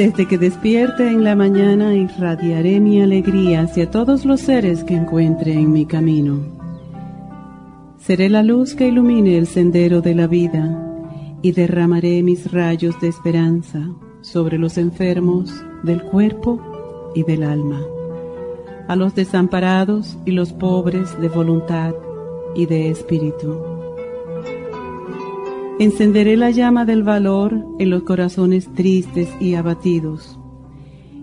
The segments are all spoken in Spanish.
Desde que despierte en la mañana irradiaré mi alegría hacia todos los seres que encuentre en mi camino. Seré la luz que ilumine el sendero de la vida y derramaré mis rayos de esperanza sobre los enfermos del cuerpo y del alma, a los desamparados y los pobres de voluntad y de espíritu Encenderé la llama del valor en los corazones tristes y abatidos.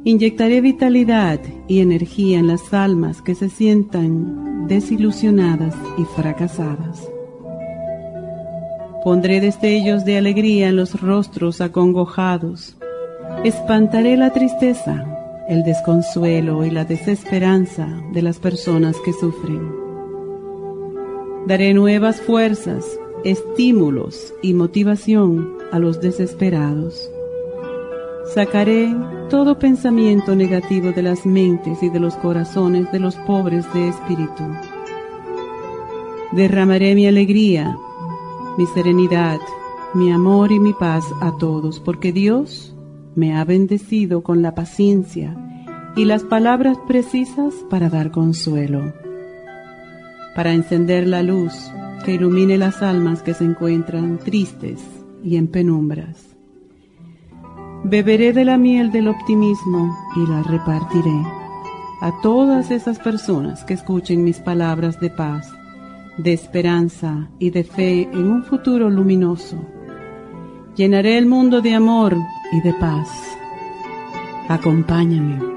Inyectaré vitalidad y energía en las almas que se sientan desilusionadas y fracasadas. Pondré destellos de alegría en los rostros acongojados. Espantaré la tristeza, el desconsuelo y la desesperanza de las personas que sufren. Daré nuevas fuerzas estímulos y motivación a los desesperados. Sacaré todo pensamiento negativo de las mentes y de los corazones de los pobres de espíritu. Derramaré mi alegría, mi serenidad, mi amor y mi paz a todos, porque Dios me ha bendecido con la paciencia y las palabras precisas para dar consuelo, para encender la luz que ilumine las almas que se encuentran tristes y en penumbras. Beberé de la miel del optimismo y la repartiré a todas esas personas que escuchen mis palabras de paz, de esperanza y de fe en un futuro luminoso. Llenaré el mundo de amor y de paz. Acompáñame.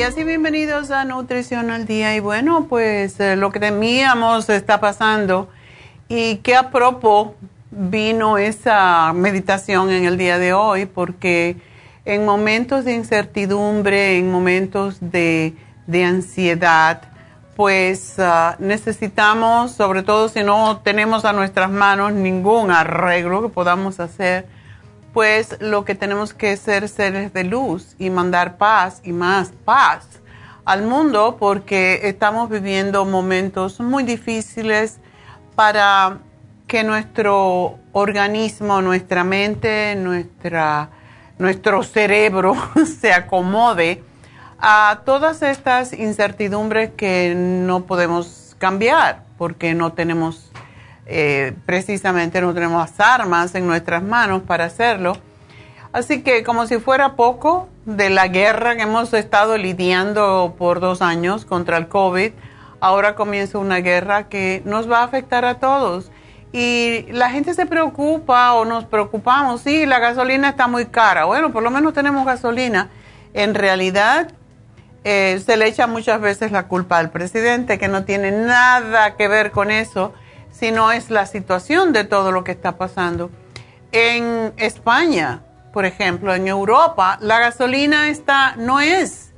Y bienvenidos a Nutrición al Día. Y bueno, pues eh, lo que temíamos está pasando. Y que a propósito vino esa meditación en el día de hoy, porque en momentos de incertidumbre, en momentos de, ansiedad, pues ah, necesitamos, sobre todo si no tenemos a nuestras manos ningún arreglo que podamos hacer, pues lo que tenemos que ser seres de luz y mandar paz y más paz al mundo porque estamos viviendo momentos muy difíciles para que nuestro organismo, nuestra mente, nuestra nuestro cerebro se acomode a todas estas incertidumbres que no podemos cambiar porque no tenemos, eh, precisamente no tenemos armas en nuestras manos para hacerlo. Así que como si fuera poco de la guerra que hemos estado lidiando por dos años contra el COVID, ahora comienza una guerra que nos va a afectar a todos. Y la gente se preocupa o nos preocupamos, sí, la gasolina está muy cara. Bueno, por lo menos tenemos gasolina. En realidad, eh, se le echa muchas veces la culpa al presidente, que no tiene nada que ver con eso, sino es la situación de todo lo que está pasando. En España, por ejemplo, en Europa, la gasolina está, no es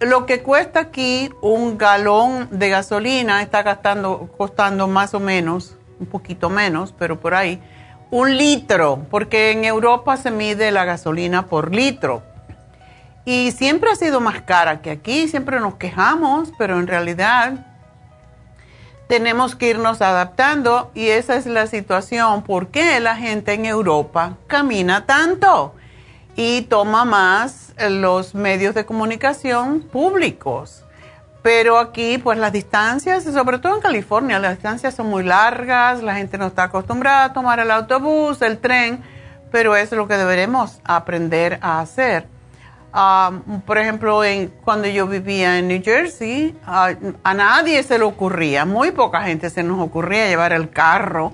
lo que cuesta aquí un galón de gasolina, está gastando, costando más o menos, un poquito menos, pero por ahí, un litro, porque en Europa se mide la gasolina por litro y siempre ha sido más cara que aquí, siempre nos quejamos, pero en realidad tenemos que irnos adaptando y esa es la situación. ¿Por qué la gente en Europa camina tanto y toma más los medios de comunicación públicos? Pero aquí, pues las distancias, sobre todo en California, las distancias son muy largas, la gente no está acostumbrada a tomar el autobús, el tren, pero es lo que deberemos aprender a hacer. Um, por ejemplo, en, cuando yo vivía en New Jersey, a nadie se le ocurría, muy poca gente se nos ocurría llevar el carro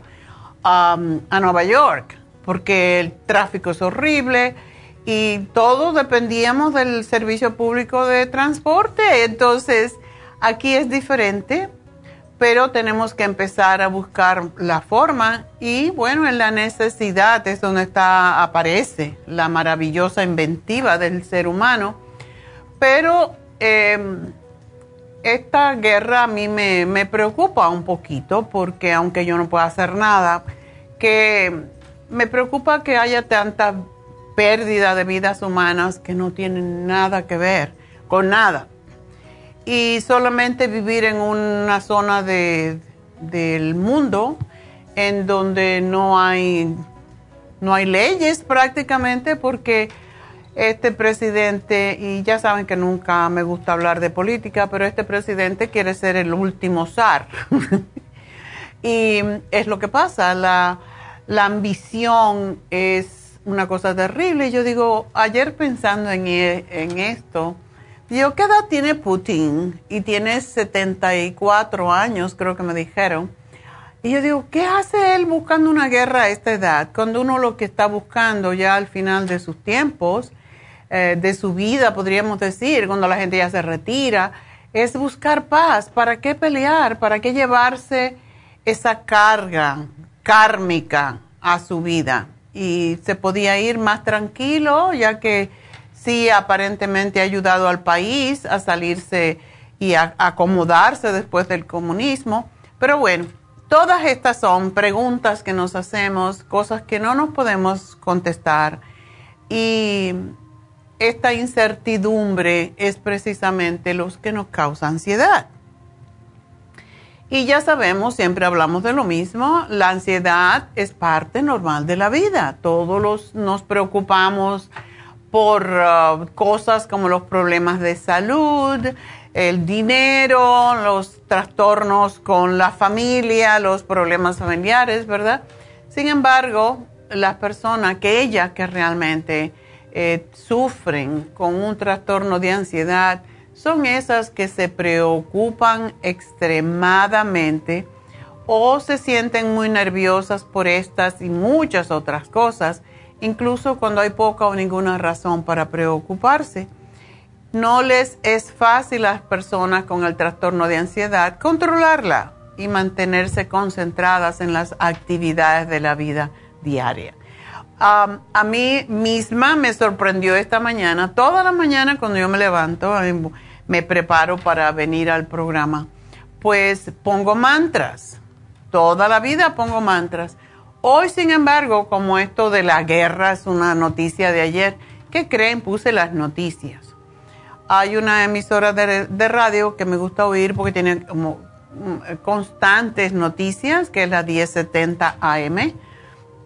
um, a Nueva York, porque el tráfico es horrible y todos dependíamos del servicio público de transporte. Entonces, aquí es diferente pero tenemos que empezar a buscar la forma y bueno, en la necesidad es donde está, aparece la maravillosa inventiva del ser humano. Pero em, esta guerra a mí me, me, preocupa un poquito porque aunque yo no pueda hacer nada, que me preocupa que haya tanta pérdida de vidas humanas que no tienen nada que ver con nada y solamente vivir en una zona de, del mundo en donde no hay, no hay leyes prácticamente porque este presidente, y ya saben que nunca me gusta hablar de política, pero este presidente quiere ser el último zar. y es lo que pasa, la, la ambición es una cosa terrible. Yo digo, ayer pensando en, en esto, yo, ¿qué edad tiene Putin? Y tiene 74 años, creo que me dijeron. Y yo digo, ¿qué hace él buscando una guerra a esta edad? Cuando uno lo que está buscando ya al final de sus tiempos, eh, de su vida, podríamos decir, cuando la gente ya se retira, es buscar paz. ¿Para qué pelear? ¿Para qué llevarse esa carga kármica a su vida? Y se podía ir más tranquilo, ya que sí aparentemente ha ayudado al país a salirse y a acomodarse después del comunismo. Pero bueno, todas estas son preguntas que nos hacemos, cosas que no nos podemos contestar. Y esta incertidumbre es precisamente lo que nos causa ansiedad. Y ya sabemos, siempre hablamos de lo mismo, la ansiedad es parte normal de la vida. Todos los, nos preocupamos por uh, cosas como los problemas de salud, el dinero, los trastornos con la familia, los problemas familiares, ¿verdad? Sin embargo, las personas, que que realmente eh, sufren con un trastorno de ansiedad, son esas que se preocupan extremadamente o se sienten muy nerviosas por estas y muchas otras cosas incluso cuando hay poca o ninguna razón para preocuparse. No les es fácil a las personas con el trastorno de ansiedad controlarla y mantenerse concentradas en las actividades de la vida diaria. a mí misma me sorprendió esta mañana, toda la mañana cuando yo me levanto, me preparo para venir al programa, pues pongo mantras, toda la vida pongo mantras Hoy, sin embargo, como esto de la guerra es una noticia de ayer, ¿qué creen? Puse las noticias. Hay una emisora de, radio que me gusta oír porque tiene como mm, constantes noticias, que es la 1070 AM,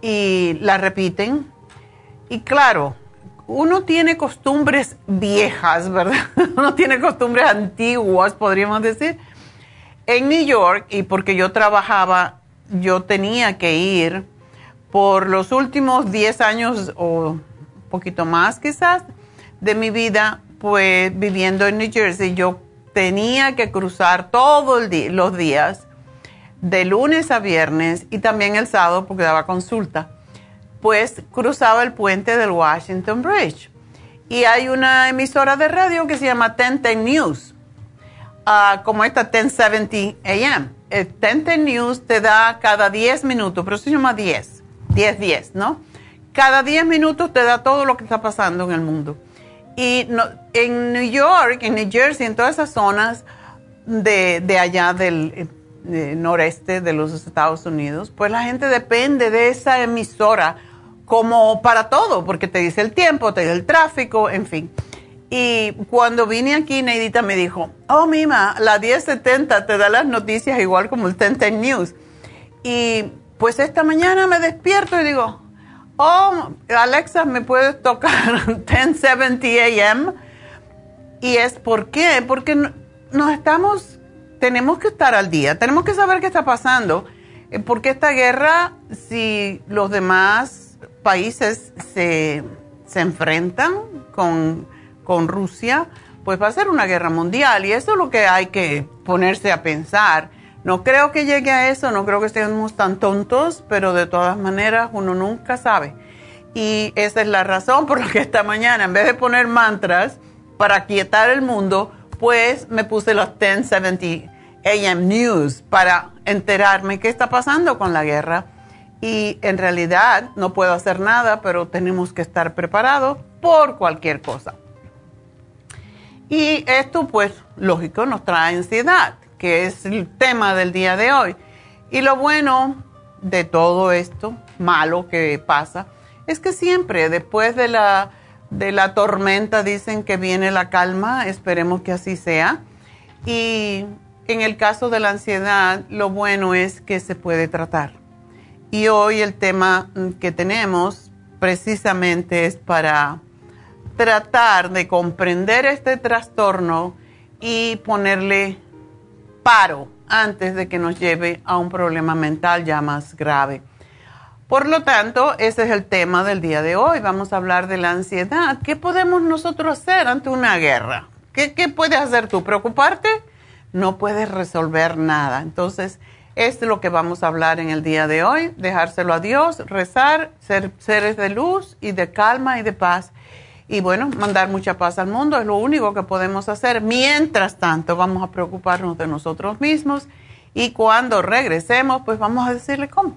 y la repiten. Y claro, uno tiene costumbres viejas, ¿verdad? uno tiene costumbres antiguas, podríamos decir. En New York, y porque yo trabajaba, yo tenía que ir por los últimos 10 años o un poquito más quizás de mi vida, pues viviendo en New Jersey, yo tenía que cruzar todos los días, de lunes a viernes y también el sábado porque daba consulta. Pues cruzaba el puente del Washington Bridge. Y hay una emisora de radio que se llama 1010 News, uh, como esta 1070 AM. El 1010 News te da cada 10 minutos, pero se llama 10, 10, 10, ¿no? Cada 10 minutos te da todo lo que está pasando en el mundo. Y en New York, en New Jersey, en todas esas zonas de, de allá del noreste de los Estados Unidos, pues la gente depende de esa emisora como para todo, porque te dice el tiempo, te dice el tráfico, en fin. Y cuando vine aquí, Neidita me dijo, oh, Mima, la 1070 te da las noticias igual como el 1010 News. Y pues esta mañana me despierto y digo, oh, Alexa, ¿me puedes tocar 1070 AM? Y es por qué, porque nos estamos, tenemos que estar al día, tenemos que saber qué está pasando, eh, porque esta guerra, si los demás países se, enfrentan con, Rusia, pues va a ser una guerra mundial y eso es lo que hay que ponerse a pensar. No creo que llegue a eso, no creo que estemos tan tontos, pero de todas maneras uno nunca sabe. Y esa es la razón por la que esta mañana, en vez de poner mantras para quietar el mundo, pues me puse los 1070 AM News para enterarme qué está pasando con la guerra y en realidad no puedo hacer nada, pero tenemos que estar preparados por cualquier cosa. Y esto, pues, lógico, nos trae ansiedad, que es el tema del día de hoy. Y lo bueno de todo esto, malo que pasa, es que siempre después de la, de la tormenta dicen que viene la calma, esperemos que así sea. Y en el caso de la ansiedad, lo bueno es que se puede tratar y hoy el tema que tenemos precisamente es para tratar de comprender este trastorno y ponerle paro antes de que nos lleve a un problema mental ya más grave. Por lo tanto, ese es el tema del día de hoy. Vamos a hablar de la ansiedad. ¿Qué podemos nosotros hacer ante una guerra? ¿Qué, qué puedes hacer tú? ¿Preocuparte? No puedes resolver nada. Entonces, es lo que vamos a hablar en el día de hoy, dejárselo a Dios, rezar, ser seres de luz y de calma y de paz. Y bueno, mandar mucha paz al mundo es lo único que podemos hacer. Mientras tanto, vamos a preocuparnos de nosotros mismos y cuando regresemos, pues vamos a decirle cómo.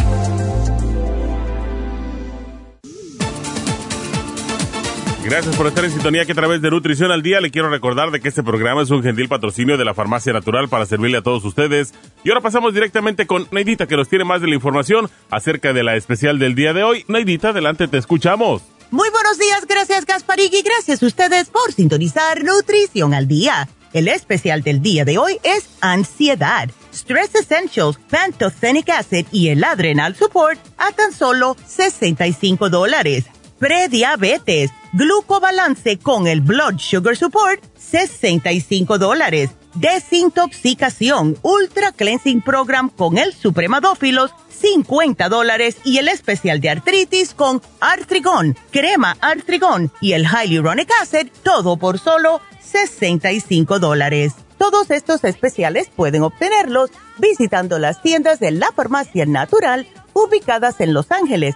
Gracias por estar en sintonía que a través de Nutrición al Día le quiero recordar de que este programa es un gentil patrocinio de la Farmacia Natural para servirle a todos ustedes. Y ahora pasamos directamente con Neidita que nos tiene más de la información acerca de la especial del día de hoy. Neidita, adelante, te escuchamos. Muy buenos días, gracias Gasparig y gracias a ustedes por sintonizar Nutrición al Día. El especial del día de hoy es ansiedad, Stress Essentials, Pantothenic Acid y el Adrenal Support a tan solo 65 dólares prediabetes, glucobalance con el blood sugar support, 65 dólares. desintoxicación, Ultra Cleansing Program con el Supremadófilos, 50 dólares y el especial de artritis con Artrigón, crema Artrigón y el Hyaluronic Acid, todo por solo 65 dólares. Todos estos especiales pueden obtenerlos visitando las tiendas de la farmacia natural ubicadas en Los Ángeles,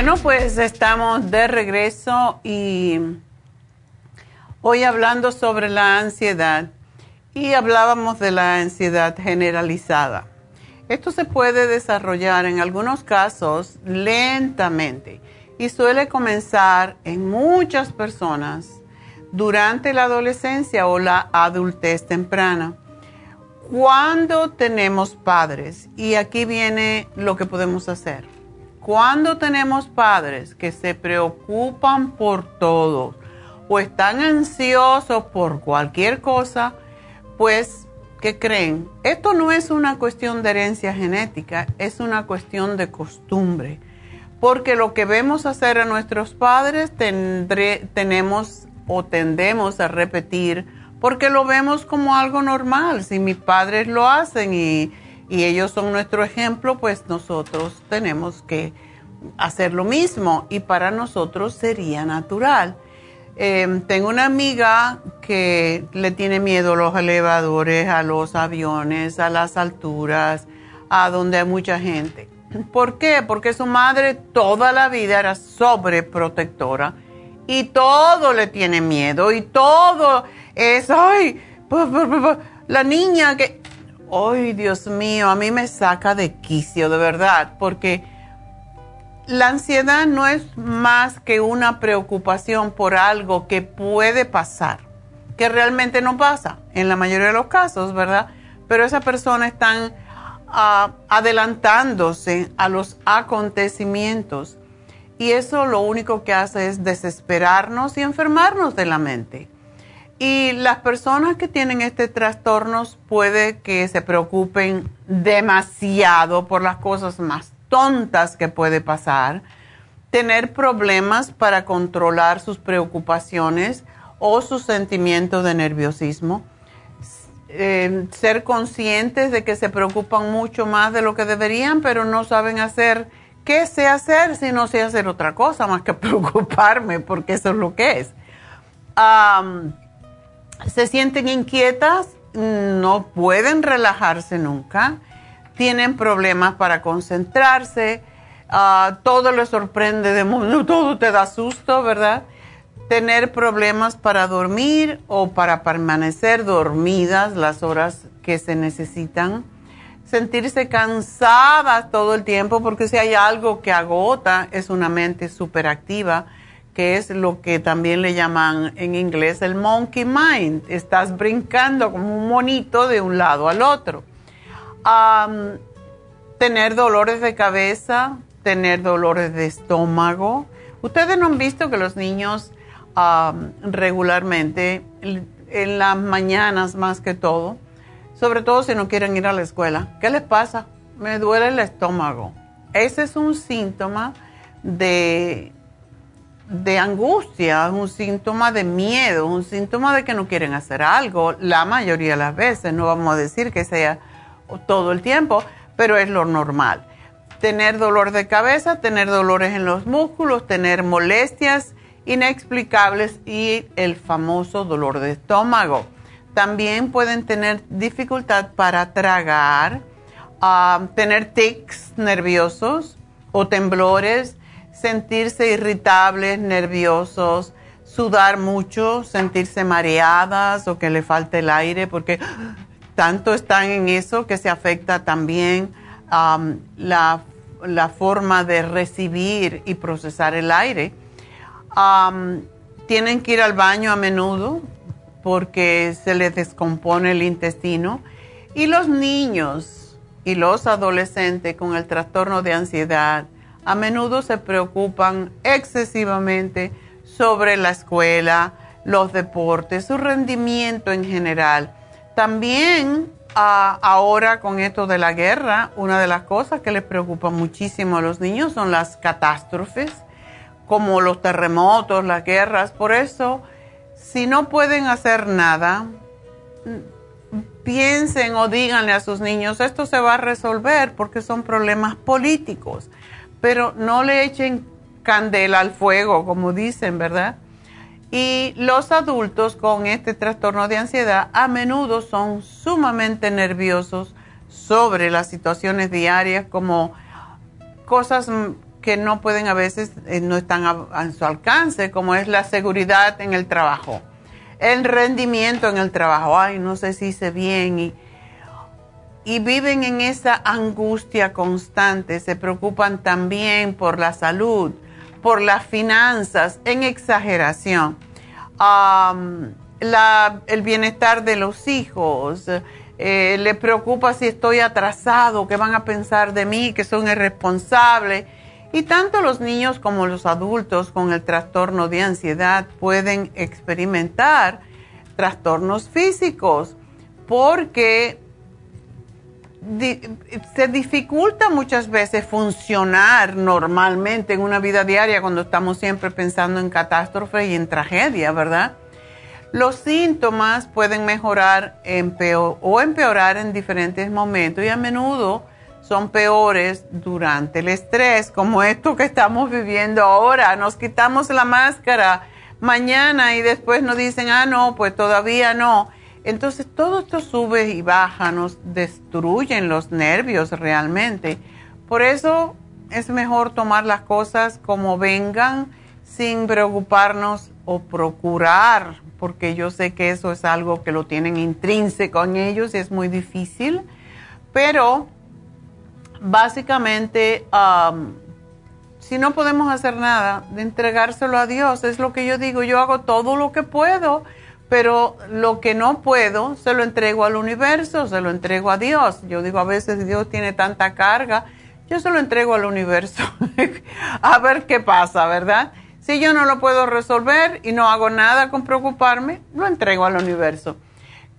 Bueno, pues estamos de regreso y hoy hablando sobre la ansiedad y hablábamos de la ansiedad generalizada. Esto se puede desarrollar en algunos casos lentamente y suele comenzar en muchas personas durante la adolescencia o la adultez temprana. Cuando tenemos padres, y aquí viene lo que podemos hacer cuando tenemos padres que se preocupan por todo o están ansiosos por cualquier cosa, pues, ¿qué creen? Esto no es una cuestión de herencia genética, es una cuestión de costumbre. Porque lo que vemos hacer a nuestros padres tenemos o tendemos a repetir porque lo vemos como algo normal. Si mis padres lo hacen y y ellos son nuestro ejemplo, pues nosotros tenemos que hacer lo mismo y para nosotros sería natural. Em, tengo una amiga que le tiene miedo a los elevadores, a los aviones, a las alturas, a donde hay mucha gente. ¿Por qué? Porque su madre toda la vida era sobreprotectora y todo le tiene miedo y todo es, ay, la niña que Ay, Dios mío, a mí me saca de quicio, de verdad, porque la ansiedad no es más que una preocupación por algo que puede pasar, que realmente no pasa en la mayoría de los casos, ¿verdad? Pero esa persona está ah, adelantándose a los acontecimientos y eso lo único que hace es desesperarnos y enfermarnos de la mente. Y las personas que tienen este trastorno puede que se preocupen demasiado por las cosas más tontas que puede pasar, tener problemas para controlar sus preocupaciones o sus sentimientos de nerviosismo, eh, ser conscientes de que se preocupan mucho más de lo que deberían, pero no saben hacer qué sé hacer si no sé hacer otra cosa más que preocuparme, porque eso es lo que es se sienten inquietas, no pueden relajarse nunca, tienen problemas para concentrarse, ah, todo les sorprende, de, todo te da susto, ¿verdad? Tener problemas para dormir o para permanecer dormidas las horas que se necesitan. Sentirse cansadas todo el tiempo porque si hay algo que agota es una mente superactiva que es lo que también le llaman en inglés el monkey mind. Estás brincando como un monito de un lado al otro. tener dolores de cabeza, tener dolores de estómago. Ustedes no han visto que los niños regularmente, en las mañanas más que todo, sobre todo si no quieren ir a la escuela, ¿qué les pasa? Me duele el estómago. Ese es un síntoma de de angustia, un síntoma de miedo, un síntoma de que no quieren hacer algo, la mayoría de las veces, no vamos a decir que sea todo el tiempo, pero es lo normal. Tener dolor de cabeza, tener dolores en los músculos, tener molestias inexplicables y el famoso dolor de estómago. También pueden tener dificultad para tragar, ah, tener tics nerviosos o temblores, sentirse irritables, nerviosos, sudar mucho, sentirse mareadas o que le falte el aire, porque tanto están en eso que se afecta también la la forma de recibir y procesar el aire. tienen que ir al baño a menudo porque se les descompone el intestino. Y los niños y los adolescentes con el trastorno de ansiedad a menudo se preocupan excesivamente sobre la escuela, los deportes, su rendimiento en general. También ahora con esto de la guerra, una de las cosas que les preocupa muchísimo a los niños son las catástrofes, como los terremotos, las guerras. Por eso, si no pueden hacer nada, piensen o díganle a sus niños, esto se va a resolver porque son problemas políticos, pero no le echen candela al fuego, como dicen, ¿verdad? Y los adultos con este trastorno de ansiedad a menudo son sumamente nerviosos sobre las situaciones diarias como cosas que no pueden a veces, eh, no están a, su alcance, como es la seguridad en el trabajo, el rendimiento en el trabajo, ay, no sé si hice bien, y, y viven en esa angustia constante, se preocupan también por la salud, por las finanzas en exageración, el bienestar de los hijos, eh, le preocupa si estoy atrasado, qué van a pensar de mí, que son irresponsables. Y tanto los niños como los adultos con el trastorno de ansiedad pueden experimentar trastornos físicos porque se dificulta muchas veces funcionar normalmente en una vida diaria cuando estamos siempre pensando en catástrofe y en tragedia, ¿verdad? Los síntomas pueden mejorar o empeorar en diferentes momentos y a menudo son peores durante el estrés, como esto que estamos viviendo ahora. Nos quitamos la máscara mañana y después nos dicen, ah, no, pues todavía no entonces todo esto sube y baja, nos destruyen los nervios realmente. Por eso es mejor tomar las cosas como vengan sin preocuparnos o procurar, porque yo sé que eso es algo que lo tienen intrínseco en ellos y es muy difícil, pero básicamente si no podemos hacer nada, de entregárselo a Dios, es lo que yo digo, yo hago todo lo que puedo pero lo que no puedo se lo entrego al universo, se lo entrego a Dios. Yo digo, a veces Dios tiene tanta carga, yo se lo entrego al universo, a ver qué pasa, ¿verdad? Si yo no lo puedo resolver y no hago nada con preocuparme, lo entrego al universo.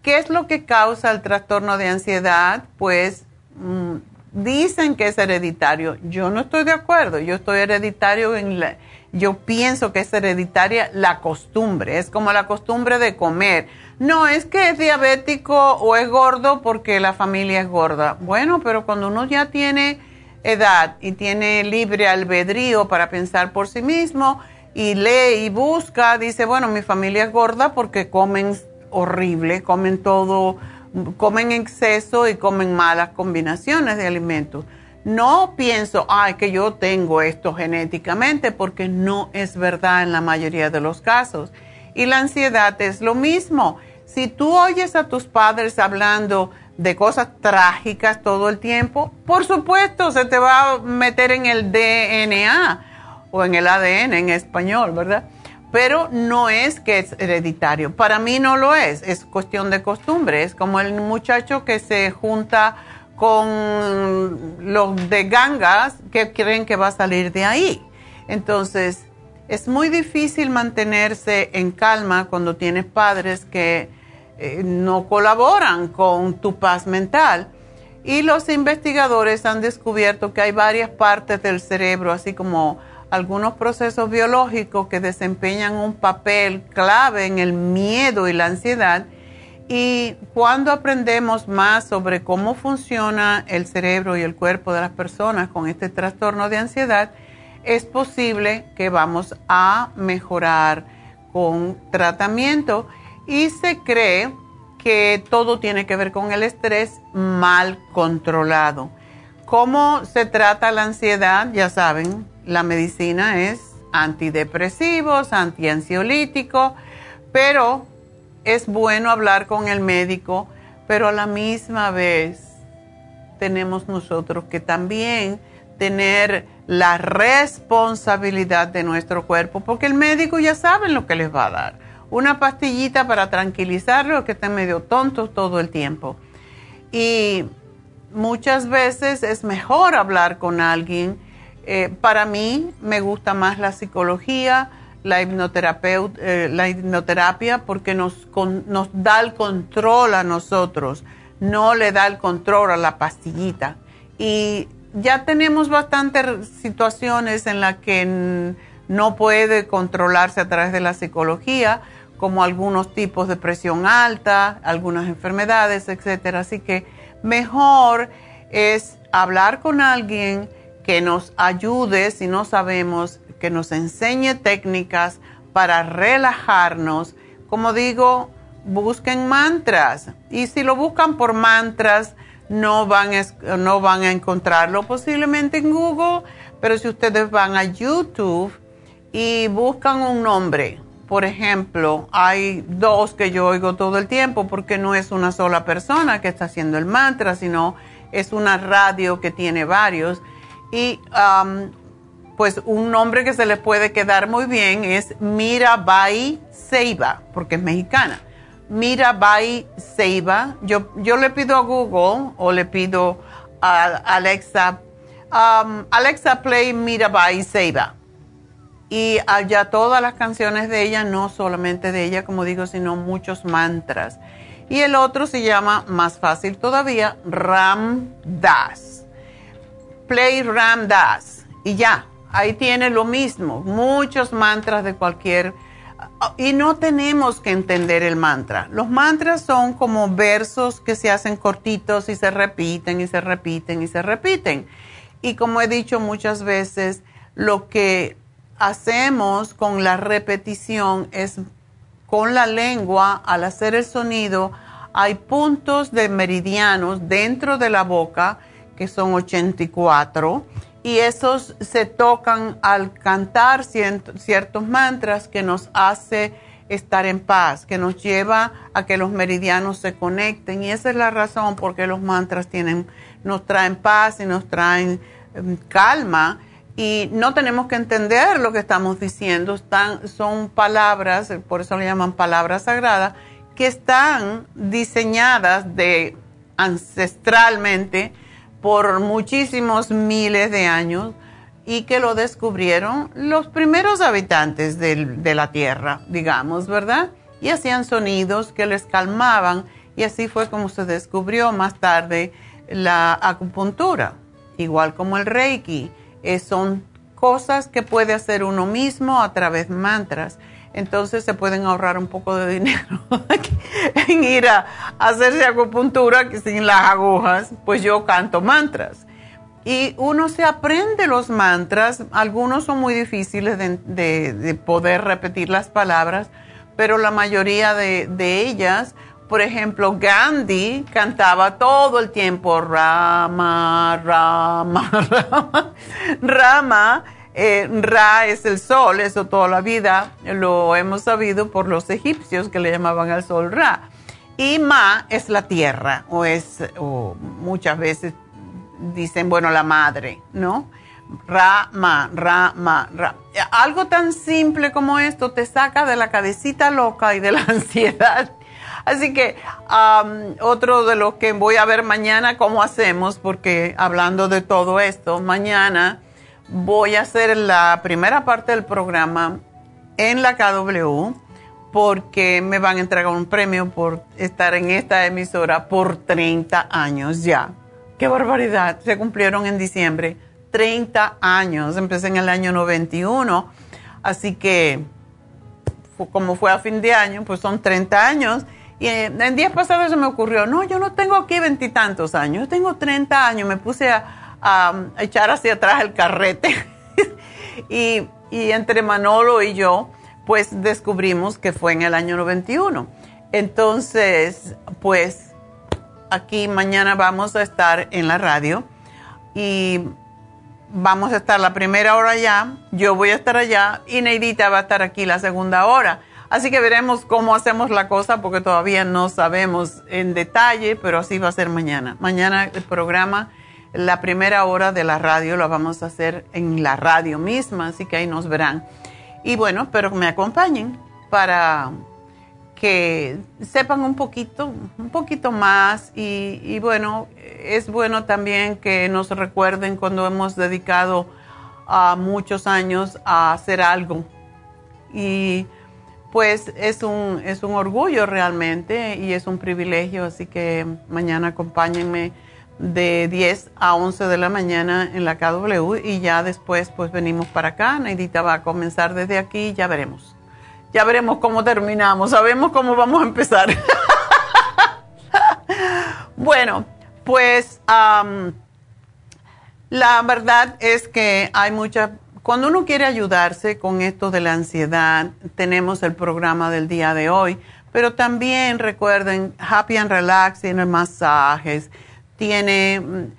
¿Qué es lo que causa el trastorno de ansiedad? Pues mm, dicen que es hereditario. Yo no estoy de acuerdo. Yo estoy hereditario en la, yo pienso que es hereditaria la costumbre, es como la costumbre de comer. No es que es diabético o es gordo porque la familia es gorda. Bueno, pero cuando uno ya tiene edad y tiene libre albedrío para pensar por sí mismo y lee y busca, dice, bueno, mi familia es gorda porque comen horrible, comen todo, comen exceso y comen malas combinaciones de alimentos. No pienso, ay, que yo tengo esto genéticamente, porque no es verdad en la mayoría de los casos. Y la ansiedad es lo mismo. Si tú oyes a tus padres hablando de cosas trágicas todo el tiempo, por supuesto se te va a meter en el DNA o en el ADN en español, ¿verdad? Pero no es que es hereditario. Para mí no lo es, es cuestión de costumbre. Es como el muchacho que se junta con los de gangas que creen que va a salir de ahí. Entonces, es muy difícil mantenerse en calma cuando tienes padres que eh, no colaboran con tu paz mental. Y los investigadores han descubierto que hay varias partes del cerebro, así como algunos procesos biológicos que desempeñan un papel clave en el miedo y la ansiedad y cuando aprendemos más sobre cómo funciona el cerebro y el cuerpo de las personas con este trastorno de ansiedad, es posible que vamos a mejorar con tratamiento y se cree que todo tiene que ver con el estrés mal controlado. ¿Cómo se trata la ansiedad? Ya saben, la medicina es antidepresivos, antiansiolíticos, pero es bueno hablar con el médico, pero a la misma vez tenemos nosotros que también tener la responsabilidad de nuestro cuerpo, porque el médico ya sabe lo que les va a dar. Una pastillita para tranquilizarlos que estén medio tontos todo el tiempo. Y muchas veces es mejor hablar con alguien. Eh, para mí me gusta más la psicología, la, eh, la hipnoterapia, porque nos, nos da el control a nosotros, no le da el control a la pastillita. Y ya tenemos bastantes situaciones en las que no puede controlarse a través de la psicología, como algunos tipos de presión alta, algunas enfermedades, etcétera. Así que mejor es hablar con alguien que nos ayude si no sabemos, que nos enseñe técnicas para relajarnos. Como digo, busquen mantras y si lo buscan por mantras no van, a, no van a encontrarlo posiblemente en Google, pero si ustedes van a YouTube y buscan un nombre, por ejemplo, hay dos que yo oigo todo el tiempo porque no es una sola persona que está haciendo el mantra, sino es una radio que tiene varios. Y um, pues un nombre que se le puede quedar muy bien es Mirabai Seiba, porque es mexicana. Mirabai Seiba. Yo, yo le pido a Google o le pido a Alexa, um, Alexa Play Mirabai Seiba y allá todas las canciones de ella, no solamente de ella, como digo, sino muchos mantras. Y el otro se llama, más fácil todavía, Ram Das. Play Ram Das. Y ya, ahí tiene lo mismo, muchos mantras de cualquier... Y no tenemos que entender el mantra. Los mantras son como versos que se hacen cortitos y se repiten y se repiten y se repiten. Y como he dicho muchas veces, lo que hacemos con la repetición es con la lengua, al hacer el sonido, hay puntos de meridianos dentro de la boca, que son 84, y esos se tocan al cantar ciertos mantras que nos hace estar en paz, que nos lleva a que los meridianos se conecten. Y esa es la razón por qué los mantras tienen, nos traen paz y nos traen em, calma y no tenemos que entender lo que estamos diciendo, están, son palabras, por eso le llaman palabras sagradas, que están diseñadas de ancestralmente por muchísimos miles de años y que lo descubrieron los primeros habitantes de la Tierra, digamos, ¿verdad? Y hacían sonidos que les calmaban y así fue como se descubrió más tarde la acupuntura, igual como el Reiki eh, son cosas que puede hacer uno mismo a través de mantras. Entonces se pueden ahorrar un poco de dinero en ir a, hacerse acupuntura sin las agujas, pues yo canto mantras. Y uno se aprende los mantras, algunos son muy difíciles de, poder repetir las palabras, pero la mayoría de, de ellas por ejemplo, Gandhi cantaba todo el tiempo Rama, Rama, Rama. Rama, eh, Ra es el sol, eso toda la vida lo hemos sabido por los egipcios que le llamaban al sol Ra. Y Ma es la tierra, o es, o muchas veces dicen, bueno, la madre, ¿no? Rama, Rama, Ra. Algo tan simple como esto te saca de la cabecita loca y de la ansiedad Así que otro de los que voy a ver mañana cómo hacemos, porque hablando de todo esto, mañana voy a hacer la primera parte del programa en la KW porque me van a entregar un premio por estar en esta emisora por 30 años ya. ¡Qué barbaridad! Se cumplieron en diciembre 30 años. Empecé en el año 91, así que como fue a fin de año, pues son 30 años y en, días pasados se me ocurrió, no, yo no tengo aquí veintitantos años, yo tengo 30 años, me puse a, echar hacia atrás el carrete. y, y, entre Manolo y yo, pues descubrimos que fue en el año 91. Entonces, pues aquí mañana vamos a estar en la radio y vamos a estar la primera hora allá, yo voy a estar allá y Neidita va a estar aquí la segunda hora. Así que veremos cómo hacemos la cosa porque todavía no sabemos en detalle, pero así va a ser mañana. Mañana el programa la primera hora de la radio la vamos a hacer en la radio misma, así que ahí nos verán. Y bueno, pero me acompañen para que sepan un poquito, un poquito más y, bueno, es bueno también que nos recuerden cuando hemos dedicado a muchos años a hacer algo y pues es un, es un orgullo realmente y es un privilegio, así que mañana acompáñenme de 10 a 11 de la mañana en la KW y ya después pues venimos para acá. Neidita va a comenzar desde aquí, ya veremos. Ya veremos cómo terminamos, sabemos cómo vamos a empezar. bueno, pues la verdad es que hay mucha... Cuando uno quiere ayudarse con esto de la ansiedad, tenemos el programa del día de hoy, pero también recuerden Happy and Relax tiene masajes, tiene mm,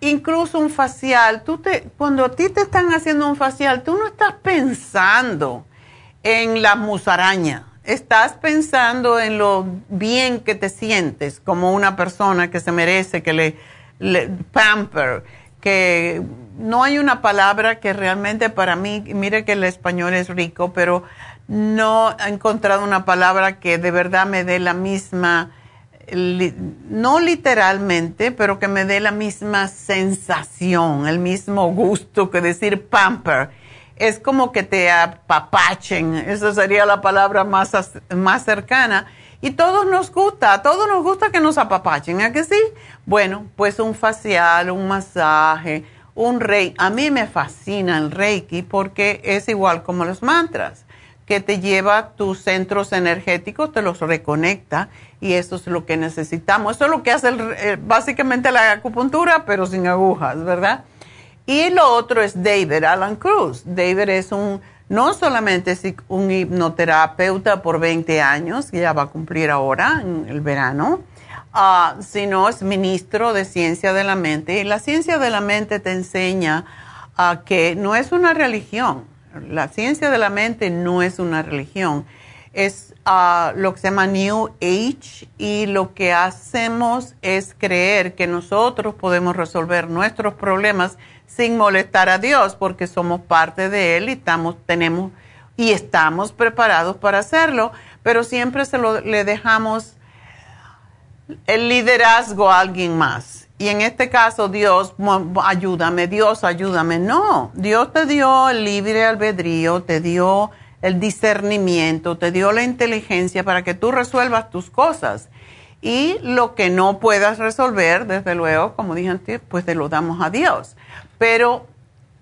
incluso un facial. Tú te, cuando a ti te están haciendo un facial, tú no estás pensando en la musaraña. Estás pensando en lo bien que te sientes como una persona que se merece que le, pamper, que no hay una palabra que realmente para mí, mire que el español es rico, pero no he encontrado una palabra que de verdad me dé la misma, no literalmente, pero que me dé la misma sensación, el mismo gusto que decir pamper es como que te apapachen, esa sería la palabra más, más cercana. Y todos nos gusta, a todos nos gusta que nos apapachen, ¿a que sí? Bueno, pues un facial, un masaje, un reiki. A mí me fascina el reiki porque es igual como los mantras, que te lleva tus centros energéticos, te los reconecta y eso es lo que necesitamos. Eso es lo que hace eh, básicamente la acupuntura, pero sin agujas, ¿verdad? Y lo otro es David Alan Cruz. David es un, no solamente un hipnoterapeuta por 20 años, que ya va a cumplir ahora en el verano, uh, sino es ministro de ciencia de la mente. Y la ciencia de la mente te enseña uh, que no es una religión. La ciencia de la mente no es una religión. Es uh, lo que se llama New Age y lo que hacemos es creer que nosotros podemos resolver nuestros problemas sin molestar a Dios, porque somos parte de Él y estamos, tenemos y estamos preparados para hacerlo, pero siempre se lo, le dejamos el liderazgo a alguien más. Y en este caso, Dios, ayúdame, Dios, ayúdame. No, Dios te dio el libre albedrío, te dio el discernimiento, te dio la inteligencia para que tú resuelvas tus cosas. Y lo que no puedas resolver, desde luego, como dije antes, pues te lo damos a Dios pero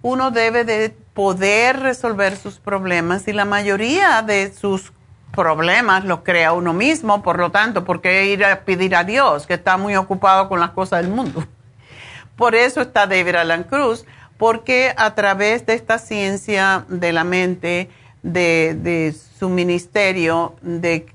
uno debe de poder resolver sus problemas y la mayoría de sus problemas los crea uno mismo, por lo tanto, ¿por qué ir a pedir a Dios que está muy ocupado con las cosas del mundo? Por eso está David Alan Cruz, porque a través de esta ciencia de la mente, de, de su ministerio, de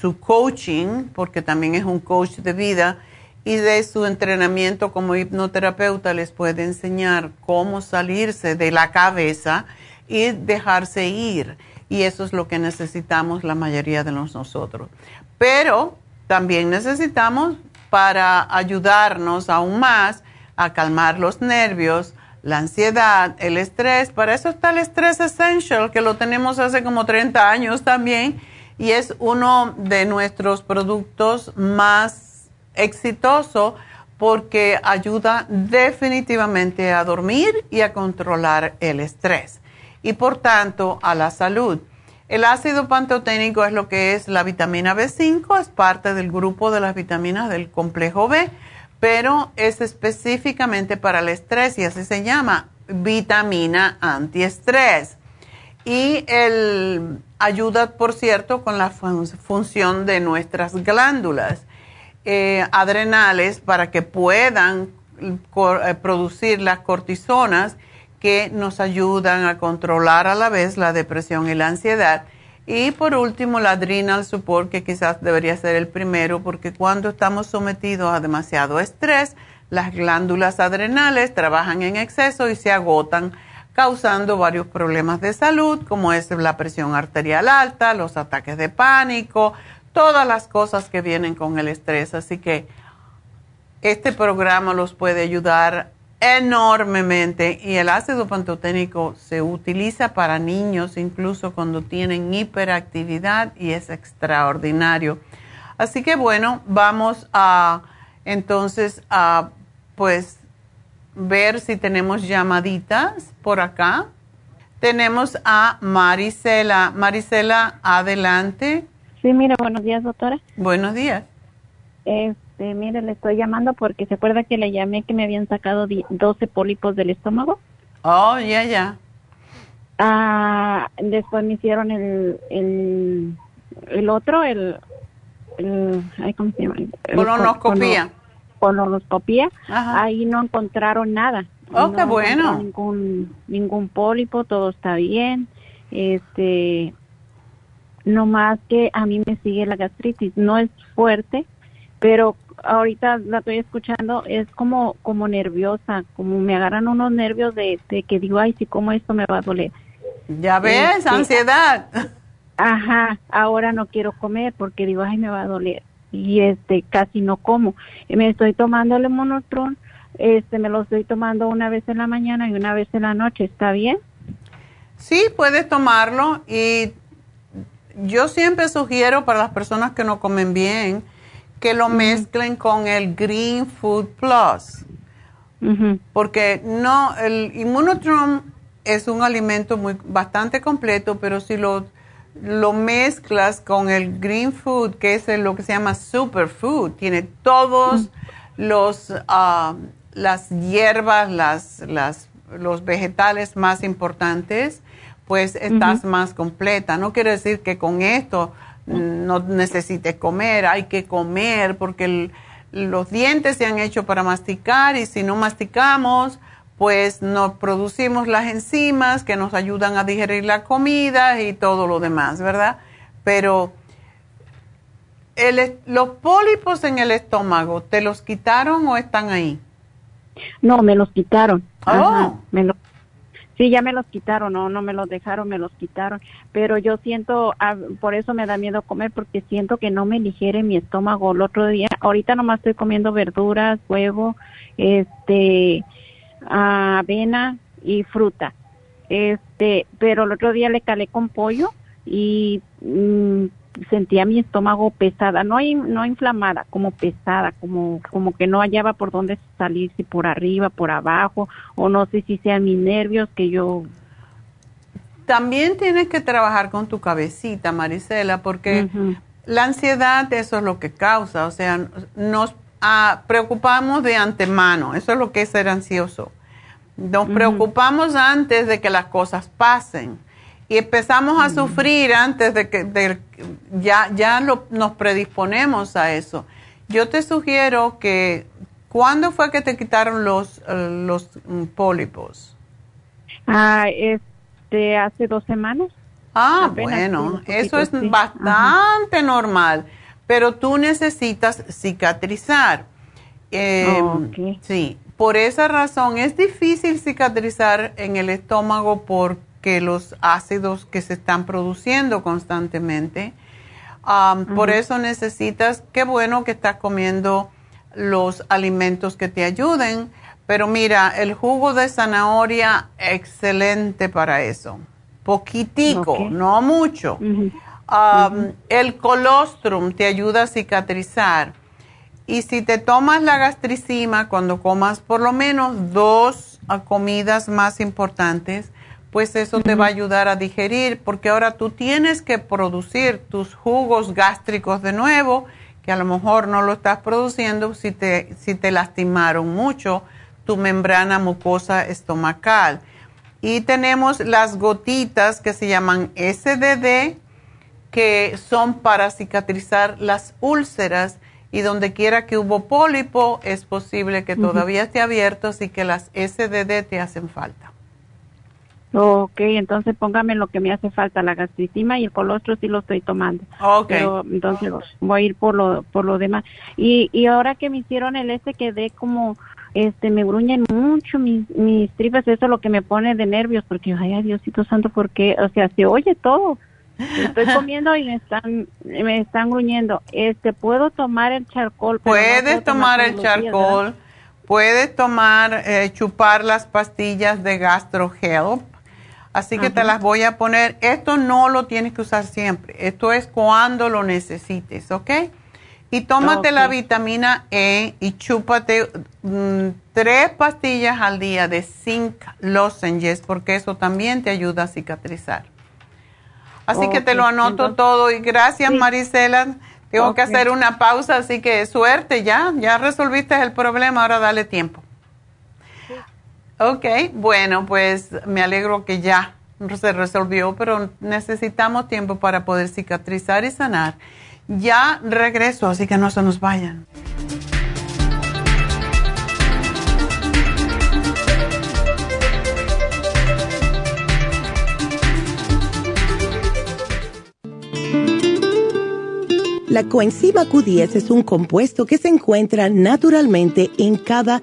su coaching, porque también es un coach de vida, y de su entrenamiento como hipnoterapeuta les puede enseñar cómo salirse de la cabeza y dejarse ir. Y eso es lo que necesitamos la mayoría de nosotros. Pero también necesitamos para ayudarnos aún más a calmar los nervios, la ansiedad, el estrés. Para eso está el Stress Essential, que lo tenemos hace como 30 años también. Y es uno de nuestros productos más exitoso porque ayuda definitivamente a dormir y a controlar el estrés y por tanto a la salud. El ácido pantoténico es lo que es la vitamina B5, es parte del grupo de las vitaminas del complejo B, pero es específicamente para el estrés y así se llama vitamina antiestrés. Y el, ayuda, por cierto, con la función de nuestras glándulas eh, adrenales para que puedan eh, producir las cortisonas que nos ayudan a controlar a la vez la depresión y la ansiedad. Y por último, la adrenal support, que quizás debería ser el primero, porque cuando estamos sometidos a demasiado estrés, las glándulas adrenales trabajan en exceso y se agotan, causando varios problemas de salud, como es la presión arterial alta, los ataques de pánico, todas las cosas que vienen con el estrés. Así que este programa los puede ayudar enormemente y el ácido pantoténico se utiliza para niños incluso cuando tienen hiperactividad y es extraordinario. Así que bueno, vamos a entonces a pues ver si tenemos llamaditas por acá. Tenemos a Marisela. Marisela, adelante. Sí, mire, buenos días, doctora. Buenos días. Este, mire, le estoy llamando porque se acuerda que le llamé que me habían sacado 12 pólipos del estómago. Oh, ya, ya. Ah, después me hicieron el, el, el otro, el, el, ¿cómo se llama? Colonoscopía. Colonoscopía. Ahí no encontraron nada. Oh, qué bueno. Ningún, ningún pólipo, todo está bien. Este, no más que a mí me sigue la gastritis. No es fuerte, pero ahorita la estoy escuchando, es como, como nerviosa, como me agarran unos nervios de, que digo, ay, si como esto me va a doler. Ya ves, este, ansiedad. Ajá, ahora no quiero comer porque digo, ay, me va a doler. Y este, casi no como. Me estoy tomando el monotron, este, me lo estoy tomando una vez en la mañana y una vez en la noche, ¿está bien? Sí, puedes tomarlo y yo siempre sugiero para las personas que no comen bien, que lo mezclen con el Green Food Plus. Porque no, el Immunotron es un alimento muy bastante completo, pero si lo, lo mezclas con el Green Food, que es lo que se llama Superfood, tiene todos los uh, las hierbas, las, las, los vegetales más importantes, pues estás más completa. No quiere decir que con esto no necesites comer, hay que comer porque los dientes se han hecho para masticar y si no masticamos, pues no producimos las enzimas que nos ayudan a digerir la comida y todo lo demás, ¿verdad? Pero el, los pólipos en el estómago, ¿te los quitaron o están ahí? No, me los quitaron. Oh. me lo, Sí, ya me los quitaron, no, no me los dejaron, me los quitaron. Pero yo siento, ah, por eso me da miedo comer, porque siento que no me digiere mi estómago el otro día. Ahorita nomás estoy comiendo verduras, huevo, este, avena y fruta. Este, pero el otro día le calé con pollo y mm, sentía mi estómago pesada, no no inflamada, como pesada, como como que no hallaba por dónde salir, si por arriba, por abajo, o no sé si sean mis nervios que yo también tienes que trabajar con tu cabecita, Marisela, porque la ansiedad eso es lo que causa, o sea, nos ah, preocupamos de antemano, eso es lo que es ser ansioso. Nos preocupamos antes de que las cosas pasen y empezamos a sufrir antes de que ya, ya nos predisponemos a eso. Yo te sugiero que, ¿cuándo fue que te quitaron los, eh, los mm, pólipos? Ah, este, hace dos semanas. Ah, bueno, eso es bastante normal, pero tú necesitas cicatrizar. Eh, Sí, por esa razón es difícil cicatrizar en el estómago porque que los ácidos que se están produciendo constantemente. Por eso necesitas, qué bueno que estás comiendo los alimentos que te ayuden, pero mira, el jugo de zanahoria, excelente para eso. Poquitico, no mucho. El colostrum te ayuda a cicatrizar. Y si te tomas la gastricima, cuando comas por lo menos dos ah, comidas más importantes, pues eso te va a ayudar a digerir, porque ahora tú tienes que producir tus jugos gástricos de nuevo, que a lo mejor no lo estás produciendo si te, si te lastimaron mucho tu membrana mucosa estomacal. Y tenemos las gotitas que se llaman SDD, que son para cicatrizar las úlceras y donde quiera que hubo pólipo es posible que todavía esté abierto, así que las SDD te hacen falta. Ok, entonces póngame lo que me hace falta, la gastritima y el colostro sí lo estoy tomando. Ok. Pero entonces voy a ir por lo, por lo demás. Y, y ahora que me hicieron el este quedé como, este, me gruñen mucho mis, mis tripas, eso es lo que me pone de nervios, porque, ay, Diosito santo, porque, o sea, se oye todo, Estoy comiendo y me están, me están gruñendo. Este, ¿puedo tomar el charcoal? Puedes tomar el charcoal, puedes tomar, eh, chupar las pastillas de GastroHelp. Así que te las voy a poner. Esto no lo tienes que usar siempre. Esto es cuando lo necesites, ¿ok? Y tómate la vitamina E y chúpate mm, tres pastillas al día de zinc lozenges porque eso también te ayuda a cicatrizar. Así que te lo anoto todo y gracias Marisela. Tengo que hacer una pausa, así que suerte ya, ya resolviste el problema, ahora dale tiempo. Ok, bueno, pues me alegro que ya se resolvió, pero necesitamos tiempo para poder cicatrizar y sanar. Ya regreso, así que no se nos vayan. La coenzima Q10 es un compuesto que se encuentra naturalmente en cada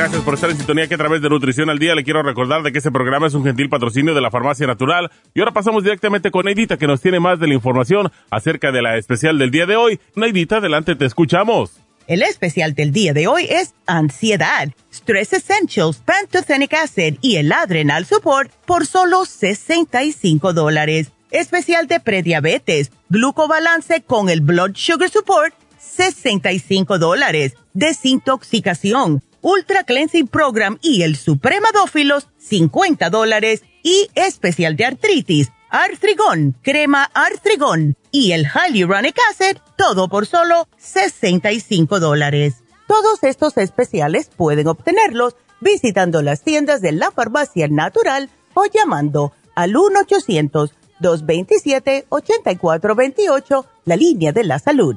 Gracias por estar en sintonía que a través de Nutrición al Día le quiero recordar de que este programa es un gentil patrocinio de la Farmacia Natural. Y ahora pasamos directamente con Neidita que nos tiene más de la información acerca de la especial del día de hoy. Neidita, adelante, te escuchamos. El especial del día de hoy es ansiedad, Stress Essentials, Pantothenic Acid y el Adrenal Support por solo 65 dólares. Especial de prediabetes, glucobalance con el Blood Sugar Support, 65 dólares. Desintoxicación Ultra Cleansing Program y el Supremadófilos, 50 dólares. Y especial de artritis, Artrigón, crema Artrigón y el Hyaluronic Acid, todo por solo 65 dólares. Todos estos especiales pueden obtenerlos visitando las tiendas de la farmacia natural o llamando al 1-800-227-8428, la línea de la salud.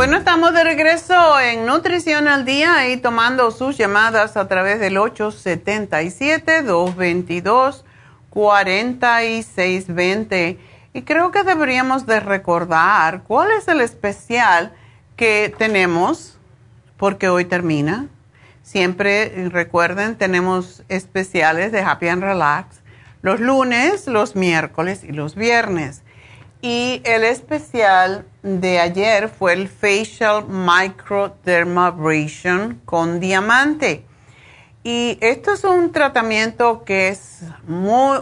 Bueno, estamos de regreso en Nutrición al Día y tomando sus llamadas a través del 877-222-4620. Y creo que deberíamos de recordar cuál es el especial que tenemos, porque hoy termina. Siempre recuerden, tenemos especiales de Happy and Relax los lunes, los miércoles y los viernes. Y el especial de ayer fue el Facial Microdermabrasion con diamante. Y esto es un tratamiento que es muy,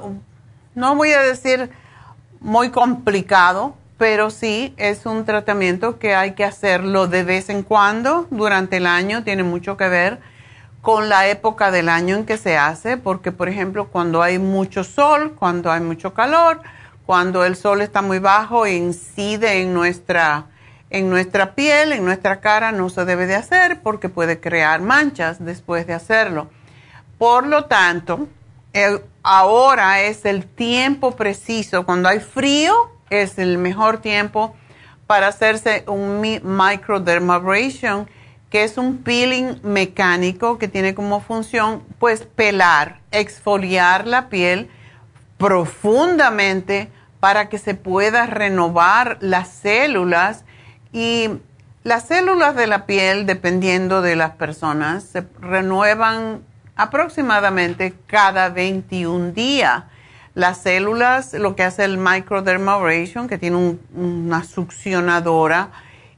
no voy a decir muy complicado, pero sí es un tratamiento que hay que hacerlo de vez en cuando durante el año. Tiene mucho que ver con la época del año en que se hace, porque por ejemplo cuando hay mucho sol, cuando hay mucho calor, cuando el sol está muy bajo e incide en nuestra, en nuestra piel, en nuestra cara, no se debe de hacer porque puede crear manchas después de hacerlo. Por lo tanto, ahora es el tiempo preciso. Cuando hay frío, es el mejor tiempo para hacerse un microdermabrasion, que es un peeling mecánico que tiene como función, pues, pelar, exfoliar la piel profundamente para que se pueda renovar las células y las células de la piel, dependiendo de las personas, se renuevan aproximadamente cada 21 días. Las células, lo que hace el microdermabrasion, que tiene una succionadora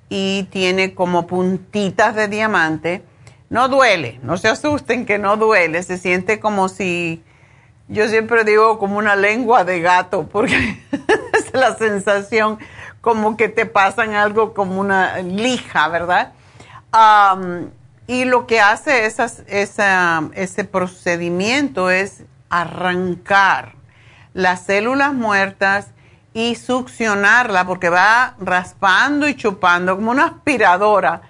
y tiene como puntitas de diamante, no duele, no se asusten que no duele, se siente como si yo siempre digo como una lengua de gato, porque es la sensación como que te pasan algo como una lija, ¿verdad? y lo que hace ese procedimiento es arrancar las células muertas y succionarla, porque va raspando y chupando como una aspiradora.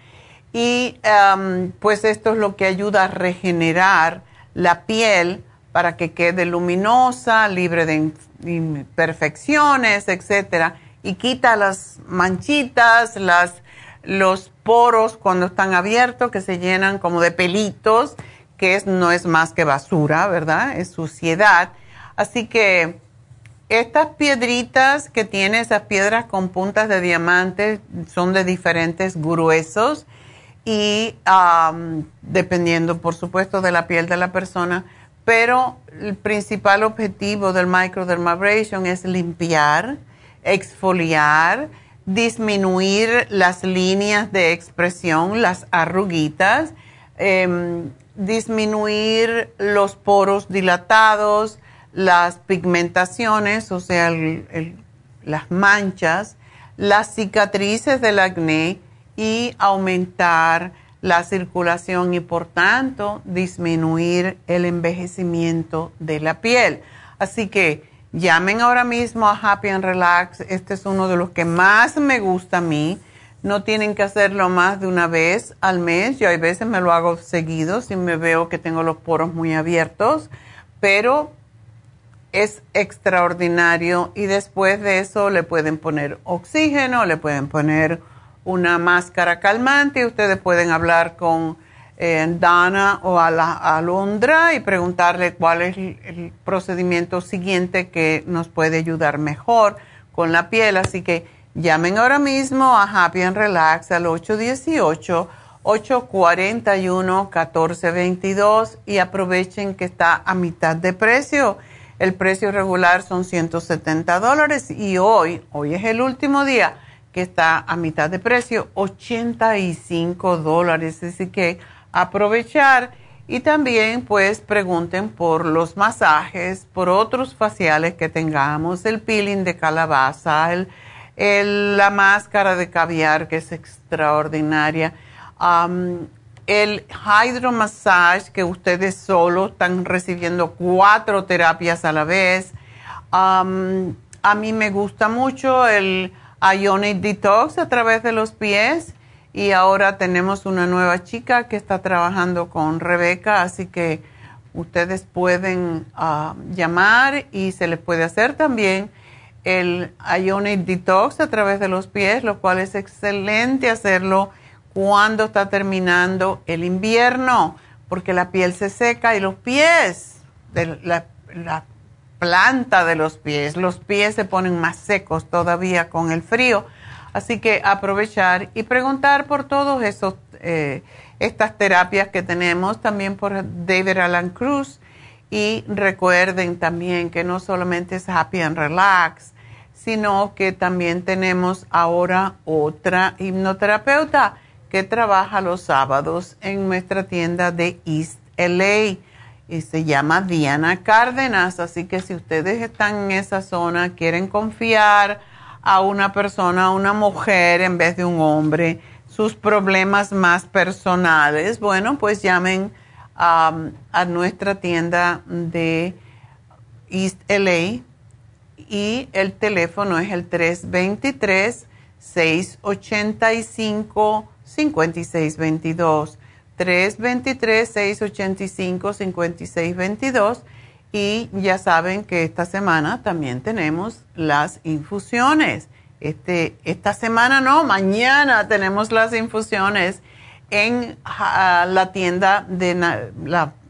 Y pues esto es lo que ayuda a regenerar la piel para que quede luminosa, libre de imperfecciones, etcétera, y quita las manchitas, las, los poros cuando están abiertos que se llenan como de pelitos, que es, no es más que basura, ¿verdad? Es suciedad. Así que estas piedritas que tiene, esas piedras con puntas de diamante, son de diferentes gruesos y dependiendo, por supuesto, de la piel de la persona pero el principal objetivo del microdermabrasion es limpiar, exfoliar, disminuir las líneas de expresión, las arruguitas, em, disminuir los poros dilatados, las pigmentaciones, o sea, las manchas, las cicatrices del acné y aumentar la circulación y por tanto disminuir el envejecimiento de la piel. Así que llamen ahora mismo a Happy and Relax. Este es uno de los que más me gusta a mí. No tienen que hacerlo más de una vez al mes. Yo hay veces me lo hago seguido si me veo que tengo los poros muy abiertos, pero es extraordinario y después de eso le pueden poner oxígeno, le pueden poner una máscara calmante. Ustedes pueden hablar con eh, Dana o a la Alondra y preguntarle cuál es el, procedimiento siguiente que nos puede ayudar mejor con la piel. Así que llamen ahora mismo a Happy and Relax al 818-841-1422 y aprovechen que está a mitad de precio. El precio regular son 170 dólares y hoy, hoy es el último día que está a mitad de precio, 85 dólares. Así que aprovechar y también pues pregunten por los masajes, por otros faciales que tengamos, el peeling de calabaza, el, la máscara de caviar que es extraordinaria, el hydromassage que ustedes solo están recibiendo cuatro terapias a la vez. a mí me gusta mucho el Ionic Detox a través de los pies. Y ahora tenemos una nueva chica que está trabajando con Rebeca, así que ustedes pueden ah, llamar y se les puede hacer también el Ionic Detox a través de los pies, lo cual es excelente hacerlo cuando está terminando el invierno, porque la piel se seca y los pies, de planta de los pies. Los pies se ponen más secos todavía con el frío. Así que aprovechar y preguntar por todos esos eh, estas terapias que tenemos, también por David Alan Cruz. Y recuerden también que no solamente es Happy and Relax, sino que también tenemos ahora otra hipnoterapeuta que trabaja los sábados en nuestra tienda de East LA y se llama Diana Cárdenas. Así que si ustedes están en esa zona, quieren confiar a una persona, a una mujer en vez de un hombre, sus problemas más personales, bueno, pues llamen a nuestra tienda de East LA y el teléfono es el 323-685-5622. 323-685-5622 y ya saben que esta semana también tenemos las infusiones. Este, esta semana no, mañana tenemos las infusiones en la tienda de la,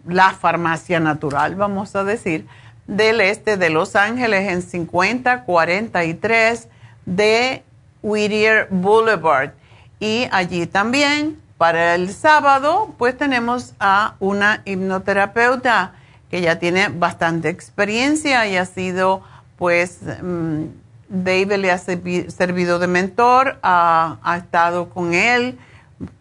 la, farmacia natural, vamos a decir, del este de Los Ángeles en 5043 de Whittier Boulevard. Y allí también, para el sábado, pues tenemos a una hipnoterapeuta que ya tiene bastante experiencia y ha sido, pues, mm, David le ha servido de mentor, ha, ha, estado con él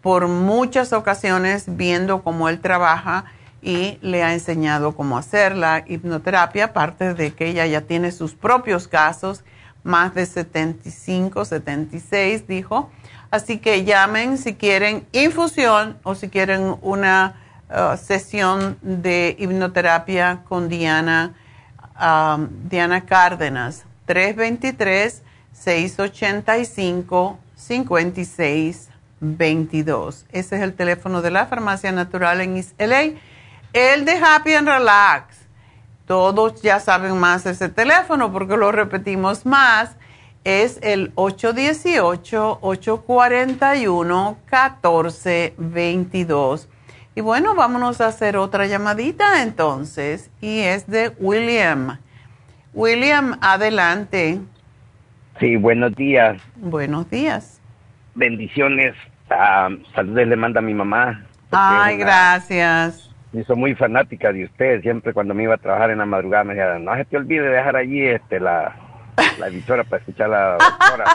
por muchas ocasiones viendo cómo él trabaja y le ha enseñado cómo hacer la hipnoterapia, aparte de que ella ya tiene sus propios casos, más de 75, 76, dijo. Así que llamen si quieren infusión o si quieren una Uh, sesión de hipnoterapia con Diana, Diana Cárdenas, 323-685-5622. Ese es el teléfono de la Farmacia Natural en LA. El de Happy and Relax. Todos ya saben más ese teléfono porque lo repetimos más. Es el 818-841-1422 y bueno, vámonos a hacer otra llamadita entonces. Y es de William. William, adelante. Sí, buenos días. Buenos días. Bendiciones. Uh, saludos le manda a mi mamá. Ay, gracias. Y soy muy fanática de usted. Siempre cuando me iba a trabajar en la madrugada me decía, no se te olvide dejar allí este, la, la emisora para escuchar la doctora.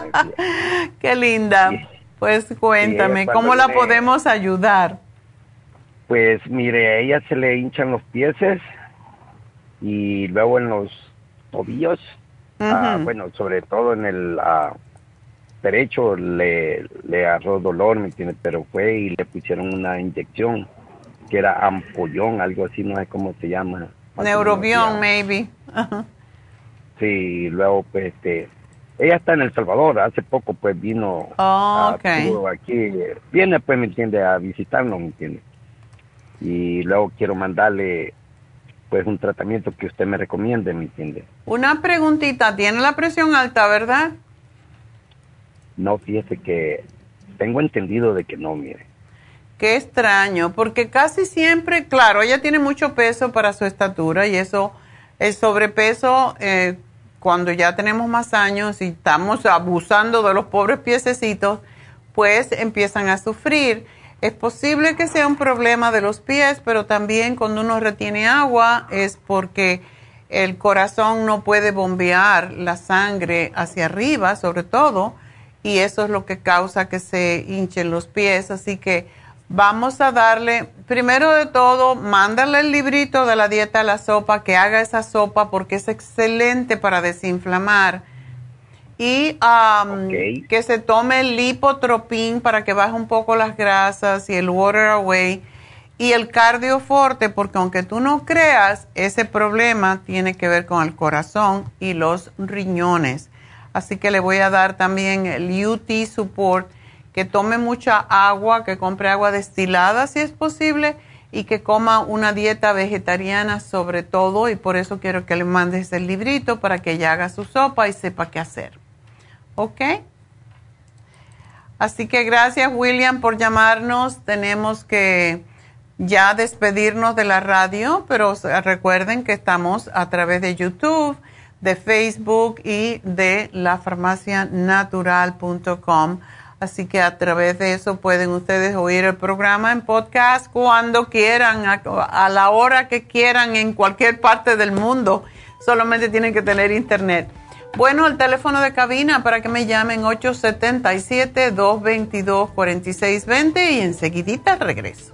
Qué linda. pues cuéntame, ¿cómo la podemos ayudar? Pues mire, a ella se le hinchan los pies y luego en los tobillos, ah, bueno, sobre todo en el ah, derecho le, le agarró dolor, ¿me entiende? Pero fue y le pusieron una inyección que era ampollón, algo así, no sé cómo se llama. Neurobión, maybe. Sí, luego pues este, ella está en El Salvador, hace poco pues vino oh, aquí, viene pues, ¿me entiende? A visitarnos, ¿me entiende? y luego quiero mandarle pues un tratamiento que usted me recomiende, ¿me entiende? Una preguntita, ¿tiene la presión alta, verdad? No, fíjese que tengo entendido de que no, mire. Qué extraño, porque casi siempre, claro, ella tiene mucho peso para su estatura y eso, el sobrepeso, eh, cuando ya tenemos más años y estamos abusando de los pobres piececitos, pues empiezan a sufrir. Es posible que sea un problema de los pies, pero también cuando uno retiene agua es porque el corazón no puede bombear la sangre hacia arriba, sobre todo, y eso es lo que causa que se hinchen los pies. Así que vamos a darle, primero de todo, mándale el librito de la dieta a la sopa, que haga esa sopa porque es excelente para desinflamar. Y que se tome el lipotropín para que baje un poco las grasas y el water away y el cardioforte porque aunque tú no creas ese problema tiene que ver con el corazón y los riñones. Así que le voy a dar también el UT support que tome mucha agua que compre agua destilada si es posible y que coma una dieta vegetariana sobre todo y por eso quiero que le mandes el librito para que ella haga su sopa y sepa qué hacer ¿Ok? Así que gracias William por llamarnos. Tenemos que ya despedirnos de la radio, pero recuerden que estamos a través de YouTube, de Facebook y de lafarmacianatural.com. Así que a través de eso pueden ustedes oír el programa en podcast cuando quieran, a, la hora que quieran, en cualquier parte del mundo. Solamente tienen que tener internet. Bueno, el teléfono de cabina para que me llamen 877-222-4620 y enseguidita regreso.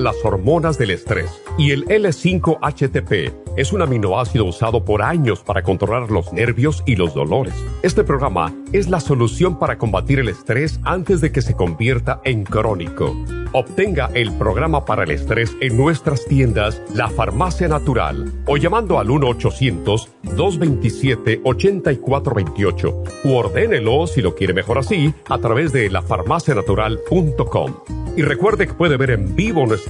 las hormonas del estrés. Y el L5-HTP es un aminoácido usado por años para controlar los nervios y los dolores. Este programa es la solución para combatir el estrés antes de que se convierta en crónico. Obtenga el programa para el estrés en nuestras tiendas La Farmacia Natural o llamando al 1-800-227-8428 o ordénelo si lo quiere mejor así a través de lafarmacianatural.com. Y recuerde que puede ver en vivo nuestro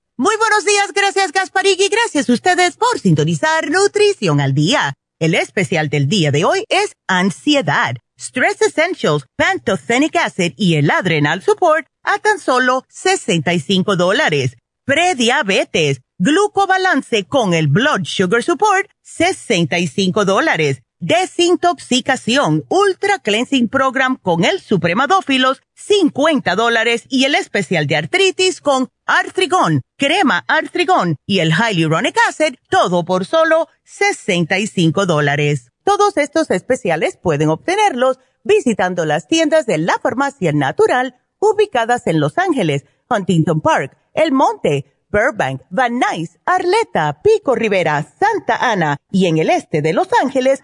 Muy buenos días, gracias Gasparig y gracias a ustedes por sintonizar Nutrición al Día. El especial del día de hoy es Ansiedad, Stress Essentials, Pantothenic Acid y el Adrenal Support a tan solo 65 dólares. Prediabetes, Glucobalance con el Blood Sugar Support, 65 dólares. Desintoxicación, Ultra Cleansing Program con el Supremadófilos, 50 dólares. Y el especial de artritis con Artrigón, crema Artrigón y el Hyaluronic Acid, todo por solo 65 dólares. Todos estos especiales pueden obtenerlos visitando las tiendas de la Farmacia Natural ubicadas en Los Ángeles, Huntington Park, El Monte, Burbank, Van Nuys, Arleta, Pico Rivera, Santa Ana y en el este de Los Ángeles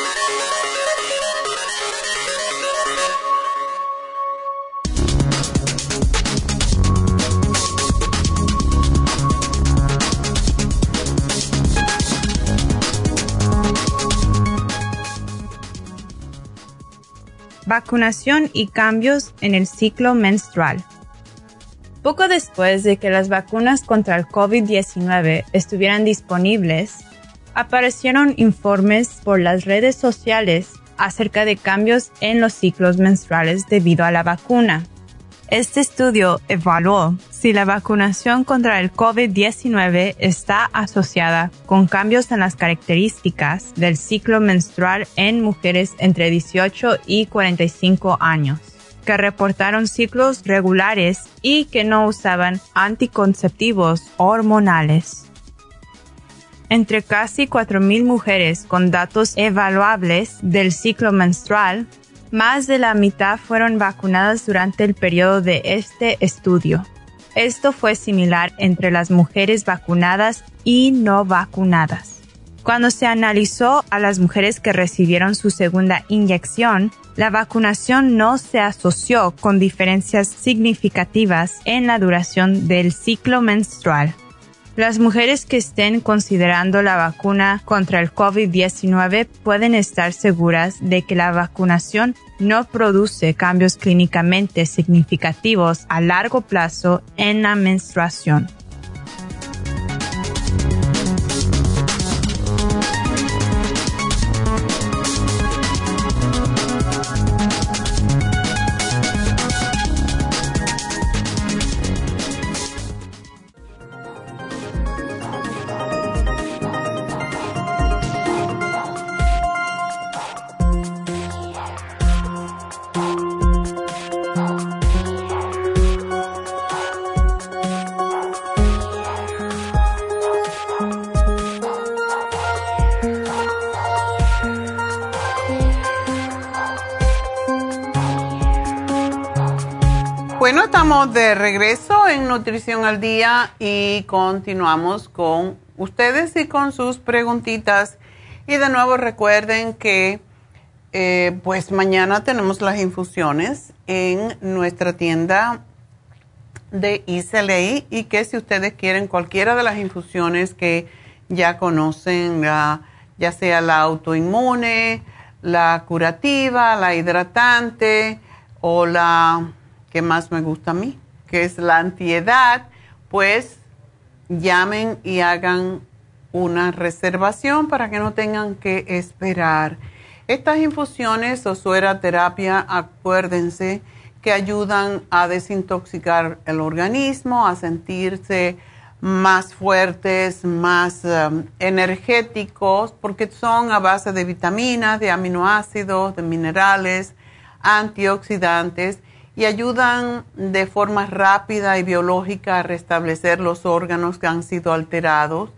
Vacunación y cambios en el ciclo menstrual. Poco después de que las vacunas contra el COVID-19 estuvieran disponibles, aparecieron informes por las redes sociales acerca de cambios en los ciclos menstruales debido a la vacuna. Este estudio evaluó si la vacunación contra el COVID-19 está asociada con cambios en las características del ciclo menstrual en mujeres entre 18 y 45 años que reportaron ciclos regulares y que no usaban anticonceptivos hormonales. Entre casi 4.000 mujeres con datos evaluables del ciclo menstrual, más de la mitad fueron vacunadas durante el periodo de este estudio. Esto fue similar entre las mujeres vacunadas y no vacunadas. Cuando se analizó a las mujeres que recibieron su segunda inyección, la vacunación no se asoció con diferencias significativas en la duración del ciclo menstrual. Las mujeres que estén considerando la vacuna contra el COVID-19 pueden estar seguras de que la vacunación no produce cambios clínicamente significativos a largo plazo en la menstruación. De regreso en Nutrición al Día y continuamos con ustedes y con sus preguntitas. Y de nuevo recuerden que eh, pues mañana tenemos las infusiones en nuestra tienda de ICLI y que si ustedes quieren cualquiera de las infusiones que ya conocen, ya sea la autoinmune, la curativa, la hidratante o la que más me gusta a mí, que es la antiedad, pues llamen y hagan una reservación para que no tengan que esperar. Estas infusiones o suera terapia, acuérdense que ayudan a desintoxicar el organismo, a sentirse más fuertes, más um, energéticos, porque son a base de vitaminas, de aminoácidos, de minerales, antioxidantes y ayudan de forma rápida y biológica a restablecer los órganos que han sido alterados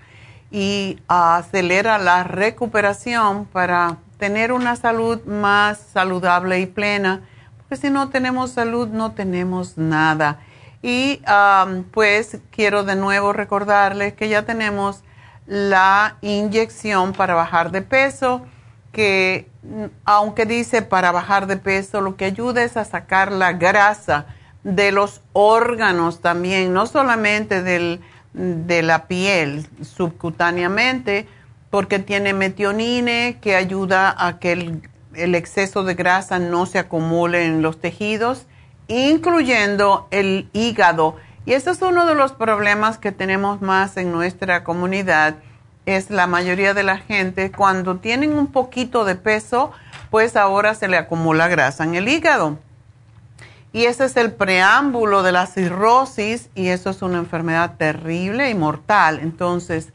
y acelera la recuperación para tener una salud más saludable y plena, porque si no tenemos salud no tenemos nada. Y pues quiero de nuevo recordarles que ya tenemos la inyección para bajar de peso, que aunque dice para bajar de peso, lo que ayuda es a sacar la grasa de los órganos también, no solamente del, de la piel subcutáneamente, porque tiene metionine que ayuda a que el, el exceso de grasa no se acumule en los tejidos, incluyendo el hígado. Y este es uno de los problemas que tenemos más en nuestra comunidad es la mayoría de la gente, cuando tienen un poquito de peso, pues ahora se le acumula grasa en el hígado. Y ese es el preámbulo de la cirrosis y eso es una enfermedad terrible y mortal. Entonces,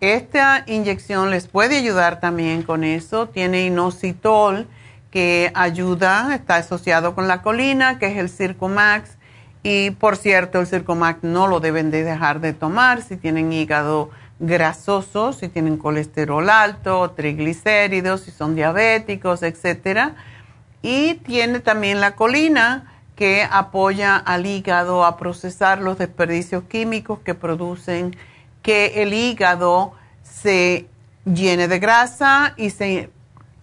esta inyección les puede ayudar también con eso. Tiene inositol que ayuda, está asociado con la colina, que es el Circomax. Y por cierto, el Circomax no lo deben de dejar de tomar si tienen hígado grasosos, si tienen colesterol alto, triglicéridos, si son diabéticos, etc. Y tiene también la colina que apoya al hígado a procesar los desperdicios químicos que producen que el hígado se llene de grasa y se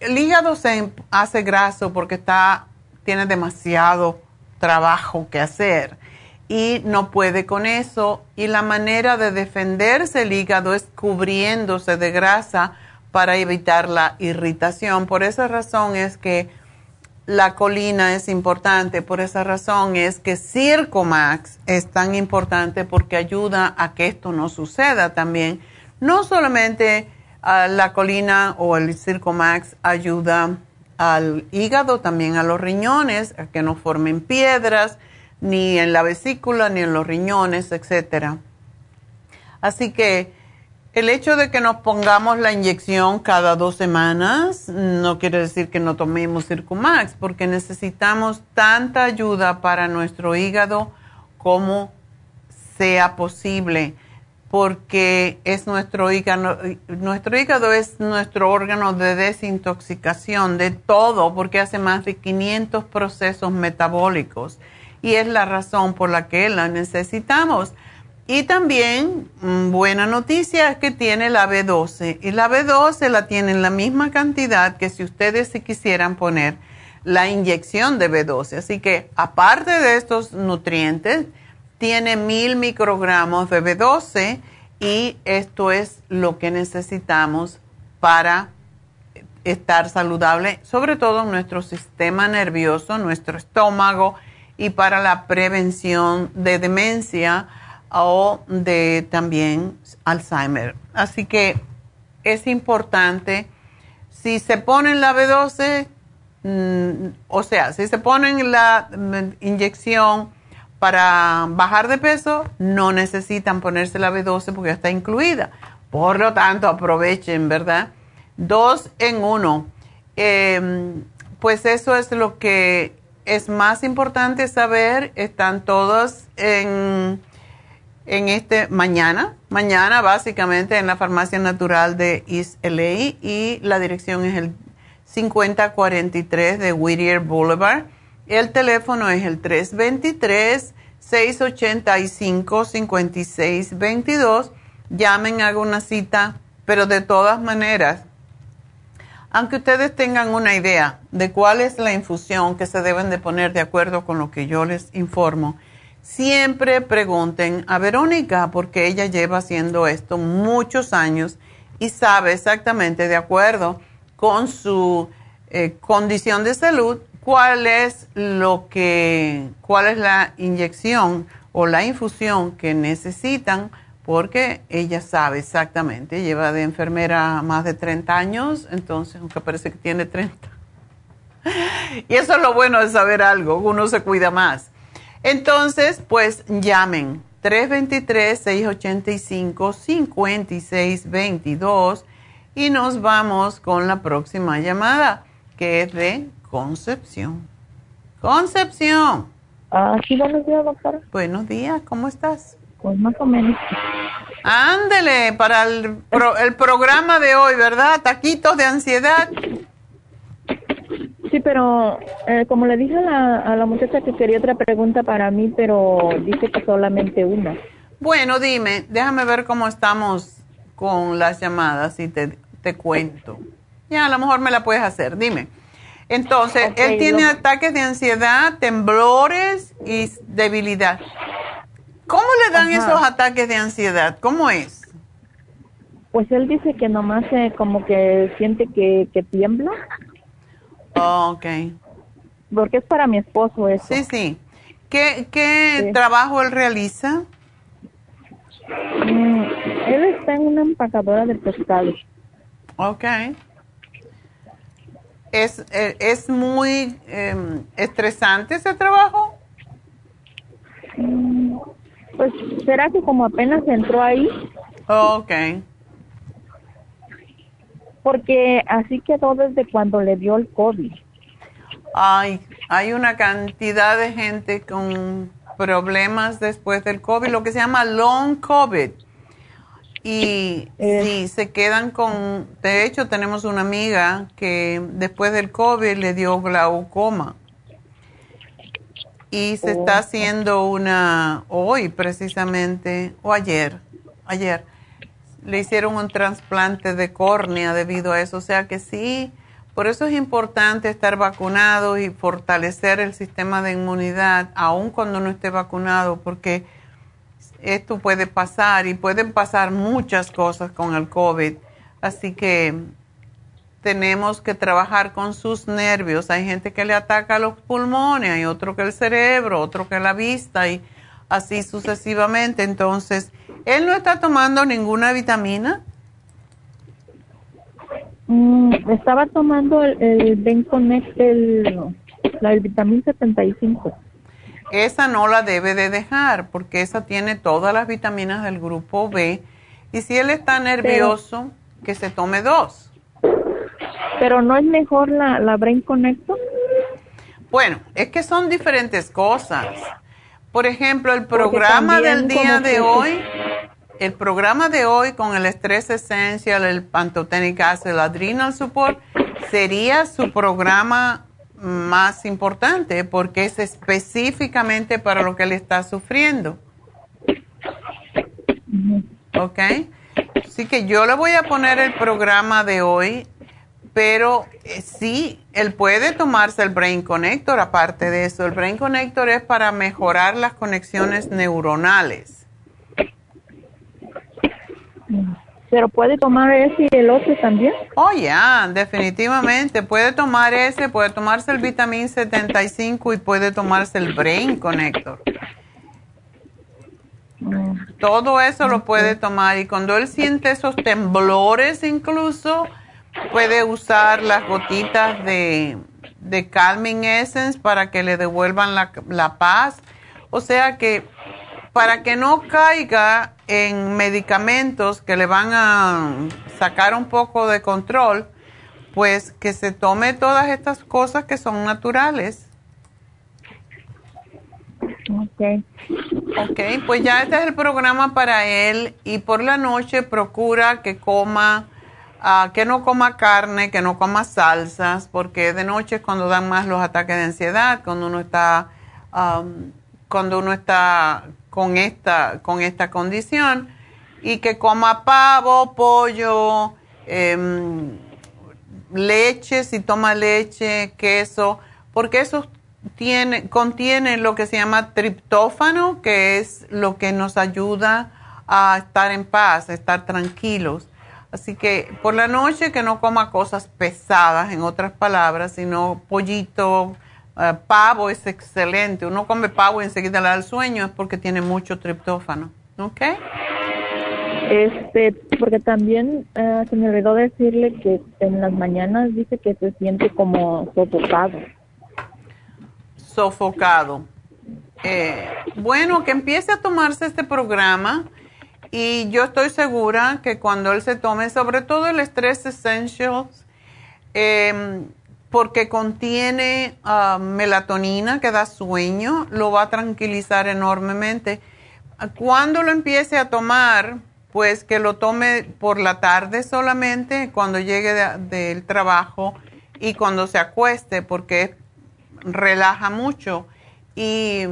el hígado se hace graso porque está tiene demasiado trabajo que hacer y no puede con eso. Y la manera de defenderse el hígado es cubriéndose de grasa para evitar la irritación. Por esa razón es que la colina es importante, por esa razón es que Circomax es tan importante porque ayuda a que esto no suceda también. No solamente ah, la colina o el Circomax ayuda al hígado, también a los riñones, a que no formen piedras, ni en la vesícula, ni en los riñones, etcétera. Así que el hecho de que nos pongamos la inyección cada dos semanas no quiere decir que no tomemos Circumax, porque necesitamos tanta ayuda para nuestro hígado como sea posible, porque es nuestro hígado, nuestro hígado es nuestro órgano de desintoxicación de todo, porque hace más de 500 procesos metabólicos y es la razón por la que la necesitamos. Y también, mm, buena noticia es que tiene la B12 y la B12 la tiene en la misma cantidad que si ustedes se quisieran poner la inyección de B12. Así que aparte de estos nutrientes, tiene mil microgramos de B12 y esto es lo que necesitamos para estar saludable, sobre todo nuestro sistema nervioso, nuestro estómago y para la prevención de demencia o de también Alzheimer. Así que es importante, si se ponen la B12, mm, o sea, si se ponen la mm, inyección para bajar de peso, no necesitan ponerse la B12 porque ya está incluida. Por lo tanto, aprovechen, ¿verdad? Dos en uno. Em, pues eso es lo que es más importante saber, están todos en, en este mañana, mañana básicamente en la farmacia natural de East LA y la dirección es el 5043 de Whittier Boulevard El teléfono es el 323-685-5622. Llamen, hagan una cita, pero de todas maneras, aunque ustedes tengan una idea de cuál es la infusión que se deben de poner de acuerdo con lo que yo les informo, siempre pregunten a Verónica porque ella lleva haciendo esto muchos años y sabe exactamente de acuerdo con su eh, condición de salud cuál es lo que, cuál es la inyección o la infusión que necesitan, porque ella sabe exactamente, lleva de enfermera más de 30 años, entonces, aunque parece que tiene 30. y eso es lo bueno de saber algo, uno se cuida más. Entonces, pues llamen 323-685-5622 y nos vamos con la próxima llamada, que es de Concepción. Concepción. Ah, sí, buenos días, doctora. Buenos días, ¿cómo estás? Pues más o menos. Ándele, para el, el programa de hoy, ¿verdad? Taquitos de ansiedad. Sí, pero eh, como le dije a la, a la muchacha que quería otra pregunta para mí, pero dice que solamente una. Bueno, dime, déjame ver cómo estamos con las llamadas y te, te cuento. Ya, a lo mejor me la puedes hacer, dime. Entonces, él tiene ataques de ansiedad, temblores y debilidad. ¿Cómo le dan esos ataques de ansiedad? ¿Cómo es? Pues él dice que nomás eh, como que siente que, que tiembla. Oh, ok. Porque es para mi esposo eso. Sí, sí. ¿Qué, qué trabajo él realiza? Mm, él está en una empacadora de pescado. Ok. ¿Es, eh, es muy em, estresante ese trabajo? Mm, pues será que como apenas entró ahí. ok. Porque así quedó desde cuando le dio el COVID. Ay, hay una cantidad de gente con problemas después del COVID, lo que se llama long COVID. Y si se quedan con, de hecho tenemos una amiga que después del COVID le dio glaucoma y se está oh. haciendo una, hoy precisamente, o ayer, ayer, le hicieron un trasplante de córnea debido a eso, o sea que sí, por eso es importante estar vacunado y fortalecer el sistema de inmunidad, aun cuando no esté vacunado, porque esto puede pasar y pueden pasar muchas cosas con el COVID. Así que tenemos que trabajar con sus nervios. Hay gente que le ataca los pulmones, hay otro que el cerebro, otro que la vista y así sucesivamente. Entonces, ¿él no está tomando ninguna vitamina? Mm, estaba tomando el, el Benconnect, el, la, el vitamina 75 esa no la debe de dejar porque esa tiene todas las vitaminas del grupo B. Y si él está nervioso, que se tome dos. Pero no es mejor la, la Brain Connector. Bueno, es que son diferentes cosas. Por ejemplo, el programa del día de hoy, el programa de hoy con el estrés esencial, el pantotenic acid, el adrenal support, sería su programa más importante porque es específicamente para lo que él está sufriendo. ¿Ok? Así que yo le voy a poner el programa de hoy, pero eh, sí, él puede tomarse el Brain Connector aparte de eso. El Brain Connector es para mejorar las conexiones neuronales. ¿Pero puede tomar ese y el otro también? Oh, ya, definitivamente. Puede tomar ese, puede tomarse el vitamín 75 y puede tomarse el Brain Connector. Mm. Todo eso lo puede tomar y cuando él siente esos temblores incluso, puede usar las gotitas de, de Calming Essence para que le devuelvan la, la paz. O sea que para que no caiga en medicamentos que le van a sacar un poco de control, pues que se tome todas estas cosas que son naturales. Ok. Ok, pues ya este es el programa para él y por la noche procura que coma Ah, que no coma carne, que no coma salsas, porque de noche es cuando dan más los ataques de ansiedad, cuando uno está, cuando uno está con esta, con esta condición, y que coma pavo, pollo, em, leche, si toma leche, queso, porque eso tiene, contiene lo que se llama triptófano, que es lo que nos ayuda a estar en paz, a estar tranquilos. Así que por la noche que no coma cosas pesadas, en otras palabras, sino pollito, eh, pavo es excelente. Uno come pavo y enseguida le da el sueño, es porque tiene mucho triptófano. ¿Ok? Este, porque también eh, se me olvidó decirle que en las mañanas dice que se siente como sofocado. Sofocado. Eh, bueno, que empiece a tomarse este programa y yo estoy segura que cuando él se tome, sobre todo el Stress Essentials, em, porque contiene ah, melatonina que da sueño, lo va a tranquilizar enormemente. Cuando lo empiece a tomar, pues que lo tome por la tarde solamente, cuando llegue del trabajo y cuando se acueste, porque relaja mucho. Y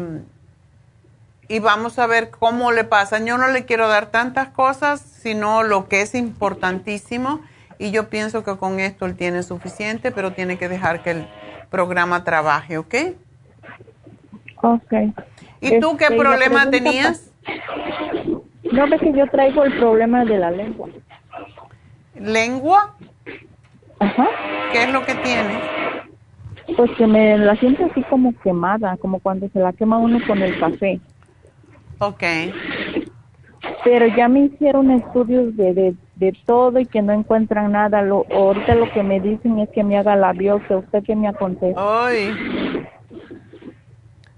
y vamos a ver cómo le pasa. Yo no le quiero dar tantas cosas, sino lo que es importantísimo. Y yo pienso que con esto él tiene suficiente, pero tiene que dejar que el programa trabaje, ¿ok? Ok. ¿Y tú qué este, problema tenías? No, ve que yo traigo el problema de la lengua. ¿Lengua? Ajá. ¿Qué es lo que tienes? Pues que me la siento así como quemada, como cuando se la quema uno con el café. Ok. Pero ya me hicieron estudios de, de, todo y que no encuentran nada. Lo, ahorita lo que me dicen es que me haga la biopsia. ¿Usted qué me aconseja? Ay.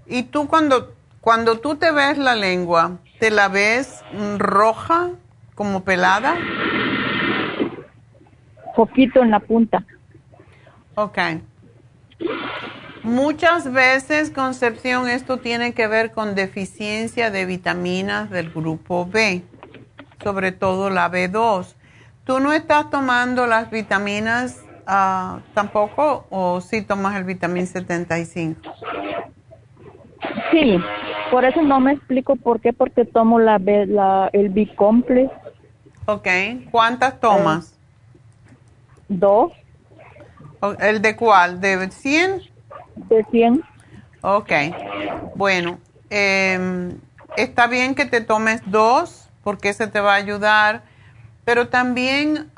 ¿Y tú cuando, cuando tú te ves la lengua, te la ves roja, como pelada? Poquito en la punta. Ok. Muchas veces, Concepción, esto tiene que ver con deficiencia de vitaminas del grupo B, sobre todo la B2. ¿Tú no estás tomando las vitaminas uh, tampoco o sí tomas el vitamín 75? Sí, por eso no me explico por qué, porque tomo la, B, la el B-complex. Ok, ¿cuántas tomas? dos. ¿El de cuál? ¿De 100? De 100. Ok, bueno, em, está bien que te tomes dos porque se te va a ayudar, pero también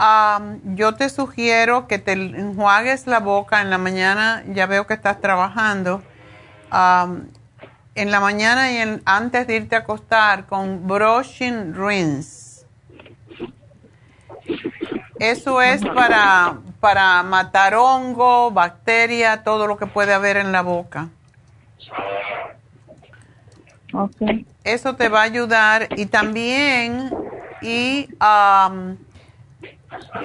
yo te sugiero que te enjuagues la boca en la mañana, ya veo que estás trabajando, en la mañana y antes de irte a acostar con brushing rinse. Eso es para, para matar hongo, bacteria, todo lo que puede haber en la boca. Okay. Eso te va a ayudar y también y um,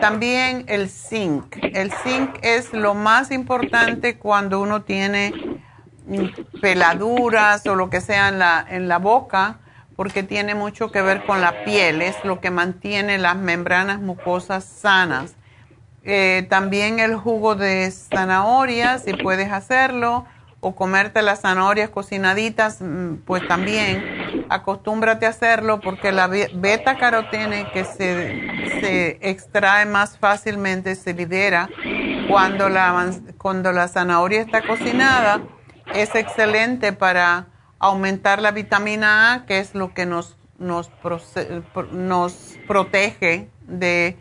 también el zinc. El zinc es lo más importante cuando uno tiene peladuras o lo que sea en la, en la boca porque tiene mucho que ver con la piel, es lo que mantiene las membranas mucosas sanas. Eh, también el jugo de zanahoria, si puedes hacerlo, o comerte las zanahorias cocinaditas, mm, pues también acostúmbrate a hacerlo porque la beta carotene que se, se extrae más fácilmente, se libera cuando la, cuando la zanahoria está cocinada, es excelente para aumentar la vitamina A, que es lo que nos, nos, nos protege de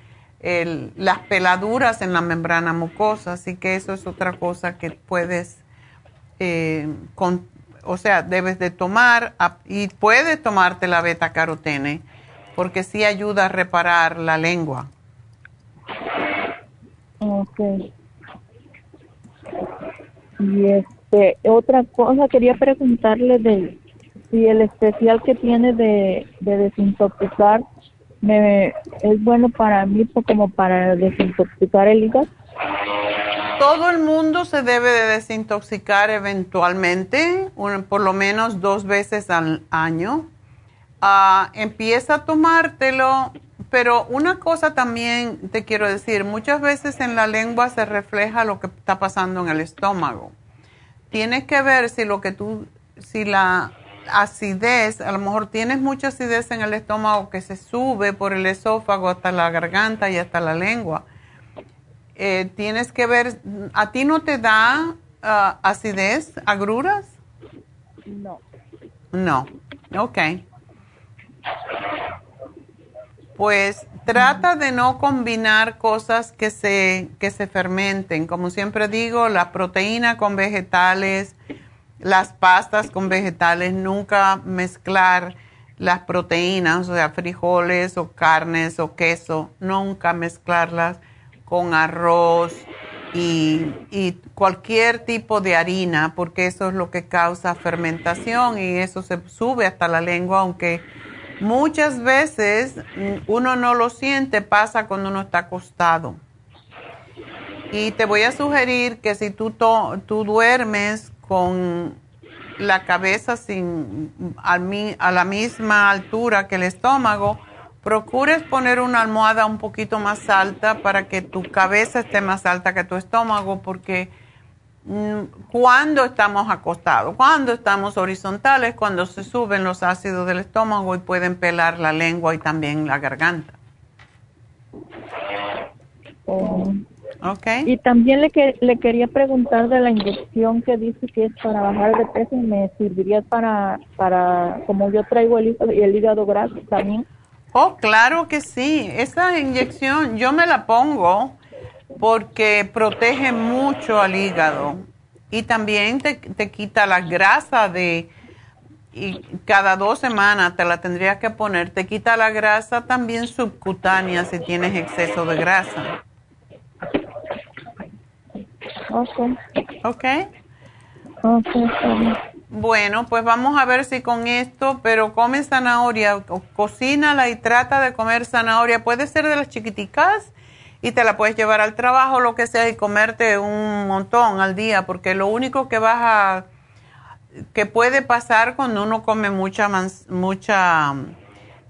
las peladuras en la membrana mucosa. Así que eso es otra cosa que puedes, eh, o sea, debes de tomar y puedes tomarte la beta carotene porque sí ayuda a reparar la lengua. Ok. Y este, otra cosa, quería preguntarle de si el especial que tiene de, de desintoxicar me, es bueno para mí como para desintoxicar el hígado. Todo el mundo se debe de desintoxicar eventualmente, por lo menos dos veces al año. Ah, empieza a tomártelo pero una cosa también te quiero decir, muchas veces en la lengua se refleja lo que está pasando en el estómago. Tienes que ver si lo que tú, si la acidez, a lo mejor tienes mucha acidez en el estómago que se sube por el esófago hasta la garganta y hasta la lengua. Eh, tienes que ver, ¿a ti no te da ah, acidez, agruras? No. No, ok. Pues trata de no combinar cosas que se, que se fermenten. Como siempre digo, la proteína con vegetales, las pastas con vegetales, nunca mezclar las proteínas, o sea, frijoles o carnes o queso, nunca mezclarlas con arroz y, y, cualquier tipo de harina, porque eso es lo que causa fermentación y eso se sube hasta la lengua, aunque muchas veces uno no lo siente, pasa cuando uno está acostado. Y te voy a sugerir que si tú, tú duermes con la cabeza sin, a, a la misma altura que el estómago, procures poner una almohada un poquito más alta para que tu cabeza esté más alta que tu estómago, porque cuando estamos acostados, cuando estamos horizontales, cuando se suben los ácidos del estómago y pueden pelar la lengua y también la garganta. Oh. Y también le, que, le quería preguntar de la inyección que dice que es para bajar de peso y me serviría para, para como yo traigo el, el hígado graso también. Oh, claro que sí. Esa inyección yo me la pongo porque protege mucho al hígado y también te, te quita la grasa de y cada dos semanas te la tendrías que poner. Te quita la grasa también subcutánea si tienes exceso de grasa. Ok. Ok. Ok, Bueno, pues vamos a ver si con esto, pero come zanahoria, cocínala y trata de comer zanahoria. Puede ser de las chiquiticas y te la puedes llevar al trabajo, lo que sea, y comerte un montón al día, porque lo único que vas a, que puede pasar cuando uno come mucha, mucha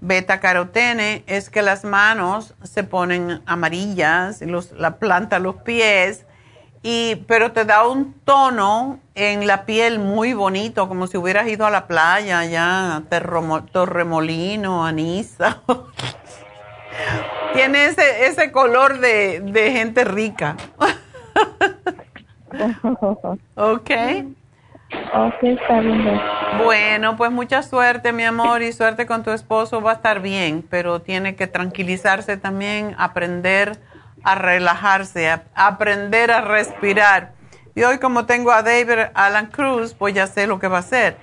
beta carotene es que las manos se ponen amarillas, los, la planta, los pies, y, pero te da un tono en la piel muy bonito, como si hubieras ido a la playa ya, Torremolino, Anisa. Tiene ese, ese color de, de gente rica. ok. Ok, está bien. Bueno, pues mucha suerte, mi amor, y suerte con tu esposo. Va a estar bien, pero tiene que tranquilizarse también, aprender a relajarse, a aprender a respirar. Y hoy como tengo a David Alan Cruz, pues ya sé lo que va a hacer.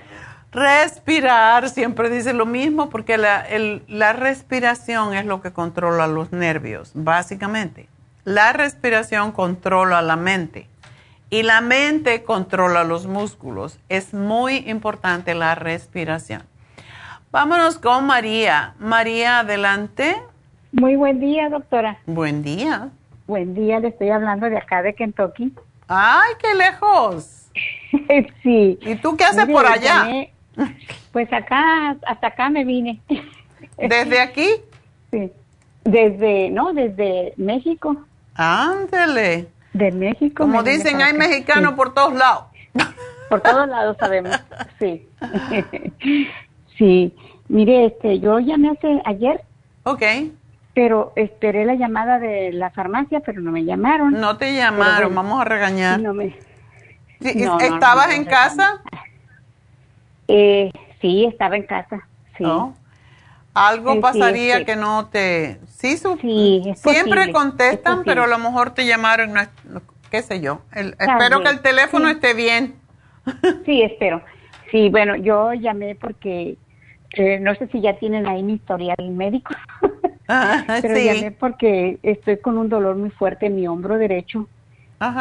Respirar, siempre dice lo mismo porque la, la respiración es lo que controla los nervios, básicamente. La respiración controla la mente y la mente controla los músculos. Es muy importante la respiración. Vámonos con María. María, adelante. Muy buen día, doctora. Buen día. Buen día, le estoy hablando de acá de Kentucky. ¡Ay, qué lejos! sí. ¿Y tú qué haces por allá? pues acá, hasta acá me vine. ¿Desde aquí? Sí. Desde, no, desde México. Ándele. De México. Como dicen, hay mexicanos por todos lados. Por todos lados sabemos, sí. sí. Mire, este, yo llamé hace ayer Ok. Pero esperé la llamada de la farmacia, pero no me llamaron. No te llamaron, vamos a regañar. No me... ¿Estabas en casa? Eh, sí, estaba en casa, sí. Algo pasaría que no te... Sí, siempre contestan, pero a lo mejor te llamaron, qué sé yo. espero que el teléfono esté bien. sí, espero. Sí, bueno, yo llamé porque no sé si ya tienen ahí mi historial médico, ah, pero llamé porque estoy con un dolor muy fuerte en mi hombro derecho.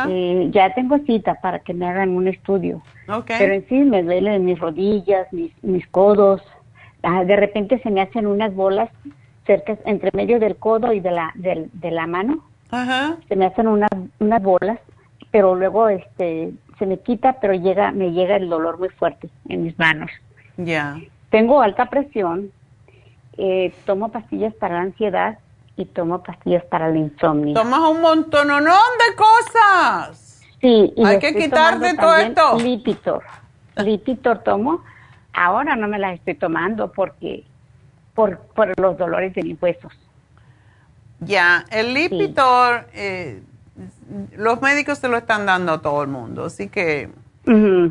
Eh, ya tengo cita para que me hagan un estudio, pero en sí me duelen mis rodillas, mis, mis codos. Ah, de repente se me hacen unas bolas cerca, entre medio del codo y de la, de, la mano. Se me hacen unas, unas bolas, pero luego este se me quita, pero llega me llega el dolor muy fuerte en mis manos. Ya. Tengo alta presión, eh, tomo pastillas para la ansiedad y tomo pastillas para el insomnio. Tomas un montón de cosas. Sí, y hay que quitarte todo esto. Lipitor. Lipitor tomo. Ahora no me las estoy tomando porque por, por los dolores de mis huesos. Ya, el Lipitor, eh, los médicos se lo están dando a todo el mundo, así que,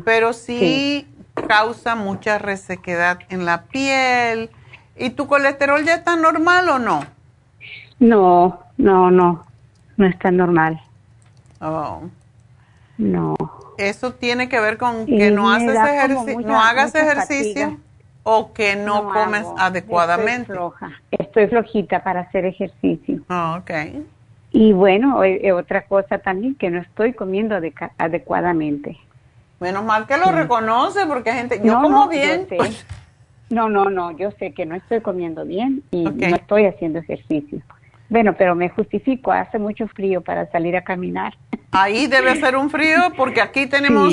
pero sí, causa mucha resequedad en la piel. ¿Y tu colesterol ya está normal o no? No, no, no, no está normal. Oh. No. Eso tiene que ver con que no haces ejercicio, no hagas ejercicio o que no, comes adecuadamente. Estoy floja, estoy flojita para hacer ejercicio. Ah, okay. Y bueno, eh, eh, otra cosa también, que no estoy comiendo adecuadamente. Menos mal que lo reconoce, porque gente, yo como bien. No, no, no, yo sé que no estoy comiendo bien y no estoy haciendo ejercicio. Bueno, pero me justifico, hace mucho frío para salir a caminar. Ahí debe ser un frío, porque aquí tenemos,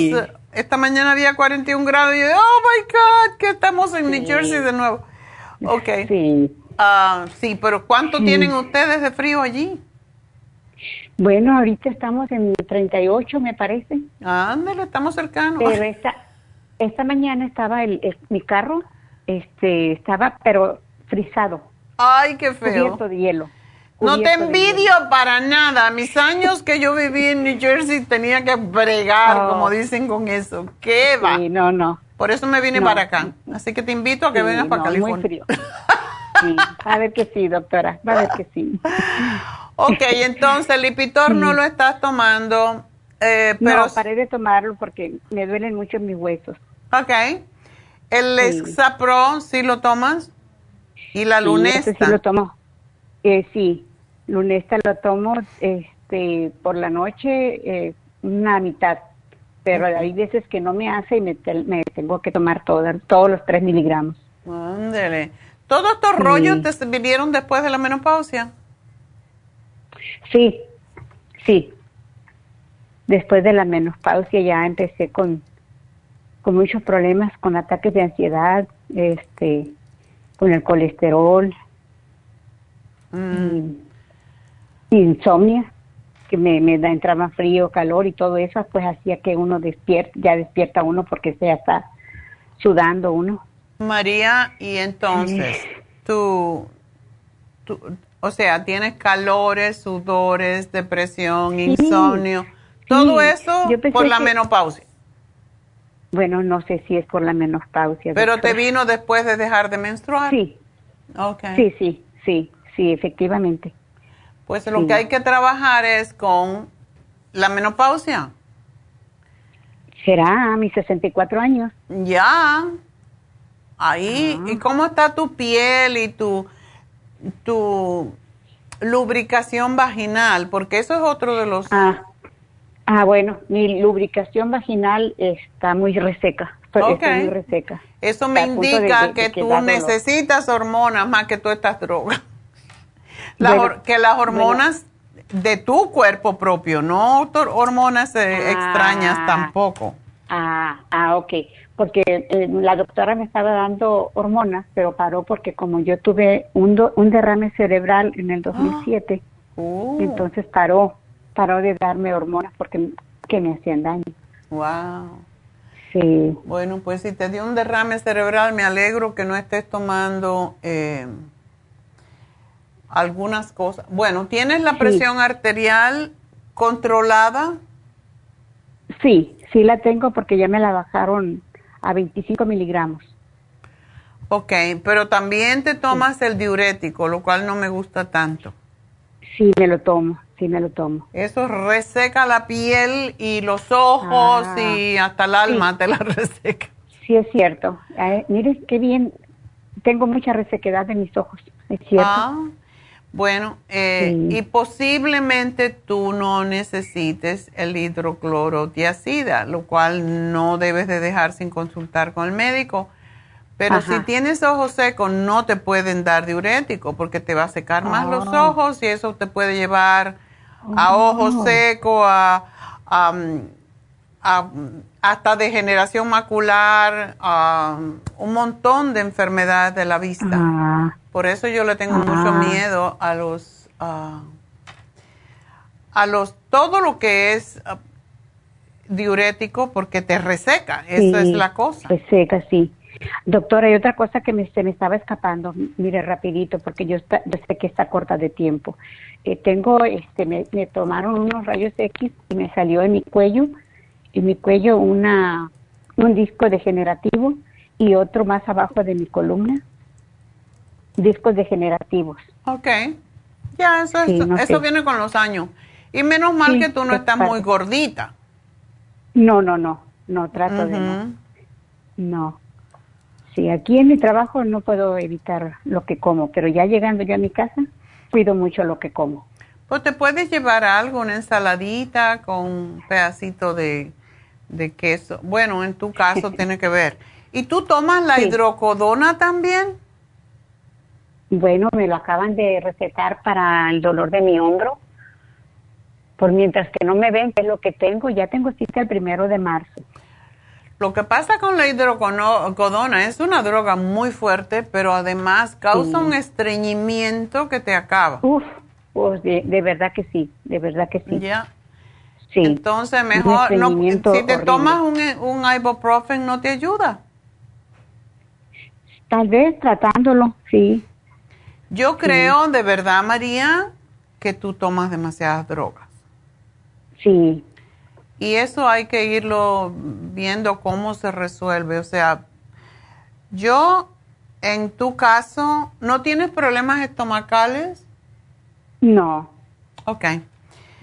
esta mañana había 41 grados y yo, oh my God, que estamos en New Jersey de nuevo. Ok. Sí. Ah, sí, pero ¿cuánto tienen ustedes de frío allí? Bueno, ahorita estamos en 38, me parece. Ándale, estamos cercanos. Pero esta, esta mañana estaba el, mi carro, este, estaba, pero frisado. Ay, qué feo. Cubierto de hielo. No te envidio para nada. Mis años que yo viví en New Jersey tenía que bregar, oh. como dicen con eso. ¿Qué va? Sí, no, no. Por eso me vine para acá. Así que te invito a que vengas para California. Muy frío. sí, a ver que sí, doctora. Va a ver que sí. Ok, entonces el Lipitor no lo estás tomando. Eh, pero... No, paré de tomarlo porque me duelen mucho mis huesos. Ok. ¿El Exapro sí lo tomas? ¿Y la Lunesta? Sí, lo tomo. Eh, sí, Lunesta lo tomo este, por la noche eh, una mitad. Pero hay veces que no me hace y me, tengo que tomar todos los tres miligramos. Ándale. ¿Todos estos rollos te vinieron después de la menopausia? Sí, sí. Después de la menopausia ya empecé con, con muchos problemas, con ataques de ansiedad, este, con el colesterol, mm. Insomnia, que me, me da entraba frío, calor y todo eso, pues hacía que uno despierta, ya despierta uno porque se está sudando uno. María, y entonces, tú, tú, o sea, tienes calores, sudores, depresión, insomnio, todo eso por la menopausia. Bueno, no sé si es por la menopausia. Pero te vino después de dejar de menstruar. Sí. Okay. Sí, sí, sí, sí, efectivamente. Pues lo que hay que trabajar es con la menopausia. Será a mis 64 años. Ya. Ahí. ¿Y cómo está tu piel y tu tu lubricación vaginal, porque eso es otro de los... Ah, ah bueno, mi lubricación vaginal está muy reseca. Está muy reseca. Eso me indica que, tú necesitas hormonas más que tú estás droga. Que las hormonas de tu cuerpo propio, no hormonas eh, ah. extrañas tampoco. Ah, ah, ok porque eh, la doctora me estaba dando hormonas, pero paró porque como yo tuve un, un derrame cerebral en el 2007, entonces paró, paró de darme hormonas porque que me hacían daño. Wow. Sí. Bueno, pues si te dio un derrame cerebral, me alegro que no estés tomando eh, algunas cosas. Bueno, ¿tienes la presión arterial controlada? Sí, sí la tengo porque ya me la bajaron a 25 miligramos. Ok, pero también te tomas el diurético, lo cual no me gusta tanto. Sí, me lo tomo, sí me lo tomo. Eso reseca la piel y los ojos ah, y hasta el alma te la reseca. Sí, es cierto. Eh, mire qué bien, tengo mucha resequedad en mis ojos, es cierto. Ah, bueno, eh, y posiblemente tú no necesites el hidroclorotiazida, lo cual no debes de dejar sin consultar con el médico. Pero si tienes ojos secos, no te pueden dar diurético porque te va a secar más los ah. ojos y eso te puede llevar a ojos oh. secos, a, hasta degeneración macular, un montón de enfermedades de la vista. Ah. Por eso yo le tengo mucho ah. miedo a los ah, a los todo lo que es ah, diurético porque te reseca, esa es la cosa. Reseca, sí. Doctora, hay otra cosa que me, se me estaba escapando, mire rapidito, porque yo, sé que está corta de tiempo. Eh, tengo, este, me, tomaron unos rayos X y me salió en mi cuello, en mi cuello una, un disco degenerativo y otro más abajo de mi columna, discos degenerativos. Ok, ya, eso, eso viene con los años. Y menos mal que tú no estás muy gordita. No, no, no, no, trato de no. No. Sí, aquí en mi trabajo no puedo evitar lo que como, pero ya llegando yo a mi casa, cuido mucho lo que como. Pues te puedes llevar algo, una ensaladita con un pedacito de, queso. Bueno, en tu caso tiene que ver. ¿Y tú tomas la hidrocodona también? Bueno, me lo acaban de recetar para el dolor de mi hombro. Por mientras que no me ven qué es lo que tengo, ya tengo cita el primero de marzo. Lo que pasa con la hidrocodona es una droga muy fuerte, pero además causa un estreñimiento que te acaba. Uf, pues de, verdad que sí, de verdad que sí. Ya. Sí. Entonces mejor, no, si te tomas un, un ibuprofen, ¿no te ayuda? Tal vez tratándolo, sí. Yo creo de verdad, María, que tú tomas demasiadas drogas. Sí. Y eso hay que irlo viendo cómo se resuelve. O sea, yo, en tu caso, ¿no tienes problemas estomacales? No. Ok.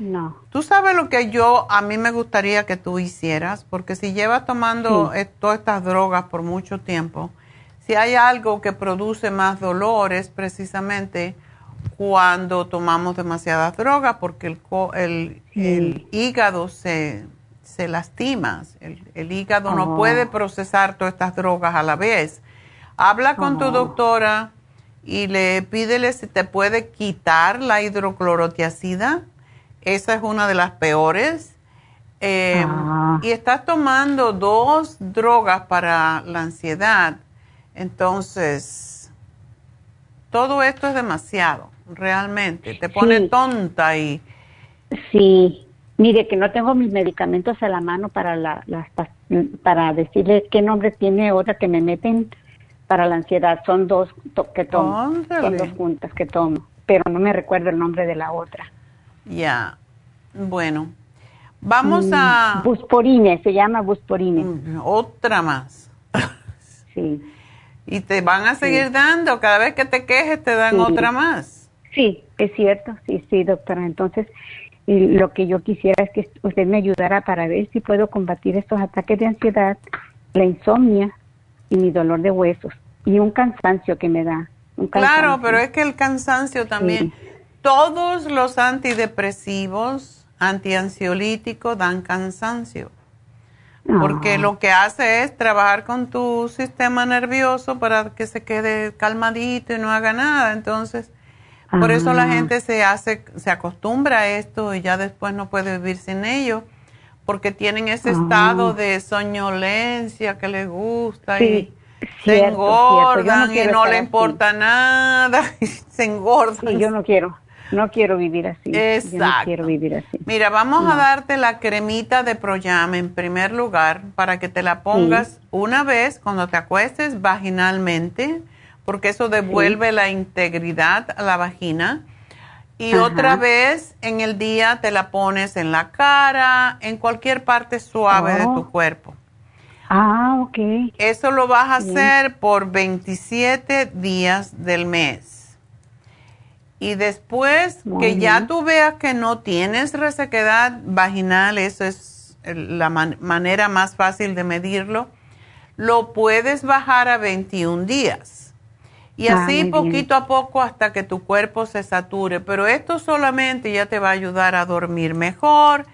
No. Tú sabes lo que yo, a mí me gustaría que tú hicieras, porque si llevas tomando todas estas drogas por mucho tiempo, si hay algo que produce más dolor es precisamente cuando tomamos demasiadas drogas porque el, el, hígado se, se lastima, el, hígado no puede procesar todas estas drogas a la vez. Habla con tu doctora y le pídele si te puede quitar la hidroclorotiacida. Esa es una de las peores. Em, ah. Y estás tomando dos drogas para la ansiedad. Entonces, todo esto es demasiado realmente. Te pone tonta y... Sí, mire que no tengo mis medicamentos a la mano para, la, para decirle qué nombre tiene otra que me meten para la ansiedad. Son dos que tomo, son dos juntas que tomo, pero no me recuerdo el nombre de la otra. Ya, bueno. Vamos mm, a... Busporine, se llama Busporine. Mm, otra más. Sí. Y te van a seguir dando, cada vez que te quejes te dan otra más. Sí, es cierto, sí, sí, doctora. Entonces, lo que yo quisiera es que usted me ayudara para ver si puedo combatir estos ataques de ansiedad, la insomnia y mi dolor de huesos y un cansancio que me da. claro, pero es que el cansancio también. Todos los antidepresivos, antiansiolíticos dan cansancio. Porque lo que hace es trabajar con tu sistema nervioso para que se quede calmadito y no haga nada. Entonces, por eso la ah. gente se hace, se acostumbra a esto y ya después no puede vivir sin ello, porque tienen ese ah. estado de soñolencia que les gusta y se engordan y no le importa nada y se engordan. yo no quiero. No quiero vivir así. Exacto. no quiero vivir así. Mira, vamos a darte la cremita de Proyam en primer lugar para que te la pongas una vez cuando te acuestes vaginalmente porque eso devuelve la integridad a la vagina. Y otra vez en el día te la pones en la cara, en cualquier parte suave de tu oh. cuerpo. Ah, ok. Eso lo vas a hacer por 27 días del mes. Y después que ya tú veas que no tienes resequedad vaginal, eso es la manera más fácil de medirlo, lo puedes bajar a 21 días. Y ah, así poquito a poco hasta que tu cuerpo se sature. Pero esto solamente ya te va a ayudar a dormir mejor.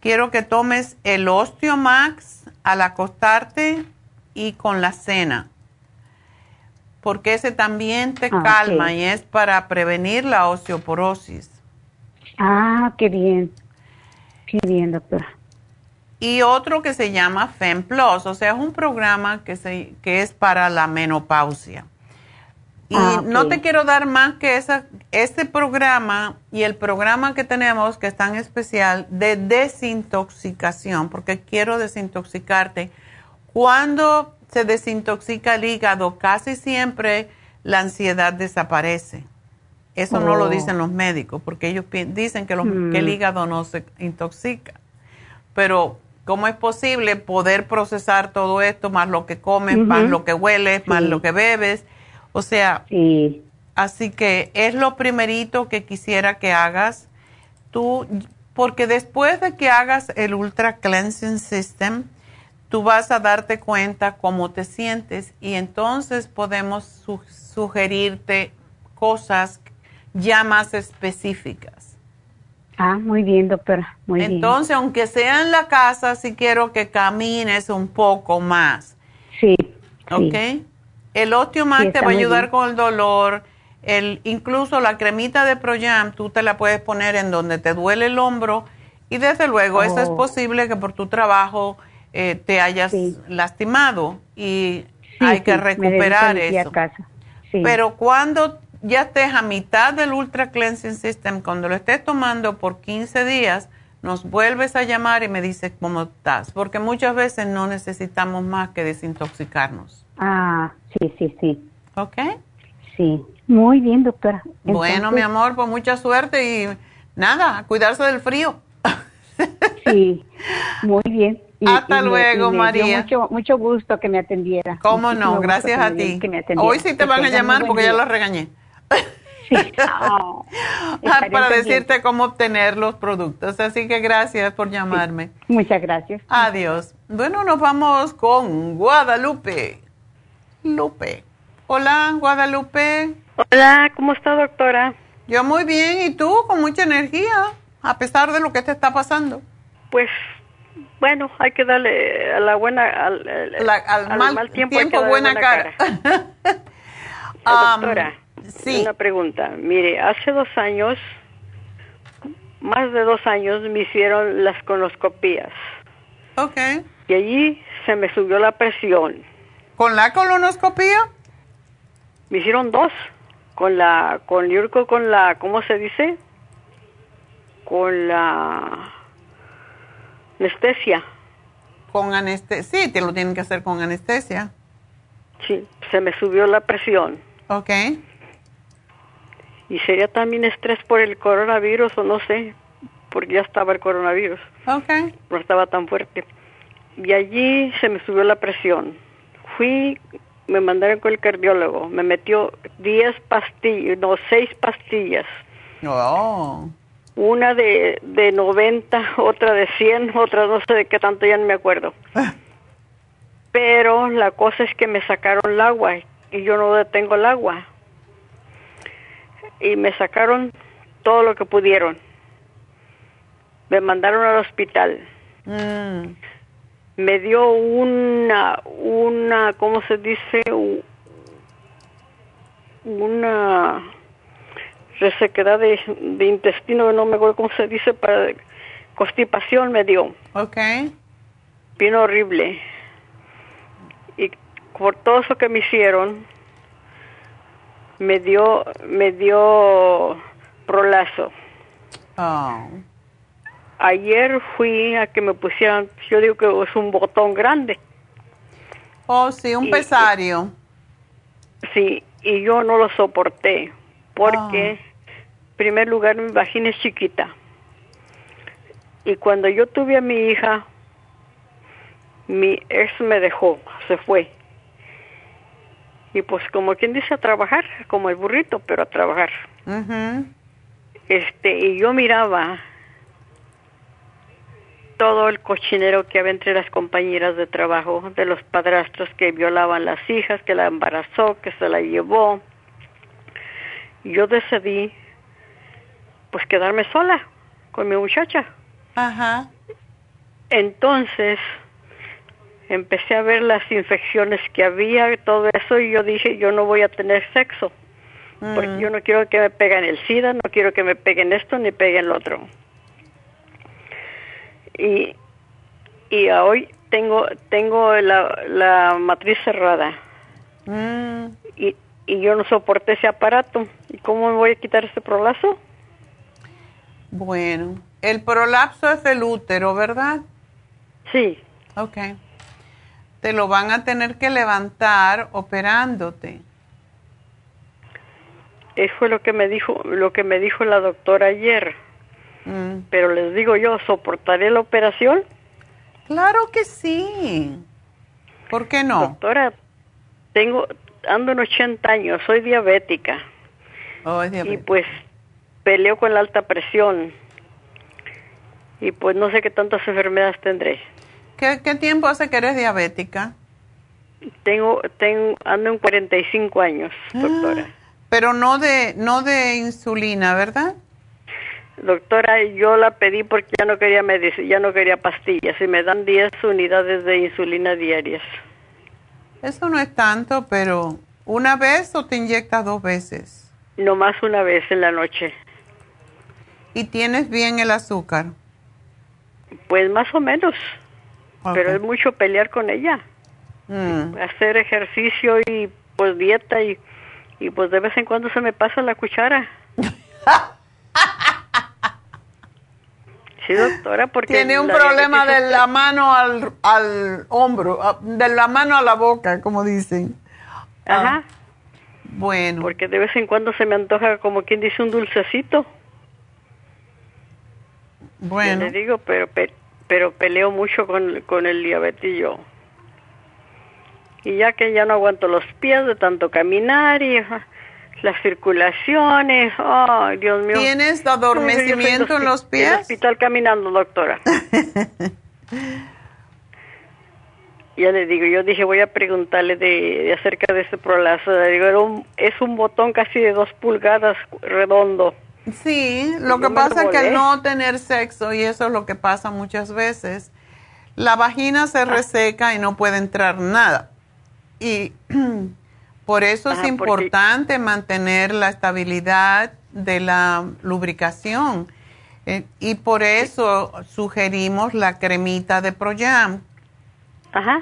Quiero que tomes el Osteomax al acostarte y con la cena. Porque ese también te ah, calma y es para prevenir la osteoporosis. Ah, qué bien. Qué bien, doctora. Y otro que se llama FemPlus, o sea, es un programa que, se, que es para la menopausia Y ah, no te quiero dar más que esa, este programa y el programa que tenemos que es tan especial de desintoxicación, porque quiero desintoxicarte. Cuando se desintoxica el hígado, casi siempre la ansiedad desaparece. Eso no lo oh. dicen los médicos, porque ellos dicen que, que el mm. hígado no se intoxica. Pero ¿Cómo es posible poder procesar todo esto, más lo que comes, más lo que hueles, más lo que bebes? O sea, así que es lo primerito que quisiera que hagas tú, porque después de que hagas el Ultra Cleansing System, tú vas a darte cuenta cómo te sientes y entonces podemos sugerirte cosas ya más específicas. Ah, muy bien, doctora. Muy Entonces, aunque sea en la casa, sí quiero que camines un poco más. Sí. ¿Ok? El Osteomax te va a ayudar con el dolor. El, incluso la cremita de Proyam, tú te la puedes poner en donde te duele el hombro. Y desde luego, eso es oh. posible que por tu trabajo eh, te hayas lastimado y hay que recuperar eso. Pero cuando ya estés a mitad del Ultra Cleansing System, cuando lo estés tomando por 15 días, nos vuelves a llamar y me dices cómo estás, porque muchas veces no necesitamos más que desintoxicarnos. Ah, sí, sí, sí. ¿Ok? Sí, muy bien, doctora. bueno, mi amor, pues mucha suerte y nada, cuidarse del frío. sí, muy bien. Hasta luego, María. mucho, mucho gusto que me atendiera. ¿Cómo no? Gracias a ti. Hoy sí te van a llamar porque ya lo regañé. para decirte cómo obtener los productos. Así que gracias por llamarme. Muchas gracias. Adiós. Bueno, nos vamos con Guadalupe. Lupe. Hola, Guadalupe. Hola, ¿cómo está, doctora? Yo muy bien, ¿y tú? Con mucha energía, a pesar de lo que te está pasando. Pues, bueno, hay que darle a la buena, al, mal, tiempo, buena, cara. doctora. Sí. Una pregunta. Mire, hace dos años, más de dos años, me hicieron las colonoscopías. Ok. Y allí se me subió la presión. ¿Con la colonoscopía? Me hicieron dos. Con la, con Yurko, con la, ¿cómo se dice? Con la anestesia. Con anestesia, sí, te lo tienen que hacer con anestesia. Sí, se me subió la presión. Ok y sería también estrés por el coronavirus o no sé, porque ya estaba el coronavirus. Okay. No estaba tan fuerte. Y allí se me subió la presión. Fui, me mandaron con el cardiólogo, me metió 10 pastillas, no, 6 pastillas. Oh. Una de, de 90, otra de 100, otra no sé de qué tanto, ya no me acuerdo. Pero la cosa es que me sacaron el agua y yo no detengo el agua y me sacaron todo lo que pudieron. Me mandaron al hospital. Mm. Me dio una, una, ¿cómo se dice? Una resequedad de, de intestino, no me acuerdo cómo se dice, para constipación me dio. Ok. Bien horrible. Y por todo eso que me hicieron, me dio, me dio prolazo. Oh. Ayer fui a que me pusieran, yo digo que es un botón grande. Oh, sí, un pesario. sí, y yo no lo soporté porque, en primer lugar, mi vagina es chiquita. Y cuando yo tuve a mi hija, mi ex me dejó, se fue y pues como quien dice a trabajar, como el burrito, pero a trabajar. Este, y yo miraba todo el cochinero que había entre las compañeras de trabajo, de los padrastros que violaban las hijas, que la embarazó, que se la llevó. Yo decidí pues quedarme sola con mi muchacha. Ajá. Entonces, empecé a ver las infecciones que había, todo eso, y yo dije, yo no voy a tener sexo, porque mm. yo no quiero que me peguen el SIDA, no quiero que me peguen esto ni peguen lo otro. Y, y hoy tengo, tengo la, la matriz cerrada. Mm. Y, y yo no soporté ese aparato. ¿Y cómo me voy a quitar ese prolazo? Bueno, el prolapso es el útero, ¿verdad? Sí. Ok. Te lo van a tener que levantar operándote. Eso fue lo que me dijo, lo que me dijo la doctora ayer. Mm. Pero les digo yo, ¿soportaré la operación? Claro que sí. ¿Por qué no? Doctora, tengo, ando en 80 años, soy diabética. Oh, es Y diabético. pues peleo con la alta presión. Y pues no sé qué tantas enfermedades tendré. ¿Qué, qué tiempo hace que eres diabética? Tengo, tengo, ando en 45 años, doctora. Pero no de, no de insulina, ¿verdad? Doctora, yo la pedí porque ya no quería ya no quería pastillas y me dan 10 unidades de insulina diarias. Eso no es tanto, pero ¿una vez o te inyectas dos veces? No más una vez en la noche. ¿Y tienes bien el azúcar? Pues más o menos. Pero es mucho pelear con ella. Mm. Hacer ejercicio y pues dieta y, y pues de vez en cuando se me pasa la cuchara. Sí, doctora, porque... Tiene un problema de la mano al, al hombro, a- de la mano a la boca, como dicen. Ajá. Bueno. Porque de vez en cuando se me antoja como quien dice un dulcecito. Bueno. Le digo, pero pe- pero peleo mucho con, con el diabetes y ya que ya no aguanto los pies de tanto caminar y ah, las circulaciones, ay, Dios mío. ¿Tienes adormecimiento en los pies? hospital caminando, doctora. ya le digo, yo dije, voy a preguntarle de, de acerca de ese prolazo. Le digo, era un- es un botón casi de dos pulgadas redondo. Sí, lo que pasa es que al no tener sexo, y eso es lo que pasa muchas veces, la vagina se reseca y no puede entrar nada. Y por eso es porque- importante mantener la estabilidad de la lubricación. Eh, y por eso sugerimos la cremita de Proyam. Ajá.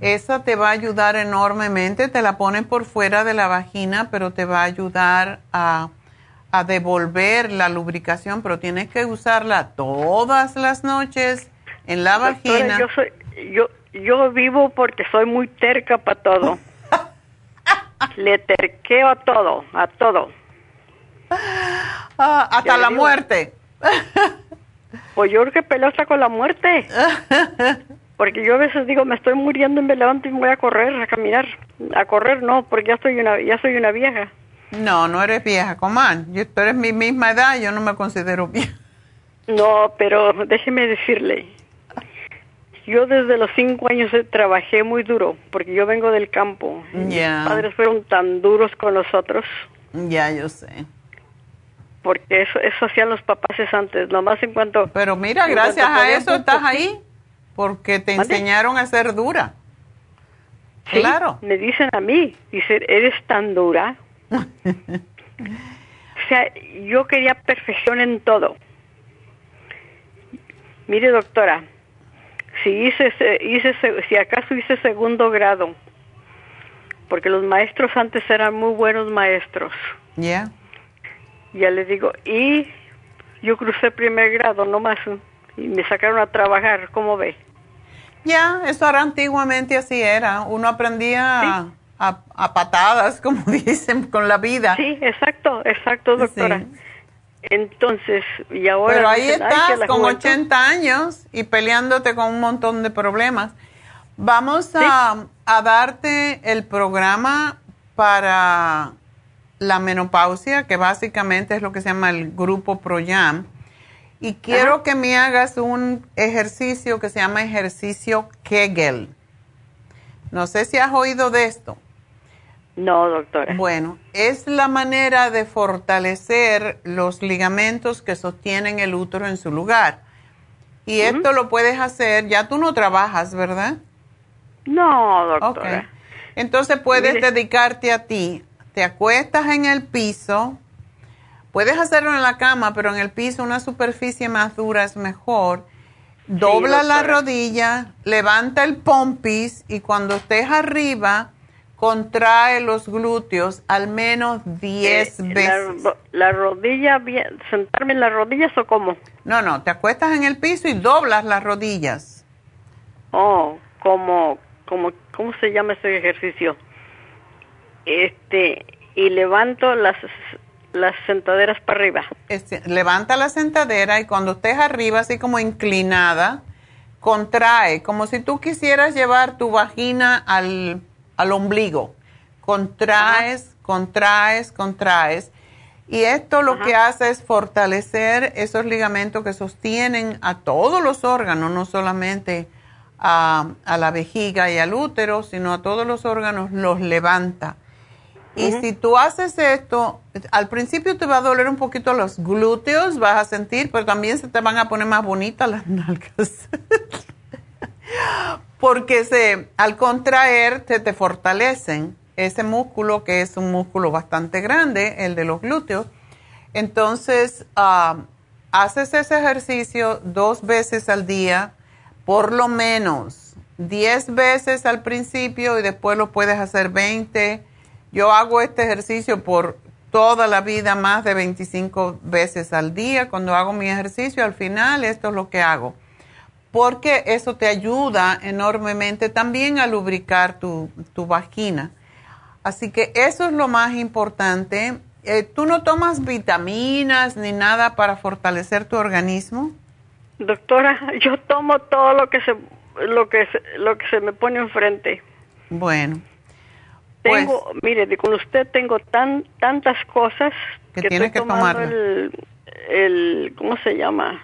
Esa te va a ayudar enormemente, te la ponen por fuera de la vagina, pero te va a ayudar a, a devolver la lubricación, pero tienes que usarla todas las noches en la Doctora, vagina. yo soy, yo, yo vivo porque soy muy terca para todo. Le terqueo a todo, a todo. Ah, hasta la digo. muerte. Pues yo creo que peleo hasta con la muerte. Porque yo a veces digo, me estoy muriendo y me levanto y me voy a correr, a caminar. A correr no, porque ya soy una, ya soy una vieja. No, no eres vieja, comán. Yo, tú eres mi misma edad, yo no me considero vieja. No, pero déjeme decirle, yo desde los cinco años eh, trabajé muy duro, porque yo vengo del campo. Ya. Mis padres fueron tan duros con nosotros. Ya, yo sé. Porque eso, eso hacían los papás antes, nomás en cuanto... Pero mira, gracias a eso estás ahí, porque te ¿Mande? enseñaron a ser dura. Sí, Claro. Me dicen a mí, dice, eres tan dura. O sea, yo quería perfección en todo. Mire, doctora, si hice, hice si acaso hice segundo grado, porque los maestros antes eran muy buenos maestros, Ya. ya les digo, y yo crucé primer grado nomás y me sacaron a trabajar, ¿cómo ve? Ya, eso era antiguamente así era. Uno aprendía a- a patadas, como dicen, con la vida. Sí, exacto, exacto, doctora. Sí. Entonces, y ahora... Pero ahí dicen, "Ay, que estás con juventud". 80 años y peleándote con un montón de problemas. Vamos a, a darte el programa para la menopausia, que básicamente es lo que se llama el grupo ProYam. Y quiero que me hagas un ejercicio que se llama ejercicio Kegel. No sé si has oído de esto. No, doctora. Bueno, es la manera de fortalecer los ligamentos que sostienen el útero en su lugar. Y esto lo puedes hacer, ya tú no trabajas, ¿verdad? No, doctora. Entonces puedes Mire. dedicarte a ti. Te acuestas en el piso. Puedes hacerlo en la cama, pero en el piso una superficie más dura es mejor. Dobla la rodilla, levanta el pompis y cuando estés arriba, contrae los glúteos al menos 10 eh, veces. La, rodilla, sentarme en las rodillas o cómo? No, no, te acuestas en el piso y doblas las rodillas. Oh, como, como, ¿cómo se llama ese ejercicio? Este, y levanto las, las sentaderas para arriba. Este, levanta la sentadera y cuando estés arriba, así como inclinada, contrae, como si tú quisieras llevar tu vagina al al ombligo. Contraes, contraes, contraes. Y esto lo que hace es fortalecer esos ligamentos que sostienen a todos los órganos, no solamente a, la vejiga y al útero, sino a todos los órganos, los levanta. Y si tú haces esto, al principio te va a doler un poquito los glúteos, vas a sentir, pero también se te van a poner más bonitas las nalgas. Porque se, al contraer te fortalecen ese músculo que es un músculo bastante grande, el de los glúteos. Entonces, ah, haces ese ejercicio dos veces al día, por lo menos 10 veces al principio y después lo puedes hacer 20. Yo hago este ejercicio por toda la vida, más de 25 veces al día. Cuando hago mi ejercicio, al final esto es lo que hago porque eso te ayuda enormemente también a lubricar tu, vagina. Así que eso es lo más importante. Eh, ¿Tú no tomas vitaminas ni nada para fortalecer tu organismo? Doctora, yo tomo todo lo que se lo que se, lo que se me pone enfrente. Bueno. Tengo, pues mire, con usted tengo tan tantas cosas que, que tienes que tomar el, el ¿cómo se llama?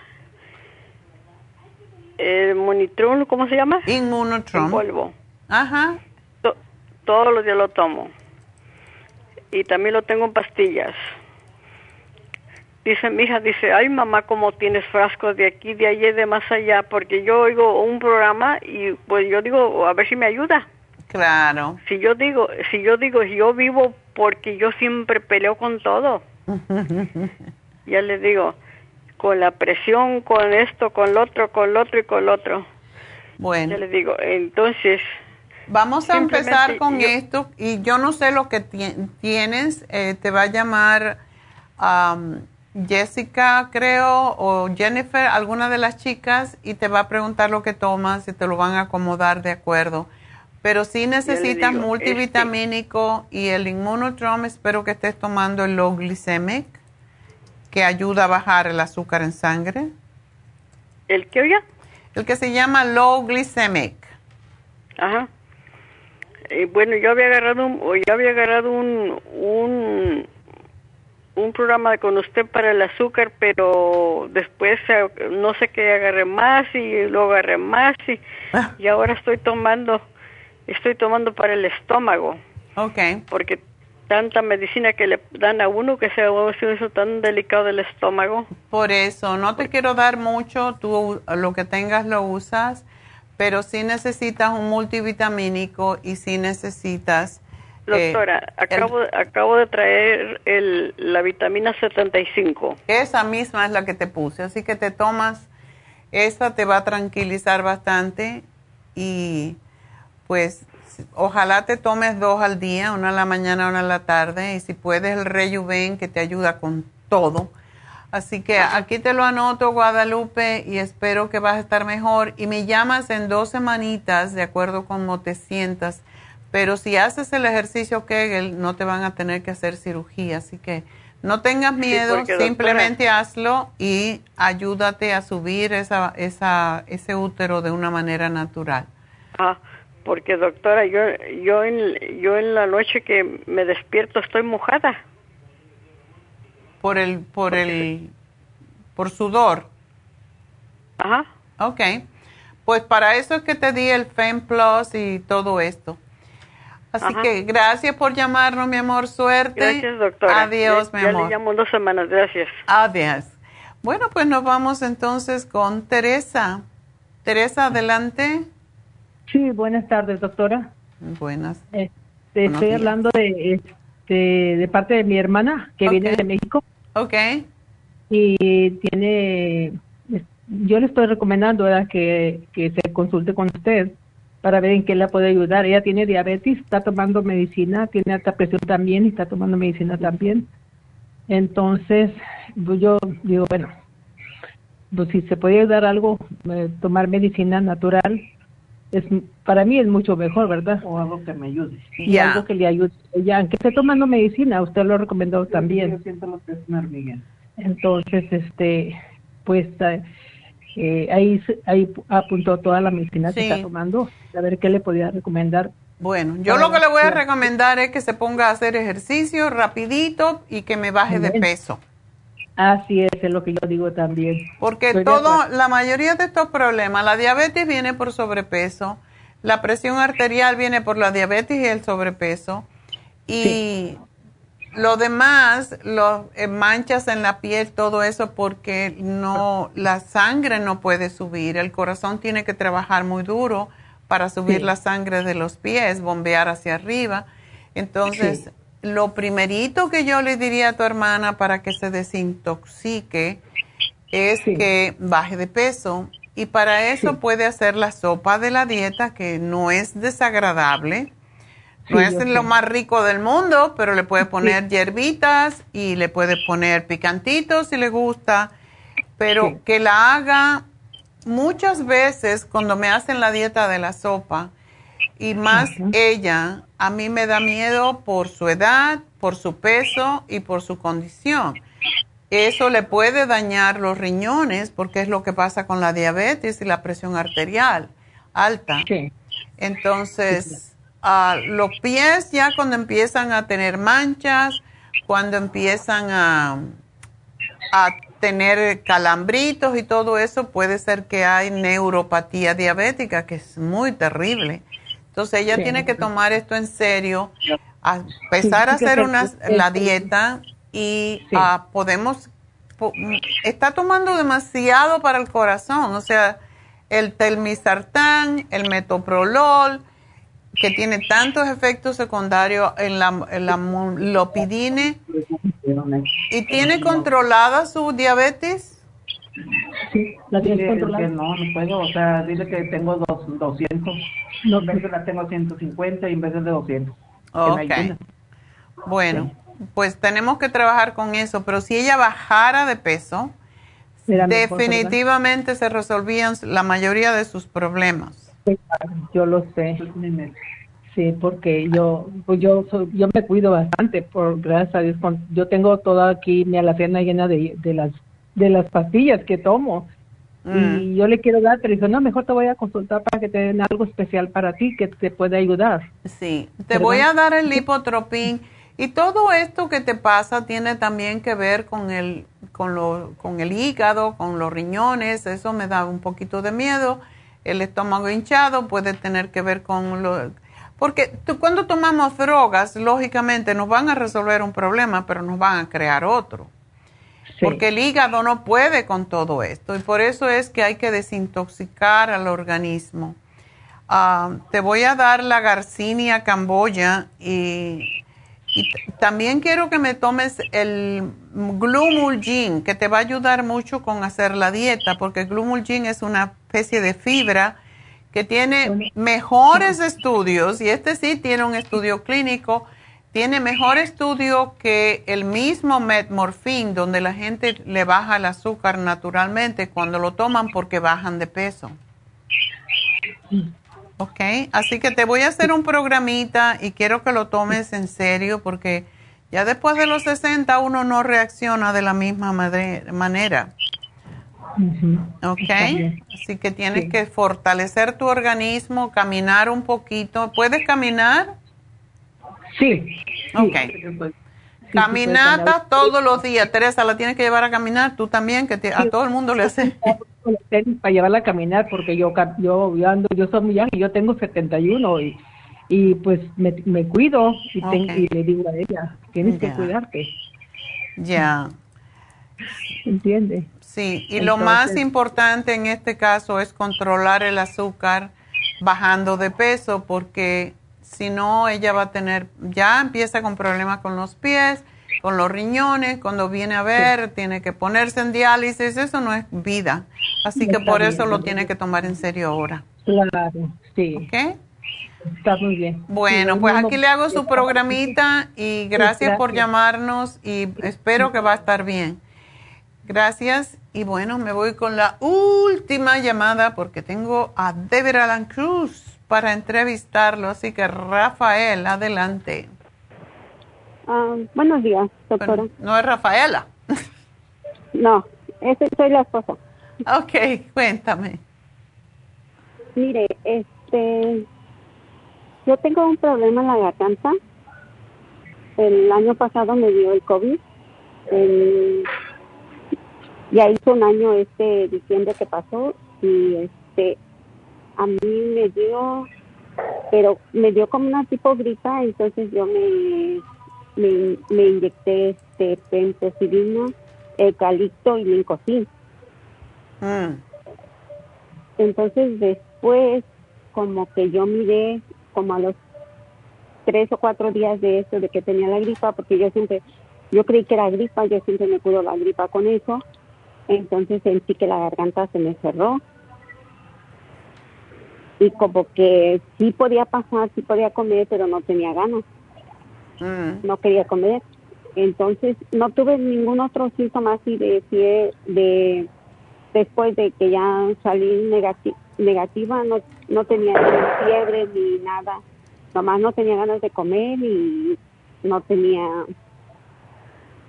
El monitrol, ¿cómo se llama? Inmunotron. En polvo. Ajá. todos los días lo tomo. Y también lo tengo en pastillas. Dice mi hija, dice, ay mamá, ¿cómo tienes frascos de aquí, de allí, de más allá? Porque yo oigo un programa y pues yo digo, a ver si me ayuda. Claro. Si yo digo, si yo digo, yo vivo porque yo siempre peleo con todo. ya le digo, con la presión, con esto, con lo otro, con lo otro y con lo otro. Bueno. Ya les digo, entonces... Vamos a empezar con esto y yo no sé lo que tienes, eh, te va a llamar Jessica, creo, o Jennifer, alguna de las chicas, y te va a preguntar lo que tomas y te lo van a acomodar de acuerdo. Pero si necesitas este multivitamínico y el inmunotrom, espero que estés tomando el low glycemic que ayuda a bajar el azúcar en sangre. ¿El qué oye? El que se llama low glycemic. Ajá. Eh, bueno, yo había agarrado un, yo había agarrado un, un, un programa con usted para el azúcar, pero después eh, no sé qué agarré más y luego agarré más y, ah. y ahora estoy tomando, estoy tomando para el estómago. Okay. Porque tanta medicina que le dan a uno que sea eso tan delicado del estómago. Por eso, no te quiero dar mucho, tú lo que tengas lo usas, pero sí necesitas un multivitamínico y sí necesitas... Eh, Doctora, acabo, acabo de traer el, la vitamina 75. Esa misma es la que te puse, así que te tomas, esa te va a tranquilizar bastante y pues ojalá te tomes dos al día, una en la mañana, una en la tarde, y si puedes el Rejuven que te ayuda con todo. Así que aquí te lo anoto, Guadalupe, y espero que vas a estar mejor. Y me llamas en dos semanitas, de acuerdo con cómo te sientas. Pero si haces el ejercicio Kegel, no te van a tener que hacer cirugía. Así que no tengas miedo, simplemente hazlo y ayúdate a subir esa, esa, ese útero de una manera natural. Ah porque doctora, yo yo en yo en la noche que me despierto estoy mojada. Por el por el por sudor. Ajá. Ok. Pues para eso es que te di el Fem Plus y todo esto. Así que gracias por llamarnos, mi amor. Suerte. Gracias, doctora. Adiós, mi amor. Ya le llamo dos semanas. Gracias. Adiós. Bueno, pues nos vamos entonces con Teresa. Teresa, adelante. Sí, buenas tardes, doctora. Buenas. Este, estoy hablando de, este, de parte de mi hermana que viene de México. Ok. Y tiene, yo le estoy recomendando que, que se consulte con usted para ver en qué la puede ayudar. Ella tiene diabetes, está tomando medicina, tiene alta presión también y está tomando medicina también. Entonces, pues yo digo, bueno, pues si se puede ayudar algo, eh, tomar medicina natural, es para mí es mucho mejor, ¿verdad? O algo que me ayude. Y algo que le ayude. Ya, aunque esté tomando medicina, usted lo recomendó también. Yo siento lo que es una hormiga. Entonces, este, pues eh, ahí, ahí apuntó toda la medicina que está tomando, a ver qué le podía recomendar. Bueno, yo lo que le voy a recomendar es que se ponga a hacer ejercicio rapidito y que me baje de peso. Así es, es lo que yo digo también. Porque todo, la mayoría de estos problemas, la diabetes viene por sobrepeso, la presión arterial viene por la diabetes y el sobrepeso, y lo demás, los eh, manchas en la piel, todo eso porque no, la sangre no puede subir, el corazón tiene que trabajar muy duro para subir la sangre de los pies, bombear hacia arriba. Entonces, lo primerito que yo le diría a tu hermana para que se desintoxique es que baje de peso. Y para eso puede hacer la sopa de la dieta, que no es desagradable. No es lo más rico del mundo, pero le puede poner hierbitas y le puede poner picantitos si le gusta, pero que la haga muchas veces cuando me hacen la dieta de la sopa y más ella, a mí me da miedo por su edad, por su peso y por su condición. Eso le puede dañar los riñones porque es lo que pasa con la diabetes y la presión arterial alta. Entonces, los pies ya cuando empiezan a tener manchas, cuando empiezan a, a tener calambritos y todo eso, puede ser que hay neuropatía diabética, que es muy terrible. Entonces ella tiene que tomar esto en serio, empezar a hacer una, la dieta y ah, podemos, está tomando demasiado para el corazón, o sea, el telmisartán, el metoprolol, que tiene tantos efectos secundarios en la, en la lopidine y tiene controlada su diabetes. Sí, la tiene controlada. no, no puedo, o sea, dice que tengo dos, 200, no, en veces la tengo 150 y en vez de 200. Ok. Bueno, pues tenemos que trabajar con eso, pero si ella bajara de peso, definitivamente se resolvían la mayoría de sus problemas. Yo lo sé. Sí, porque yo pues yo yo me cuido bastante, por gracias a Dios. Yo tengo toda aquí mi alacena llena de, de las de las pastillas que tomo. Y mm. yo le quiero dar, pero dijo, no, mejor te voy a consultar para que te den algo especial para ti que te pueda ayudar. Sí, te voy a dar el lipotropín. Y todo esto que te pasa tiene también que ver con el, con, lo, con el hígado, con los riñones. Eso me da un poquito de miedo el estómago hinchado puede tener que ver con lo... Porque cuando tomamos drogas, lógicamente nos van a resolver un problema, pero nos van a crear otro. Porque el hígado no puede con todo esto y por eso es que hay que desintoxicar al organismo. Ah, te voy a dar la Garcinia camboya y y también quiero que me tomes el Glumulgin, que te va a ayudar mucho con hacer la dieta, porque Glumulgin es una especie de fibra que tiene mejores estudios, y este sí tiene un estudio clínico, tiene mejor estudio que el mismo Metmorphin, donde la gente le baja el azúcar naturalmente cuando lo toman porque bajan de peso. Ok, así que te voy a hacer un programita y quiero que lo tomes en serio porque ya después de los 60 uno no reacciona de la misma manera. Ok, así que tienes que fortalecer tu organismo, caminar un poquito. ¿Puedes caminar? Sí. Ok. Caminata todos los días. Teresa, la tienes que llevar a caminar. Tú también, que a todo el mundo le hace. Para llevarla a caminar, porque yo, yo, yo ando, yo soy muy y yo tengo 71 y, y pues me, me cuido y, y, le digo a ella, tienes que cuidarte. Ya. ¿Entiende? Sí, y lo más importante en este caso es controlar el azúcar bajando de peso, porque si no, ella va a tener, ya empieza con problemas con los pies, con los riñones, cuando viene a ver, tiene que ponerse en diálisis, eso no es vida. Así que por eso lo tiene que tomar en serio ahora. Claro, sí. ¿Ok? Está muy bien. Bueno, pues aquí le hago su programita y gracias, por llamarnos y espero que va a estar bien. Gracias y bueno, me voy con la última llamada porque tengo a Alan Cruz para entrevistarlo, así que Rafael, adelante. Ah, buenos días, doctora. no es Rafaela. no, ese soy la esposa. Ok, cuéntame. Mire, este, yo tengo un problema en la garganta. El año pasado me dio el COVID. ya hizo un año este diciembre que pasó y este a mí me dio pero me dio como una tipo gripa entonces yo me me, me inyecté este pentocilina eucalipto y lincocin mm. entonces después como que yo miré como a los tres o cuatro días de eso, de que tenía la gripa, porque yo siempre, yo creí que era gripa, yo siempre me cuido la gripa con eso, entonces sentí que la garganta se me cerró y como que sí podía pasar, sí podía comer, pero no tenía ganas, mm. no quería comer, entonces no tuve ningún otro síntoma así de fiebre, de después de que ya salí negativa negativa, no, no tenía ni fiebre ni nada, nomás no tenía ganas de comer y no tenía,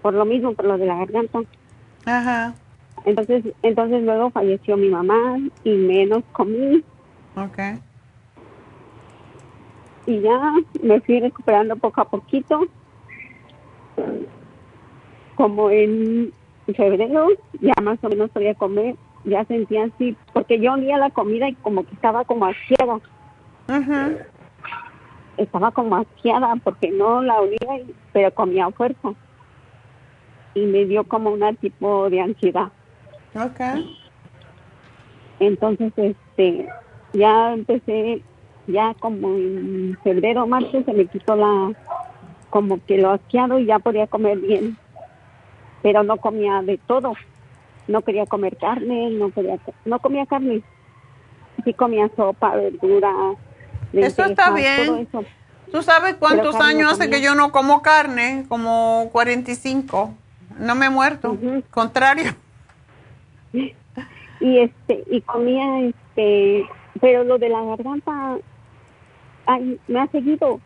por lo mismo, por lo de la garganta. Ajá. Entonces, entonces luego falleció mi mamá y menos comí. Okay. Y ya me fui recuperando poco a poquito. Como en febrero ya más o menos podía comer ya sentía así, porque yo olía la comida y como que estaba como asqueada. Estaba como asqueada porque no la olía, pero comía fuerza. Y me dio como una tipo de ansiedad. Okay. Entonces, este, ya empecé, ya como en febrero, marzo, se me quitó la, como que lo asqueado y ya podía comer bien. Pero no comía de todo no quería comer carne, no quería, no comía carne. Sí comía sopa, verdura. Eso está bien. ¿Tú sabes cuántos años hace que yo no como carne? Como 45. No me he muerto. Contrario. Y este, y comía este, pero lo de la garganta ay, me ha seguido.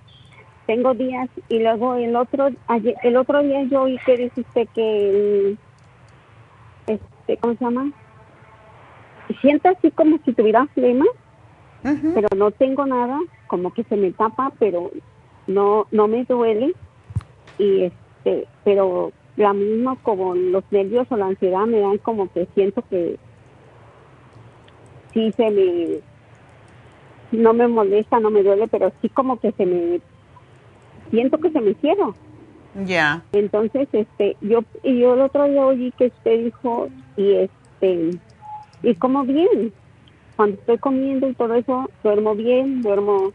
Tengo días y luego el otro el otro día yo oí que dice usted que este, ¿cómo se llama? Siento así como si tuviera flema, pero no tengo nada, como que se me tapa, pero no no me duele y este, pero la misma como los nervios o la ansiedad me dan como que siento que sí se me no me molesta, no me duele, pero sí como que se me siento que se me cierra. Ya. Entonces, este, yo, y yo el otro día oí que usted dijo, y este, y como bien, cuando estoy comiendo y todo eso, duermo bien, duermo,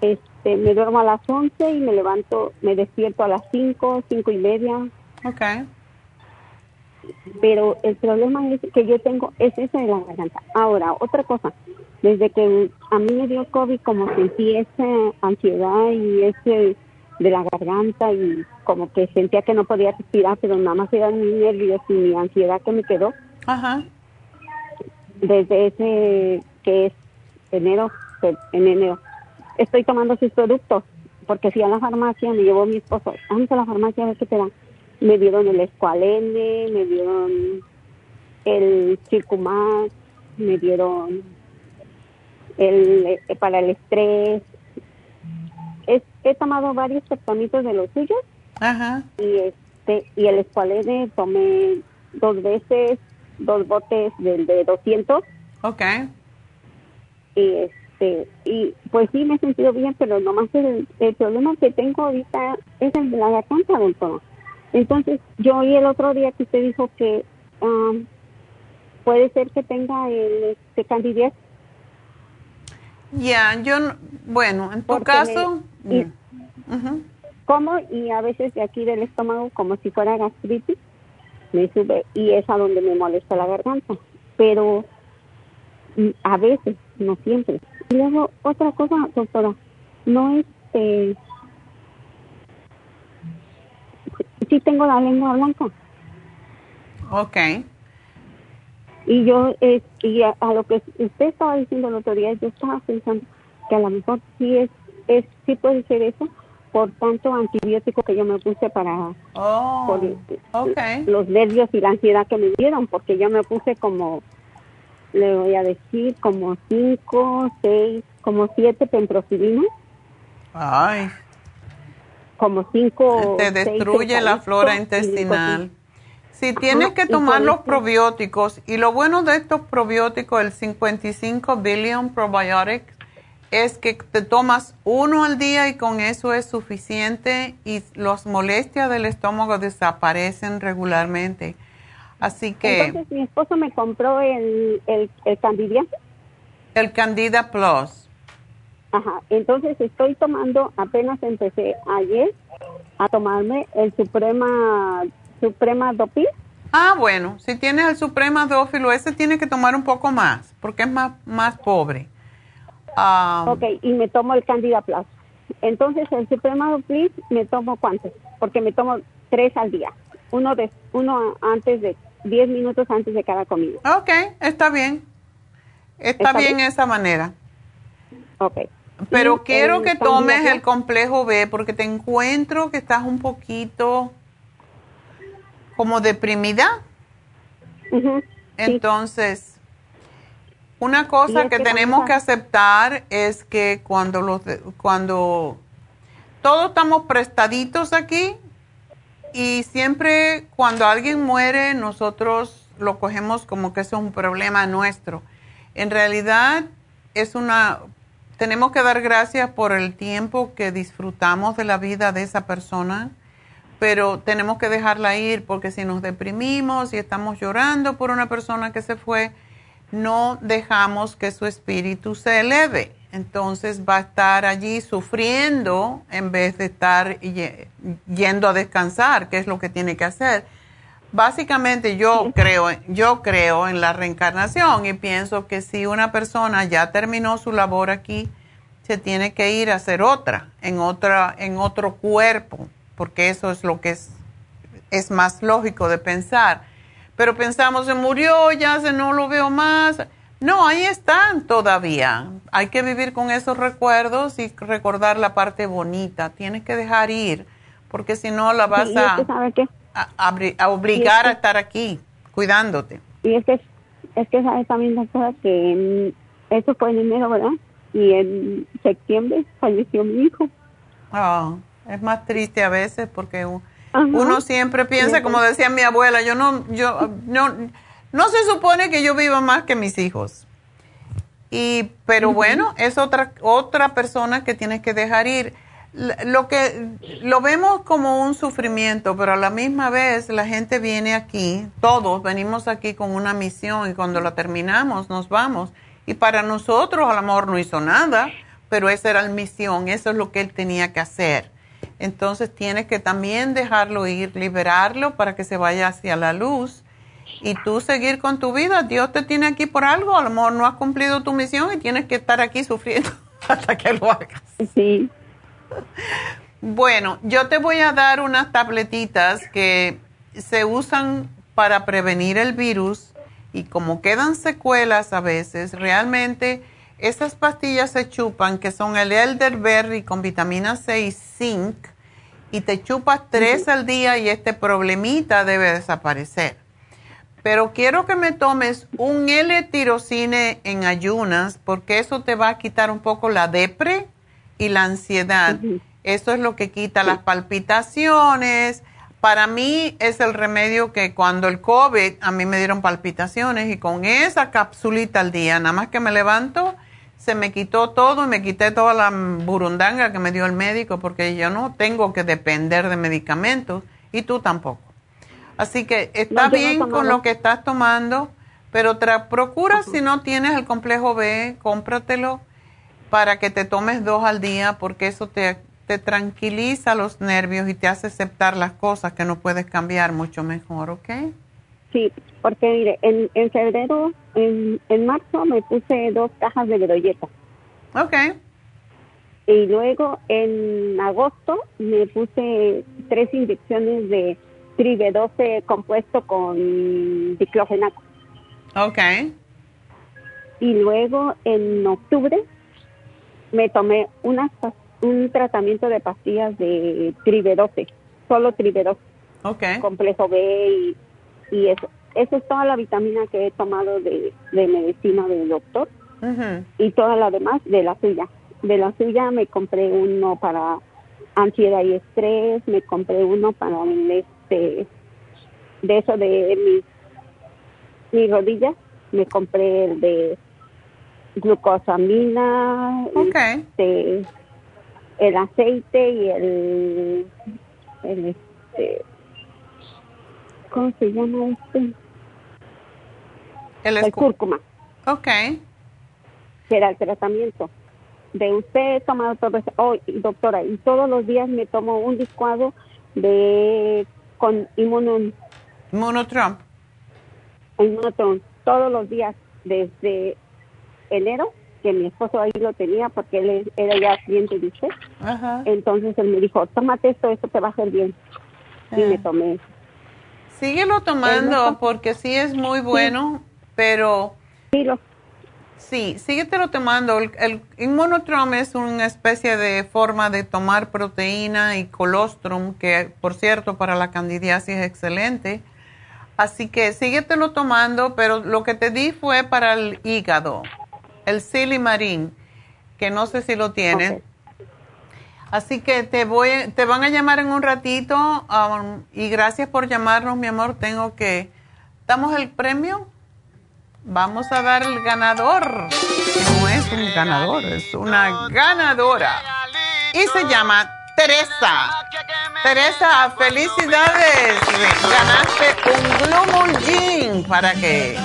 este, me duermo a las 11 y me levanto, me despierto a las 5, cinco y media. Okay. Pero el problema es que yo tengo, es ese de la garganta. Ahora, otra cosa, desde que a mí me dio COVID, como sentí esa ansiedad y ese de la garganta y como que sentía que no podía respirar, pero nada más eran mis nervios y mi ansiedad que me quedó. Ajá. Desde ese que es enero, en enero, estoy tomando sus productos porque fui a la farmacia, me llevó mi esposo, vamos a la farmacia a ver qué te dan. Me dieron el escualene, me dieron el circumax, me dieron el eh, para el estrés, he, tomado varios tratamientos de los suyos. Ajá. Y este y el escualene tomé dos veces, dos botes del de 200. Ok. Y este y pues sí me he sentido bien, pero nomás el, el problema que tengo ahorita es el de la garganta, doctor. Entonces, yo oí el otro día que usted dijo que um, puede ser que tenga el este, candidiasis ya, yo, bueno, en tu caso... y, Como y a veces de aquí del estómago, como si fuera gastritis, me sube y es a donde me molesta la garganta. Pero mm, a veces, no siempre. Y luego, otra cosa, doctora, no este. Sí, tengo la lengua blanca. Ok. Y yo, eh, y a, lo que usted estaba diciendo el otro día, yo estaba pensando que a lo mejor sí es, es sí puede ser eso, por tanto antibiótico que yo me puse para oh, los nervios y la ansiedad que me dieron, porque yo me puse como, le voy a decir, como cinco, seis, como siete pentrocilinas. Ay. Como cinco. Te destruye la flora intestinal. Si tienes que tomar los probióticos, y lo bueno de estos probióticos, el 55 billion probiotics, es que te tomas uno al día y con eso es suficiente y las molestias del estómago desaparecen regularmente. Así que... Entonces mi esposo me compró el, el, el Candida. El Candida Plus. Ajá, entonces estoy tomando, apenas empecé ayer a tomarme el Suprema, Suprema Dopil. Ah, bueno, si tienes el Suprema Dófilo, ese tiene que tomar un poco más, porque es más, más pobre. Um, ok, y me tomo el Candida Plus. Entonces, el Suprema Plus me tomo cuántos? Porque me tomo tres al día. Uno, de, uno antes de, diez minutos antes de cada comida. Ok, está bien. Está, bien, esa manera. Ok. Pero quiero que tomes el complejo B porque te encuentro que estás un poquito como deprimida. Entonces, una cosa que tenemos que aceptar es que cuando los cuando todos estamos prestaditos aquí y siempre cuando alguien muere nosotros lo cogemos como que es un problema nuestro. En realidad es una tenemos que dar gracias por el tiempo que disfrutamos de la vida de esa persona, pero tenemos que dejarla ir porque si nos deprimimos y estamos llorando por una persona que se fue, no dejamos que su espíritu se eleve. Entonces va a estar allí sufriendo en vez de estar yendo a descansar, que es lo que tiene que hacer. Básicamente yo creo, yo creo en la reencarnación y pienso que si una persona ya terminó su labor aquí, se tiene que ir a hacer otra, en otra, en otro cuerpo, porque eso es lo que es, es más lógico de pensar pero pensamos, se murió, ya se no lo veo más. No, ahí están todavía. Hay que vivir con esos recuerdos y recordar la parte bonita. Tienes que dejar ir, porque si no la vas a, a, obligar a estar aquí, cuidándote. Y es que, es que sabes también, doctora, que eso fue en enero, ¿verdad? Y en septiembre falleció mi hijo. Ah, es más triste a veces porque uno siempre piensa, como decía mi abuela, yo no, yo no, no se supone que yo viva más que mis hijos. Y, pero bueno, es otra, otra persona que tienes que dejar ir. Lo que lo vemos como un sufrimiento, pero a la misma vez la gente viene aquí, todos venimos aquí con una misión y cuando la terminamos nos vamos. Y para nosotros a lo mejor no hizo nada, pero esa era la misión, eso es lo que él tenía que hacer entonces tienes que también dejarlo ir, liberarlo para que se vaya hacia la luz y tú seguir con tu vida. Dios te tiene aquí por algo, a lo mejor no has cumplido tu misión y tienes que estar aquí sufriendo hasta que lo hagas. Sí. Bueno, yo te voy a dar unas tabletitas que se usan para prevenir el virus y como quedan secuelas a veces, realmente esas pastillas se chupan, que son el elderberry con vitamina C y zinc, y te chupas tres al día y este problemita debe desaparecer. Pero quiero que me tomes un L-tirocine en ayunas, porque eso te va a quitar un poco la depre y la ansiedad. Eso es lo que quita las palpitaciones. Para mí es el remedio que cuando el COVID a mí me dieron palpitaciones y con esa capsulita al día, nada más que me levanto, se me quitó todo y me quité toda la burundanga que me dio el médico porque yo no tengo que depender de medicamentos y tú tampoco. Así que está bien con lo que estás tomando, pero procura si no tienes el complejo B, cómpratelo para que te tomes dos al día porque eso te, te tranquiliza los nervios y te hace aceptar las cosas que no puedes cambiar mucho mejor, ¿ok? Sí, porque mire, en, en febrero, en, en marzo me puse dos cajas de bedoyeta. Ok. Y luego en agosto me puse tres inyecciones de tribe compuesto con diclofenaco. Ok. Y luego en octubre me tomé unas, un tratamiento de pastillas de tribe solo tribe Ok. Complejo B y, y eso. Esa es toda la vitamina que he tomado de, de medicina del doctor y toda la demás de la suya. De la suya me compré uno para ansiedad y estrés, me compré uno para el este de eso de mis, mis rodillas, me compré el de glucosamina, este, el aceite y el, el este, ¿cómo se llama este? El, cúrcuma. Ok. Será el tratamiento. De usted he tomado todo eso. Oh, doctora, y todos los días me tomo un licuado de con inmunum. Inmunotron. Inmunotron. Todos los días desde enero, que mi esposo ahí lo tenía porque él era ya cliente de usted. Ajá. Entonces él me dijo, tómate esto, esto te va a hacer bien. Y me tomé eso. Síguelo tomando porque sí es muy bueno, pero... Sí, lo... Sí, síguetelo tomando. El, el inmunotrom es una especie de forma de tomar proteína y colostrum, que por cierto para la candidiasis es excelente. Así que síguetelo tomando, pero lo que te di fue para el hígado, el silimarín, que no sé si lo tienen. Así que te voy, te van a llamar en un ratito um, y gracias por llamarnos, mi amor. Tengo que, ¿damos el premio? Vamos a dar el ganador. No es un ganador, es una ganadora. Y se llama Teresa. Teresa, felicidades. Ganaste un Glumulgin para que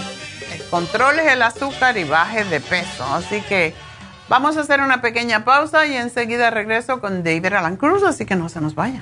controles el azúcar y bajes de peso. Así que Vamos a hacer una pequeña pausa y enseguida regreso con David Alan Cruz, así que no se nos vaya.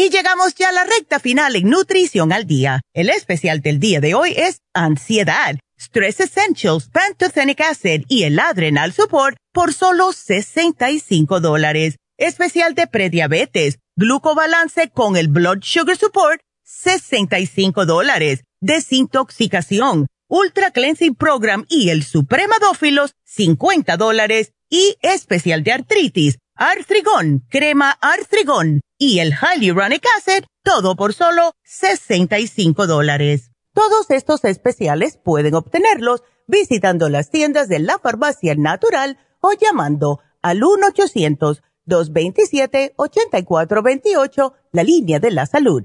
Y llegamos ya a la recta final en Nutrición al Día. El especial del día de hoy es ansiedad. Stress Essentials, Pantothenic Acid y el Adrenal Support por solo 65 dólares. Especial de prediabetes, glucobalance con el Blood Sugar Support, 65 dólares. Desintoxicación, Ultra Cleansing Program y el Supremadófilos, 50 dólares. Y especial de artritis, Artrigón, crema Artrigón y el Hyaluronic Acid, todo por solo 65 dólares. Todos estos especiales pueden obtenerlos visitando las tiendas de la farmacia natural o llamando al 1-800-227-8428, la línea de la salud.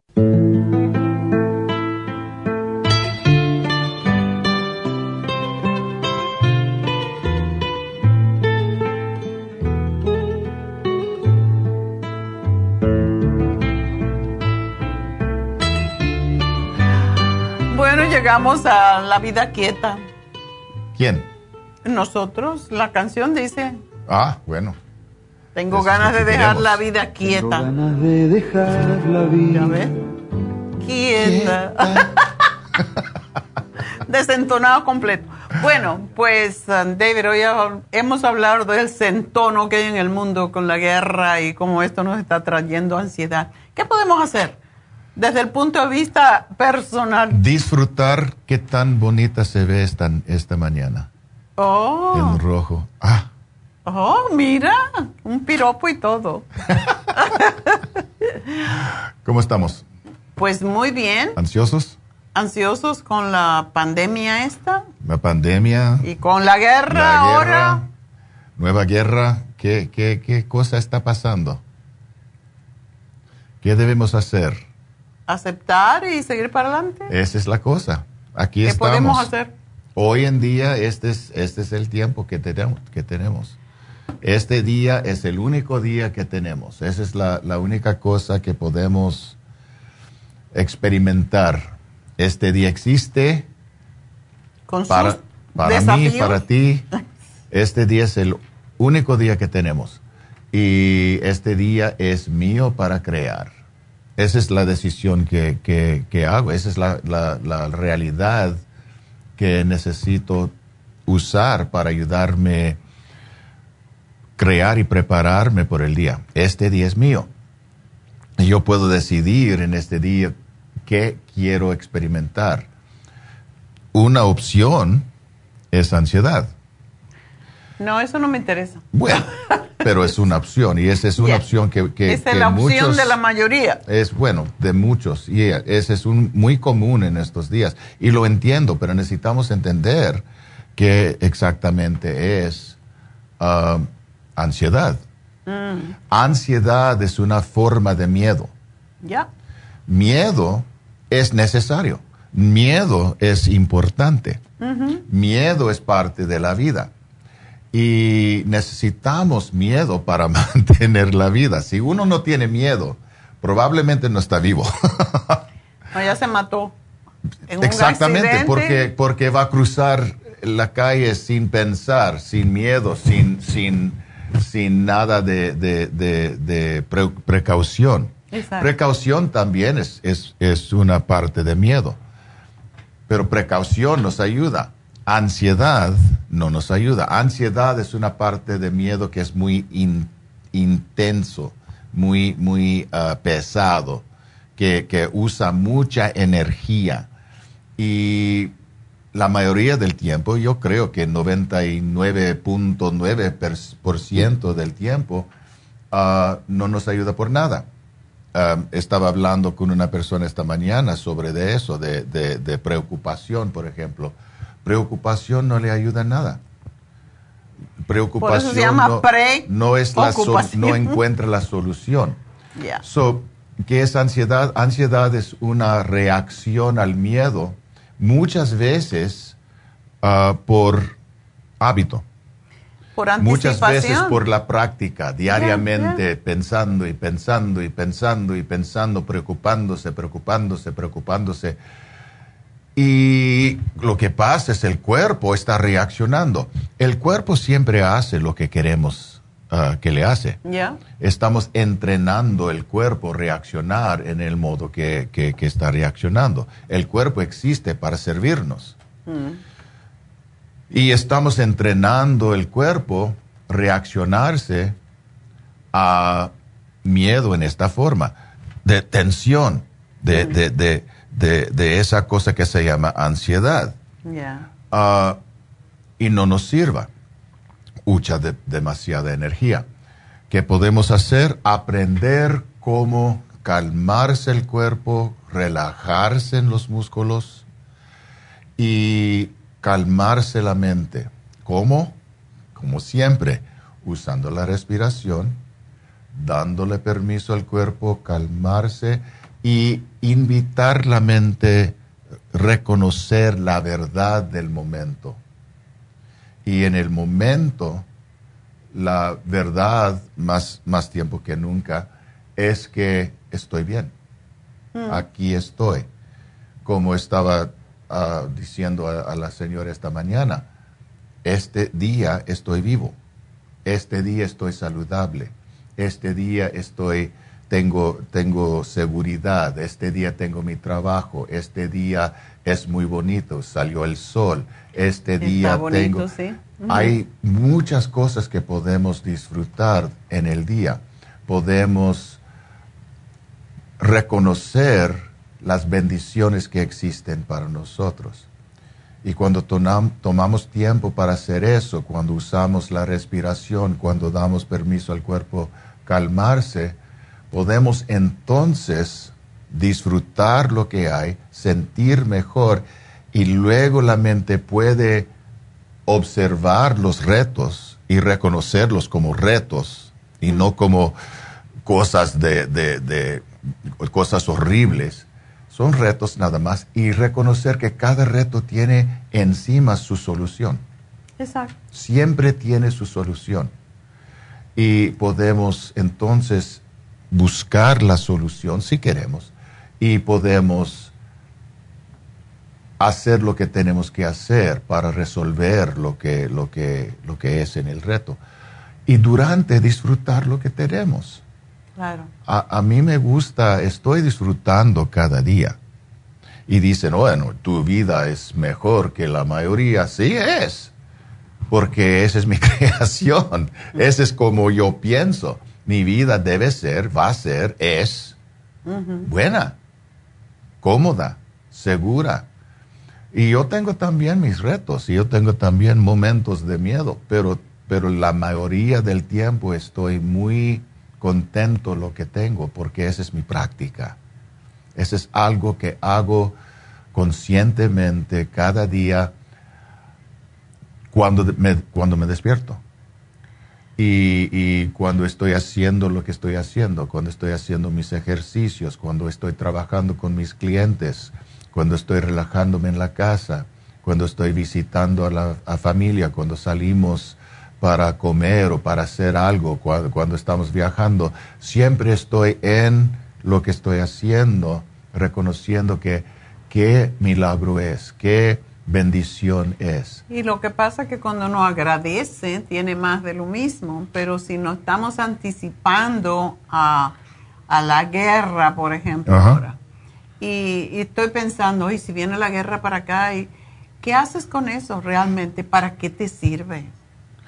Llegamos a la vida quieta. ¿Quién? Nosotros, la canción dice. Ah, bueno. Tengo ganas de dejar la vida quieta. Tengo ganas de dejar la vida. ves? Quieta. Desentonado completo. Bueno, pues David, hoy hemos hablado del centono que hay en el mundo con la guerra y cómo esto nos está trayendo ansiedad. ¿Qué podemos hacer desde el punto de vista personal? Disfrutar qué tan bonita se ve esta, esta mañana. Oh. En rojo. Ah. Oh, mira, un piropo y todo. ¿Cómo estamos? Pues muy bien. ¿Ansiosos? Ansiosos con la pandemia esta. La pandemia. Y con la guerra, ahora. Nueva guerra. ¿Qué, qué, ¿Qué cosa está pasando? ¿Qué debemos hacer? Aceptar y seguir para adelante. Esa es la cosa. Aquí ¿Qué estamos. ¿Qué podemos hacer? Hoy en día este es, este es el tiempo que tenemos, que tenemos. Este día es el único día que tenemos. Esa es la, la única cosa que podemos experimentar. Este día existe Con para, mí, para ti. Este día es el único día que tenemos. Y este día es mío para crear. Esa es la decisión que, que, que hago. Esa es la, la, la realidad que necesito usar para ayudarme crear y prepararme por el día. Este día es mío. Y yo puedo decidir en este día qué quiero experimentar. Una opción es ansiedad. No, eso no me interesa. Bueno, pero es una opción y esa es una Yeah. opción que, que, es que la opción muchos- de la mayoría. es bueno, de muchos, y ese es un, muy común en estos días. Y lo entiendo, pero necesitamos entender qué exactamente es ah, ansiedad. Mm, Ansiedad es una forma de miedo. ya. Miedo es necesario. Miedo es importante. Miedo es parte de la vida. Y necesitamos miedo para mantener la vida. Si uno no tiene miedo, probablemente no está vivo. No, ya se mató. En un Exactamente, porque, porque va a cruzar la calle sin pensar, sin miedo, sin, sin, sin nada de, de- de- de pre- precaución. Exacto. Precaución también es, es, es una parte de miedo, pero precaución nos ayuda. Ansiedad no nos ayuda. Ansiedad es una parte de miedo que es muy in- intenso, muy, muy ah, pesado, que, que usa mucha energía. Y la mayoría del tiempo, yo creo que 99.9% del tiempo, ah, no nos ayuda por nada. Ah, estaba hablando con una persona esta mañana sobre de eso, de, de- de preocupación, por ejemplo. Preocupación no le ayuda en nada. Preocupación Por eso se llama no, no es la preocupación. no encuentra la solución. So, ¿qué es ansiedad? Ansiedad es una reacción al miedo, muchas veces ah, por hábito. Por Muchas veces por la práctica, diariamente pensando y pensando y pensando y pensando, preocupándose, preocupándose, preocupándose. Y lo que pasa es el cuerpo está reaccionando. El cuerpo siempre hace lo que queremos ah, que le hace. Estamos entrenando el cuerpo a reaccionar en el modo que, que- que está reaccionando. El cuerpo existe para servirnos. Mm. Y estamos entrenando el cuerpo a reaccionarse a miedo en esta forma, de tensión, de, de, de, de, de esa cosa que se llama ansiedad. Ah, y no nos sirva. Ucha de demasiada energía. ¿Qué podemos hacer? Aprender cómo calmarse el cuerpo, relajarse en los músculos y calmarse la mente. ¿Cómo? Como siempre, usando la respiración, dándole permiso al cuerpo calmarse y invitar la mente a reconocer la verdad del momento. Y en el momento, la verdad, más, más tiempo que nunca, es que estoy bien. Mm. Aquí estoy. Como estaba ah, diciendo a, la señora esta mañana, este día estoy vivo, este día estoy saludable, este día estoy, tengo, tengo seguridad, este día tengo mi trabajo, este día es muy bonito, salió el sol, este día tengo... Hay muchas cosas que podemos disfrutar en el día. Podemos reconocer las bendiciones que existen para nosotros. Y cuando tomamos tiempo para hacer eso, cuando usamos la respiración, cuando damos permiso al cuerpo calmarse, podemos entonces disfrutar lo que hay, sentir mejor y luego la mente puede observar los retos y reconocerlos como retos y no como cosas de, de cosas horribles son retos nada más y reconocer que cada reto tiene encima su solución. Exacto. Siempre tiene su solución. Y podemos entonces buscar la solución si queremos y podemos hacer lo que tenemos que hacer para resolver lo que, lo que, lo que es en el reto. Y durante disfrutar lo que tenemos. A, mí me gusta, estoy disfrutando cada día. Y dicen, bueno, tu vida es mejor que la mayoría. Sí es, porque esa es mi creación. Ese es como yo pienso. Mi vida debe ser, va a ser, es buena, cómoda, segura. Y yo tengo también mis retos y yo tengo también momentos de miedo, pero, pero la mayoría del tiempo estoy muy contento lo que tengo porque esa es mi práctica. Ese es algo que hago conscientemente cada día cuando me, cuando me despierto. Y, cuando estoy haciendo lo que estoy haciendo, cuando estoy haciendo mis ejercicios, cuando estoy trabajando con mis clientes, cuando estoy relajándome en la casa, cuando estoy visitando a la familia, cuando salimos para comer o para hacer algo cuando, estamos viajando. Siempre estoy en lo que estoy haciendo, reconociendo que qué milagro es, qué bendición es. Y lo que pasa es que cuando uno agradece, tiene más de lo mismo, pero si no estamos anticipando a, la guerra, por ejemplo, ahora, y, y, estoy pensando, y si viene la guerra para acá, ¿qué haces con eso realmente? ¿Para qué te sirve?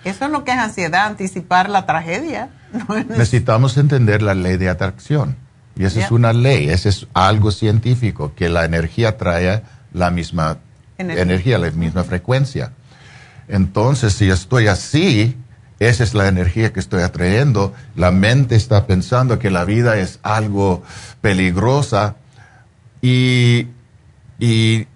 Eso es lo que es ansiedad, anticipar la tragedia. Necesitamos entender la ley de atracción. Y esa es una ley, ese es algo científico, que la energía trae la misma energía. la misma frecuencia. Entonces, si estoy así, esa es la energía que estoy atrayendo. La mente está pensando que la vida es algo peligrosa y, y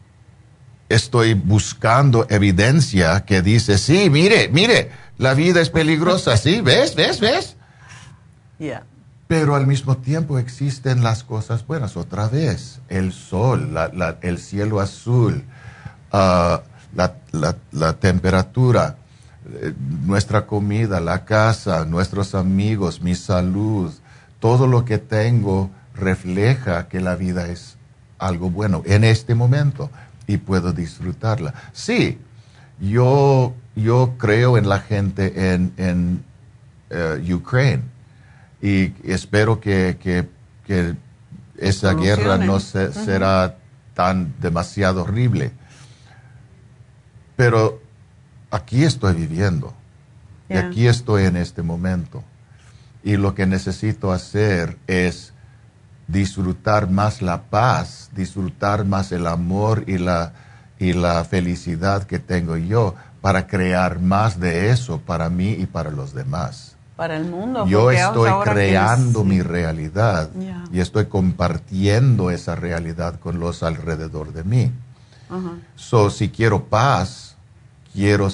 estoy buscando evidencia que dice, sí, mire, mire, la vida es peligrosa, sí, ves, ves, ves. Pero al mismo tiempo existen las cosas buenas, otra vez, el sol, el cielo azul, ah, la, temperatura, eh, nuestra comida, la casa, nuestros amigos, mi salud, todo lo que tengo refleja que la vida es algo bueno en este momento y puedo disfrutarla. Sí, yo, yo creo en la gente en, en uh, Ucrania y espero que, que, esa guerra no será tan demasiado horrible. Pero aquí estoy viviendo y aquí estoy en este momento. Y lo que necesito hacer es disfrutar más la paz, disfrutar más el amor y la, y la felicidad que tengo yo para crear más de eso para mí y para los demás. Para el mundo. Yo estoy creando mi realidad y estoy compartiendo esa realidad con los alrededor de mí. So, si quiero paz, quiero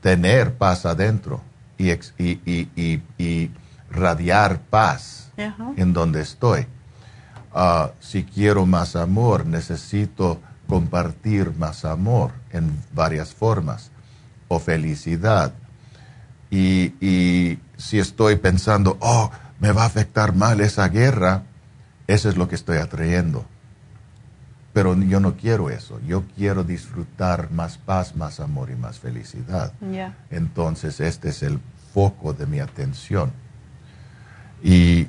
tener paz adentro y, y, y, radiar paz en donde estoy. Ah, si quiero más amor, necesito compartir más amor en varias formas o felicidad. Y, si estoy pensando, oh, me va a afectar mal esa guerra, eso es lo que estoy atrayendo. Pero yo no quiero eso. Yo quiero disfrutar más paz, más amor y más felicidad. Entonces, este es el foco de mi atención. Y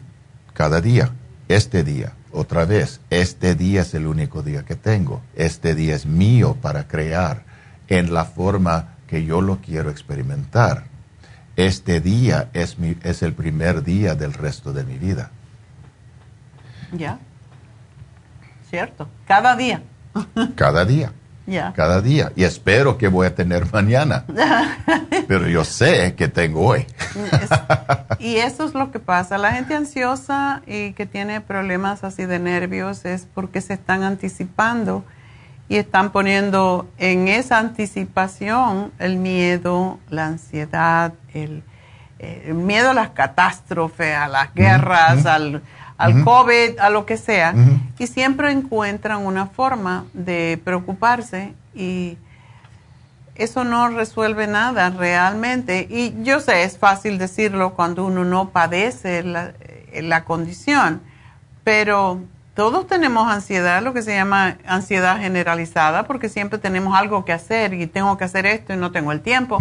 cada día, este día, otra vez, este día es el único día que tengo. Este día es mío para crear en la forma que yo lo quiero experimentar. Este día es, mi, es el primer día del resto de mi vida. Ya. Cierto. Cada día. Cada día. Cada día. Y espero que voy a tener mañana. Pero yo sé que tengo hoy. y eso es lo que pasa. La gente ansiosa y que tiene problemas así de nervios es porque se están anticipando y están poniendo en esa anticipación el miedo, la ansiedad, el, miedo a las catástrofes, a las guerras, al al COVID, a lo que sea, y siempre encuentran una forma de preocuparse y eso no resuelve nada realmente. Y yo sé, es fácil decirlo cuando uno no padece la, la condición, pero todos tenemos ansiedad, lo que se llama ansiedad generalizada, porque siempre tenemos algo que hacer y tengo que hacer esto y no tengo el tiempo.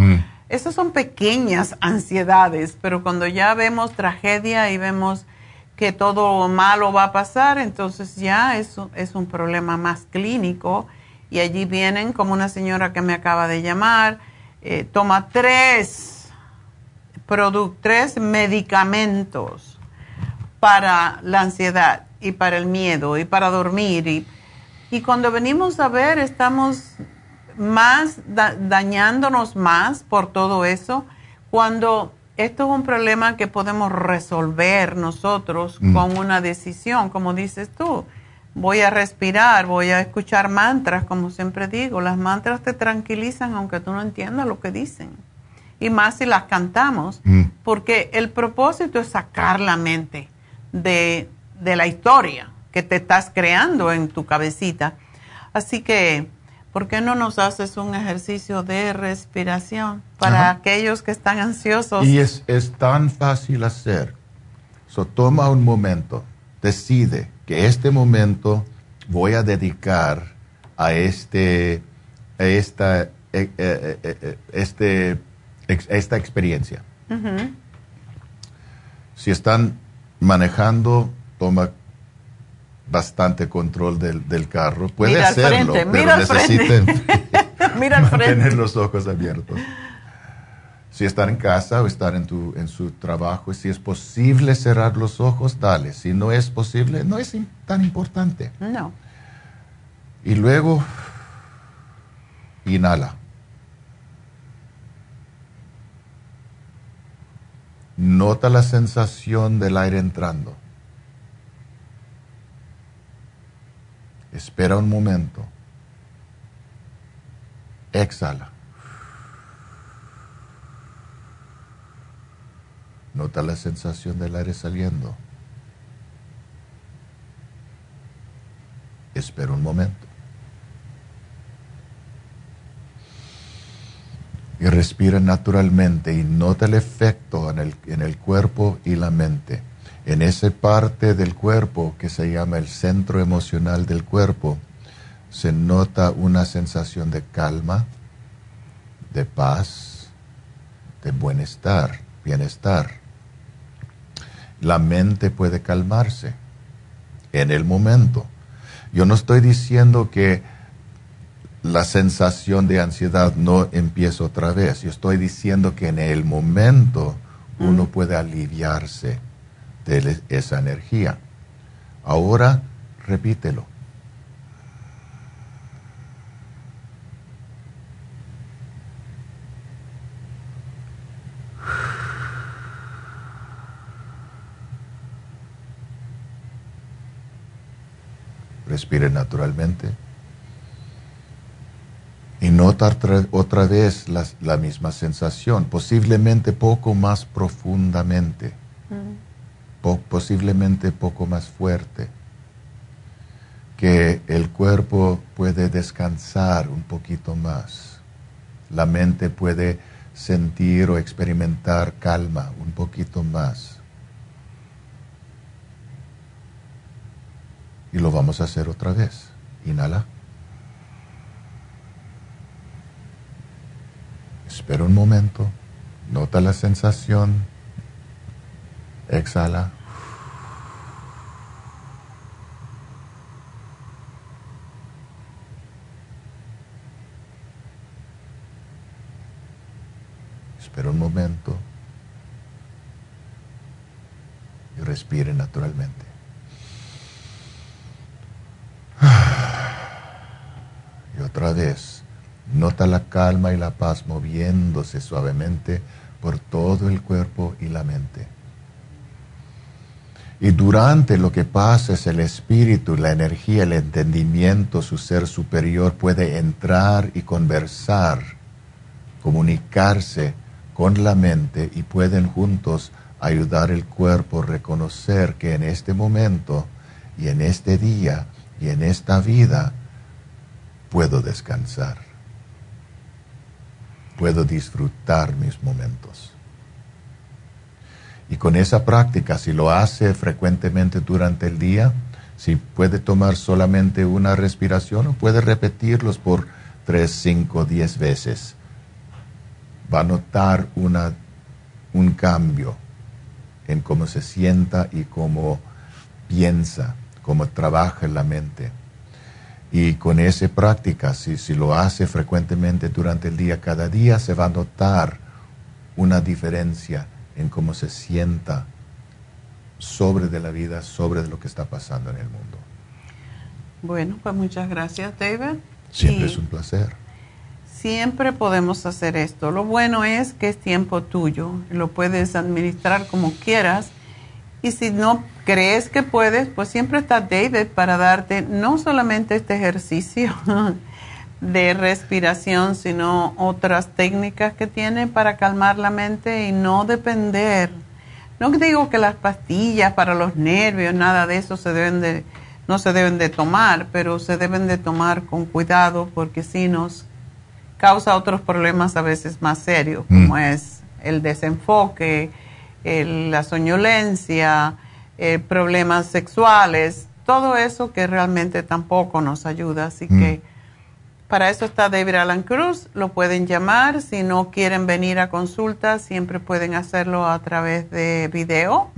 Esas son pequeñas ansiedades, pero cuando ya vemos tragedia y vemos que todo malo va a pasar, entonces ya eso es un problema más clínico. Y allí vienen, como una señora que me acaba de llamar, eh, toma tres, tres medicamentos para la ansiedad y para el miedo y para dormir. Y, y cuando venimos a ver, estamos más dañándonos más por todo eso. Cuando esto es un problema que podemos resolver nosotros mm. con una decisión, como dices tú. Voy a respirar, voy a escuchar mantras, como siempre digo. Las mantras te tranquilizan aunque tú no entiendas lo que dicen. Y más si las cantamos, mm. porque el propósito es sacar la mente de, de la historia que te estás creando en tu cabecita. Así que ¿por qué no nos haces un ejercicio de respiración para aquellos que están ansiosos? Y es, tan fácil hacer. So, toma un momento, decide que este momento voy a dedicar a, este, esta, eh, eh, eh, este, esta experiencia. Si están manejando, toma bastante control del, del carro. Puede hacerlo, pero necesiten mantener los ojos abiertos. Si están en casa o están en, tu, en su trabajo, si es posible cerrar los ojos, dale. Si no es posible, no es tan importante. No. Y luego, inhala. Nota la sensación del aire entrando. Espera un momento. Exhala. Nota la sensación del aire saliendo. Espera un momento. Y respira naturalmente y nota el efecto en el, en el cuerpo y la mente en esa parte del cuerpo que se llama el centro emocional del cuerpo, se nota una sensación de calma, de paz, de bienestar, bienestar. La mente puede calmarse en el momento. Yo no estoy diciendo que la sensación de ansiedad no empiece otra vez. Yo estoy diciendo que en el momento uno puede aliviarse de esa energía. Ahora repítelo. Respire naturalmente. Y nota otra vez la, misma sensación, posiblemente poco más profundamente. Mm posiblemente poco más fuerte, que el cuerpo puede descansar un poquito más, la mente puede sentir o experimentar calma un poquito más. Y lo vamos a hacer otra vez. Inhala. Espera un momento. Nota la sensación. Exhala. Espera un momento y respire naturalmente. Y otra vez, nota la calma y la paz moviéndose suavemente por todo el cuerpo y la mente. Y durante lo que pasa es el espíritu, la energía, el entendimiento, su ser superior puede entrar y conversar, comunicarse con la mente y pueden juntos ayudar el cuerpo a reconocer que en este momento y en este día y en esta vida puedo descansar, puedo disfrutar mis momentos. Y con esa práctica, si lo hace frecuentemente durante el día, si puede tomar solamente una respiración o puede repetirlos por tres, cinco, diez veces va a notar una, un cambio en cómo se sienta y cómo piensa, cómo trabaja la mente. Y con esa práctica, si, si lo hace frecuentemente durante el día, cada día se va a notar una diferencia en cómo se sienta sobre de la vida, sobre de lo que está pasando en el mundo. Bueno, pues muchas gracias, David. Siempre es un placer siempre podemos hacer esto. Lo bueno es que es tiempo tuyo, lo puedes administrar como quieras. Y si no crees que puedes, pues siempre está David para darte no solamente este ejercicio de respiración, sino otras técnicas que tiene para calmar la mente y no depender. No digo que las pastillas para los nervios, nada de eso se deben de, no se deben de tomar, pero se deben de tomar con cuidado porque si nos causa otros problemas a veces más serios, mm. como es el desenfoque, la soñolencia, eh, problemas sexuales, todo eso que realmente tampoco nos ayuda. Así mm. que para eso está David Alan Cruz, lo pueden llamar, si no quieren venir a consulta, siempre pueden hacerlo a través de video.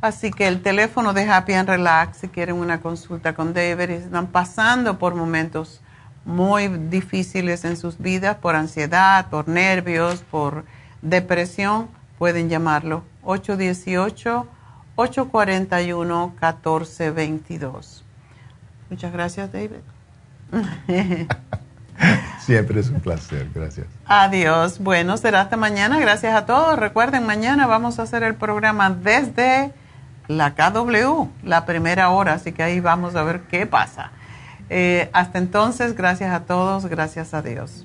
Así que el teléfono de Happy and Relax, si quieren una consulta con David, están pasando por momentos muy difíciles en sus vidas por ansiedad, por nervios, por depresión, pueden llamarlo 818-841-1422. Muchas gracias, David. Siempre es un placer, gracias. Adiós. Bueno, será hasta mañana. Gracias a todos. Recuerden, mañana vamos a hacer el programa desde la KW, la primera hora, así que ahí vamos a ver qué pasa. Eh, hasta entonces, gracias a todos, gracias a Dios.